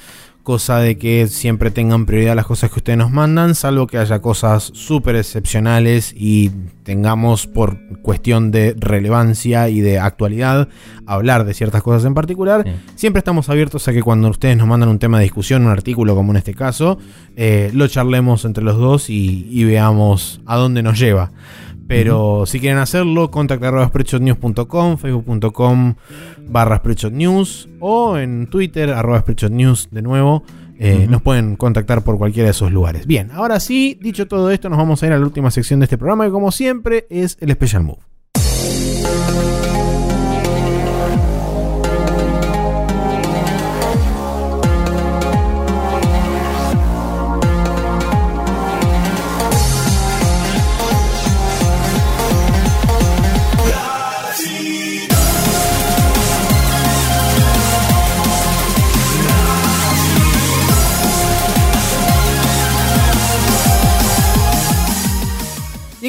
cosa de que siempre tengan prioridad las cosas que ustedes nos mandan, salvo que haya cosas súper excepcionales y tengamos por cuestión de relevancia y de actualidad hablar de ciertas cosas en particular. Siempre estamos abiertos a que cuando ustedes nos mandan un tema de discusión, un artículo como en este caso, eh, lo charlemos entre los dos y, y veamos a dónde nos lleva. Pero si quieren hacerlo, contact.spreadshotnews.com, facebook.com barra News o en Twitter, arroba News de nuevo. Eh, nos pueden contactar por cualquiera de esos lugares. Bien, ahora sí, dicho todo esto, nos vamos a ir a la última sección de este programa, que como siempre es el Special Move.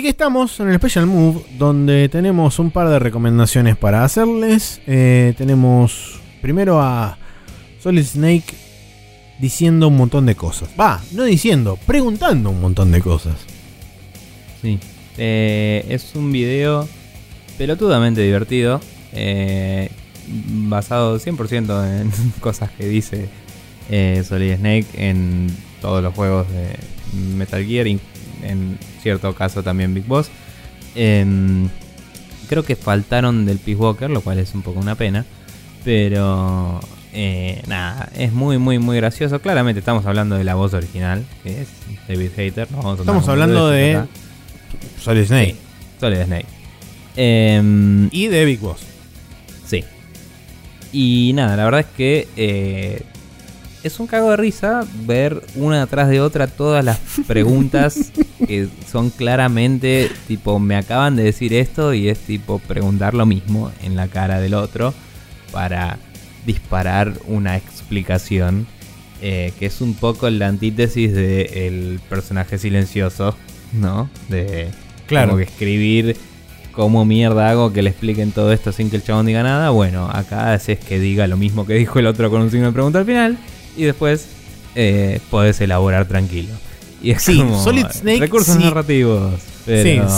Aquí estamos en el Special Move, donde tenemos un par de recomendaciones para hacerles. Eh, tenemos primero a Solid Snake diciendo un montón de cosas. Va, no diciendo, preguntando un montón de cosas. Sí, eh, es un video pelotudamente divertido, eh, basado 100% en cosas que dice Solid Snake en todos los juegos de Metal Gear, en cierto caso también Big Boss. Em, creo que faltaron del Peace Walker, lo cual es un poco una pena. Pero eh, nada, es muy, muy, muy gracioso. Claramente estamos hablando de la voz original, que es David Hater. estamos hablando de, Solid Snake. Solid Snake. Em, y de Big Boss. Sí. Y nada, la verdad es que eh, es un cago de risa ver una atrás de otra todas las preguntas que son claramente tipo me acaban de decir esto y es tipo preguntar lo mismo en la cara del otro para disparar una explicación eh, que es un poco la antítesis del personaje silencioso, ¿no? De claro. como que escribir cómo mierda hago que le expliquen todo esto sin que el chabón diga nada. Bueno, acá es que diga lo mismo que dijo el otro con un signo de pregunta al final y después eh, podés elaborar tranquilo. Y es sí, Solid Snake. Recursos narrativos.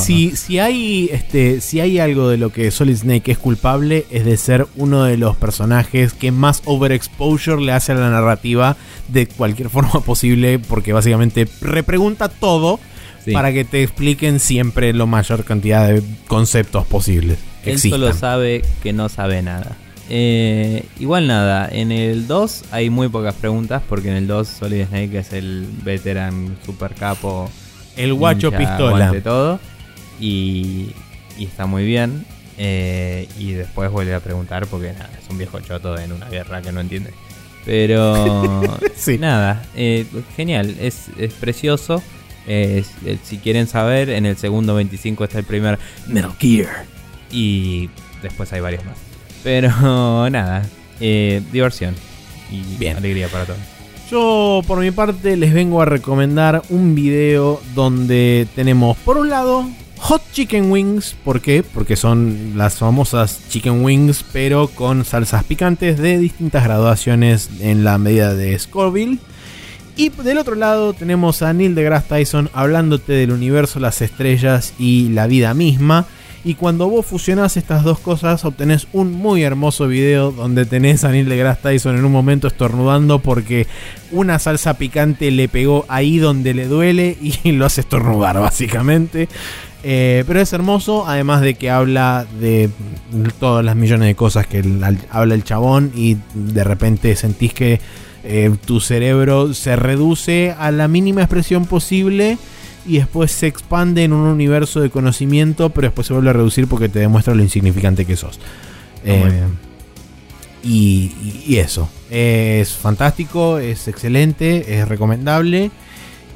Sí, si, hay, este, si hay algo de lo que Solid Snake es culpable, es de ser uno de los personajes que más overexposure le hace a la narrativa de cualquier forma posible, porque básicamente repregunta todo para que te expliquen siempre la mayor cantidad de conceptos posibles. Él solo sabe que no sabe nada. Eh, igual nada, en el 2 hay muy pocas preguntas porque en el 2 Solid Snake es el veteran super capo. El guacho pistola. De todo. Y, y, está muy bien. Eh, y después vuelve a preguntar porque nada, es un viejo choto en una guerra que no entiende. Pero sí. nada, eh, genial, es, es precioso. si quieren saber, en el segundo 25 está el primer Metal Gear. Y después hay varios más. Pero nada, eh, diversión y Bien. alegría para todos. Yo por mi parte les vengo a recomendar un video donde tenemos por un lado Hot Chicken Wings, ¿por qué? Porque son las famosas Chicken Wings, pero con salsas picantes de distintas graduaciones en la medida de Scoville. Y del otro lado tenemos a Neil deGrasse Tyson hablándote del universo, las estrellas y la vida misma. Y cuando vos fusionás estas dos cosas, obtenés un muy hermoso video donde tenés a Neil deGrasse Tyson en un momento estornudando porque una salsa picante le pegó ahí donde le duele y lo hace estornudar, básicamente. Eh, pero es hermoso, además de que habla de todas las millones de cosas que habla el chabón y de repente sentís que eh, tu cerebro se reduce a la mínima expresión posible y después se expande en un universo de conocimiento, pero después se vuelve a reducir porque te demuestra lo insignificante que sos. Eh, y, eso. Es fantástico, es excelente, es recomendable.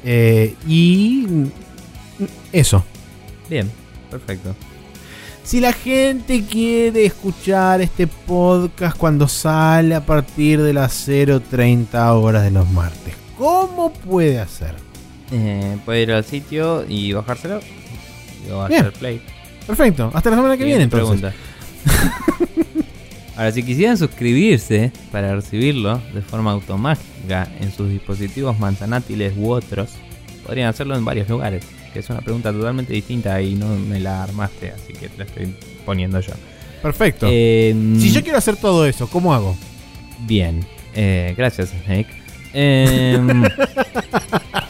Eh, y eso. Bien, perfecto. Si la gente quiere escuchar este podcast cuando sale a partir de las 0.30 horas de los martes, ¿cómo puede hacer? Eh, puede ir al sitio y bajárselo. Y va a hacer play. Perfecto. Hasta la semana que viene, entonces. Pregunta. Ahora, si quisieran suscribirse para recibirlo de forma automática en sus dispositivos manzanátiles u otros, podrían hacerlo en varios lugares. Que es una pregunta totalmente distinta y no me la armaste, así que te la estoy poniendo yo. Perfecto. Em, si yo quiero hacer todo eso, ¿cómo hago? Bien. Eh, gracias, Snake. Eh,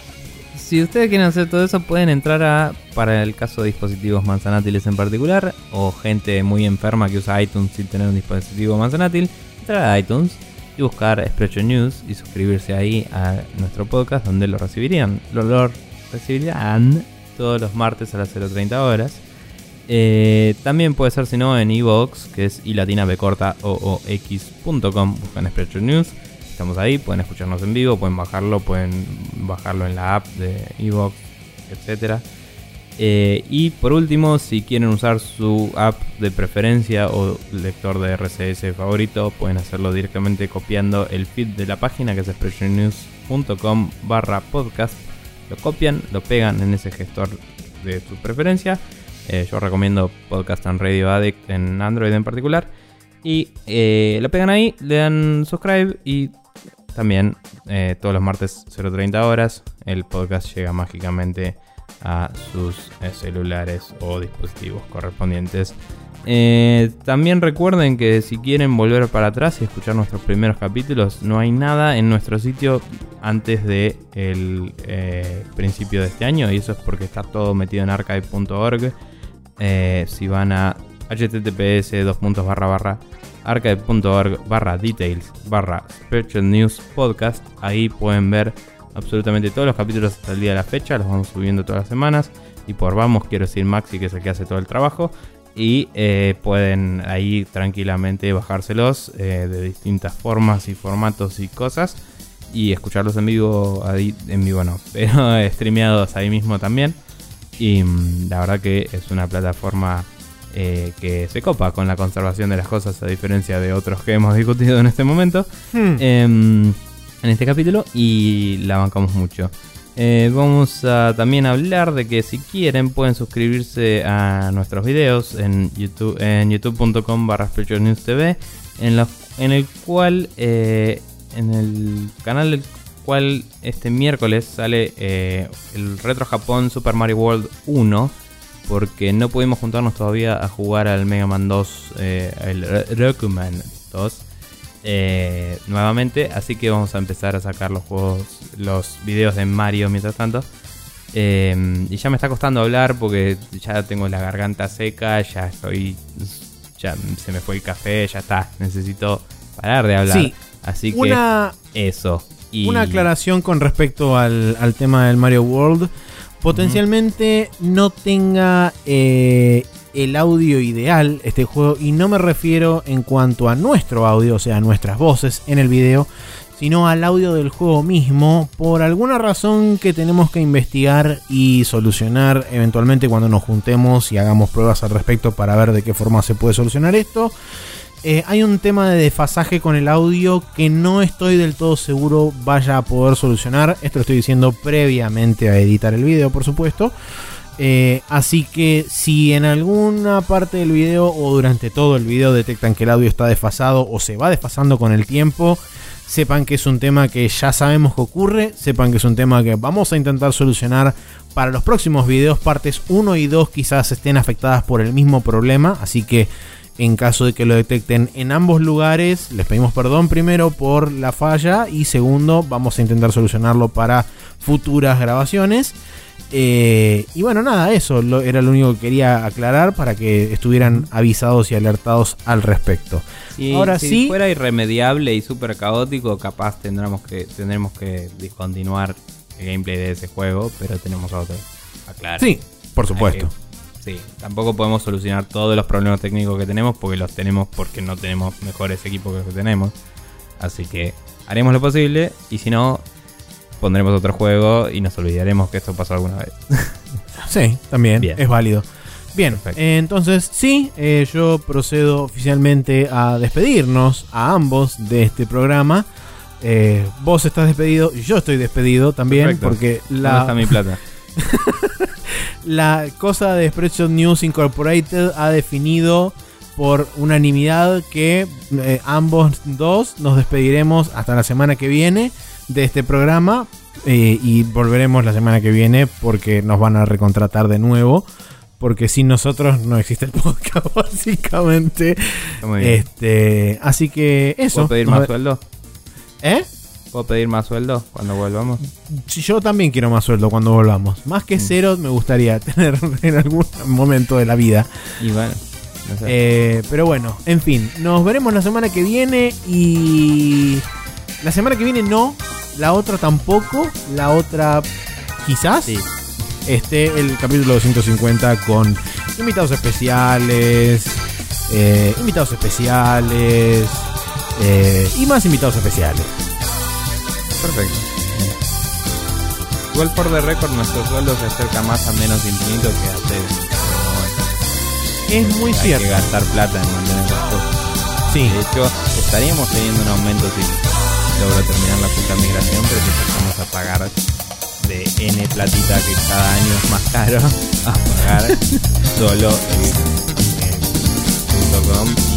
si ustedes quieren hacer todo eso, pueden entrar a, para el caso de dispositivos manzanátiles en particular, o gente muy enferma que usa iTunes sin tener un dispositivo manzanátil, entrar a iTunes y buscar Expression News y suscribirse ahí a nuestro podcast donde lo recibirían. Lo, lo recibirían todos los martes a las 0.30 horas. Eh, también puede ser, si no, en iVoox, que es i latina b corta o o x.com. Buscan Expression News. Estamos ahí, pueden escucharnos en vivo, pueden bajarlo, pueden bajarlo en la app de iVoox, etc. Eh, y por último, si quieren usar su app de preferencia o lector de RCS favorito, pueden hacerlo directamente copiando el feed de la página que es expressionnews.com barra podcast. Lo copian, lo pegan en ese gestor de su preferencia eh, yo recomiendo Podcast and Radio Addict en Android en particular. Y eh, lo pegan ahí, le dan subscribe y también eh, todos los martes 0.30 horas el podcast llega mágicamente a sus celulares o dispositivos correspondientes. también recuerden que si quieren volver para atrás y escuchar nuestros primeros capítulos, no hay nada en nuestro sitio antes de el principio de este año y eso es porque está todo metido en archive.org eh, si van a https archive.org barra details barra special news podcast. Ahí pueden ver absolutamente todos los capítulos hasta el día de la fecha los vamos subiendo todas las semanas. Y por vamos quiero decir Maxi que es el que hace todo el trabajo. Y eh, pueden ahí tranquilamente bajárselos eh, de distintas formas y formatos y cosas. Y escucharlos en vivo ahí, en vivo no pero streameados ahí mismo también. Y mm, la verdad que es una plataforma eh, que se copa con la conservación de las cosas, a diferencia de otros que hemos discutido en este momento, hmm. em, en este capítulo, y la bancamos mucho. Eh, vamos a también hablar de que si quieren pueden suscribirse a nuestros videos en youtube en youtube.com barra TV en, en el cual eh, en el canal del cual este miércoles sale el Retro Japón Super Mario World 1. Porque no pudimos juntarnos todavía a jugar al Mega Man 2, eh, el Rokuman 2, eh, nuevamente. Así que vamos a empezar a sacar los juegos, los videos de Mario mientras tanto. y ya me está costando hablar porque ya tengo la garganta seca, ya estoy. Ya se me fue el café, ya está. Necesito parar de hablar. Sí, Así que eso. Una aclaración con respecto al, tema del Mario World. Potencialmente no tenga eh, el audio ideal este juego. Y no me refiero en cuanto a nuestro audio, o sea, nuestras voces en el video. Sino al audio del juego mismo. Por alguna razón que tenemos que investigar y solucionar eventualmente cuando nos juntemos y hagamos pruebas al respecto para ver de qué forma se puede solucionar esto. Eh, hay un tema de desfasaje con el audio que no estoy del todo seguro vaya a poder solucionar. Esto lo estoy diciendo previamente a editar el video, por supuesto. Eh, así que si en alguna parte del video o durante todo el video detectan que el audio está desfasado o se va desfasando con el tiempo, sepan que es un tema que ya sabemos que ocurre, sepan que es un tema que vamos a intentar solucionar para los próximos videos. Partes 1 y 2 quizás estén afectadas por el mismo problema, así que en caso de que lo detecten en ambos lugares, les pedimos perdón primero por la falla y segundo, vamos a intentar solucionarlo para futuras grabaciones. Eh, y bueno, nada, eso era lo único que quería aclarar para que estuvieran avisados y alertados al respecto. Y Ahora si sí, fuera irremediable y súper caótico, capaz tendremos que, tendremos que discontinuar el gameplay de ese juego, pero tenemos otro. Aclarar. Sí, por supuesto sí, tampoco podemos solucionar todos los problemas técnicos que tenemos porque los tenemos porque no tenemos mejores equipos que los que tenemos. Así que haremos lo posible y si no, pondremos otro juego y nos olvidaremos que esto pasó alguna vez. sí, también es válido. Bien, entonces sí, eh, yo procedo oficialmente a despedirnos a ambos de este programa. Eh, vos estás despedido yo estoy despedido también porque la... ¿Dónde está mi plata? la cosa de Expression News Incorporated ha definido por unanimidad que eh, ambos dos nos despediremos hasta la semana que viene de este programa eh, y volveremos la semana que viene porque nos van a recontratar de nuevo porque sin nosotros no existe el podcast básicamente este así que eso ¿Puedo pedir más sueldo? ¿Eh? ¿Puedo pedir más sueldo cuando volvamos? Yo también quiero más sueldo cuando volvamos. Más que mm. cero me gustaría tener en algún momento de la vida. Y bueno. Eh, pero bueno, en fin, nos veremos la semana que viene y... La semana que viene no, la otra tampoco, la otra quizás. Sí. Este, el capítulo 250 con invitados especiales, eh, invitados especiales eh, y más invitados especiales. Perfecto. Igual por de récord nuestro sueldo se acerca más a menos infinito que antes. Es muy cierto. Hay que gastar plata en mantener las cosas. Sí. De hecho, estaríamos teniendo un aumento si logro terminar la puta migración, pero si empezamos a pagar de N platita que cada año es más caro a pagar solo el, punto .com Eh,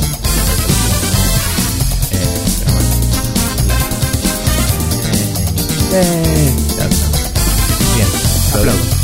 Bien, aplausos.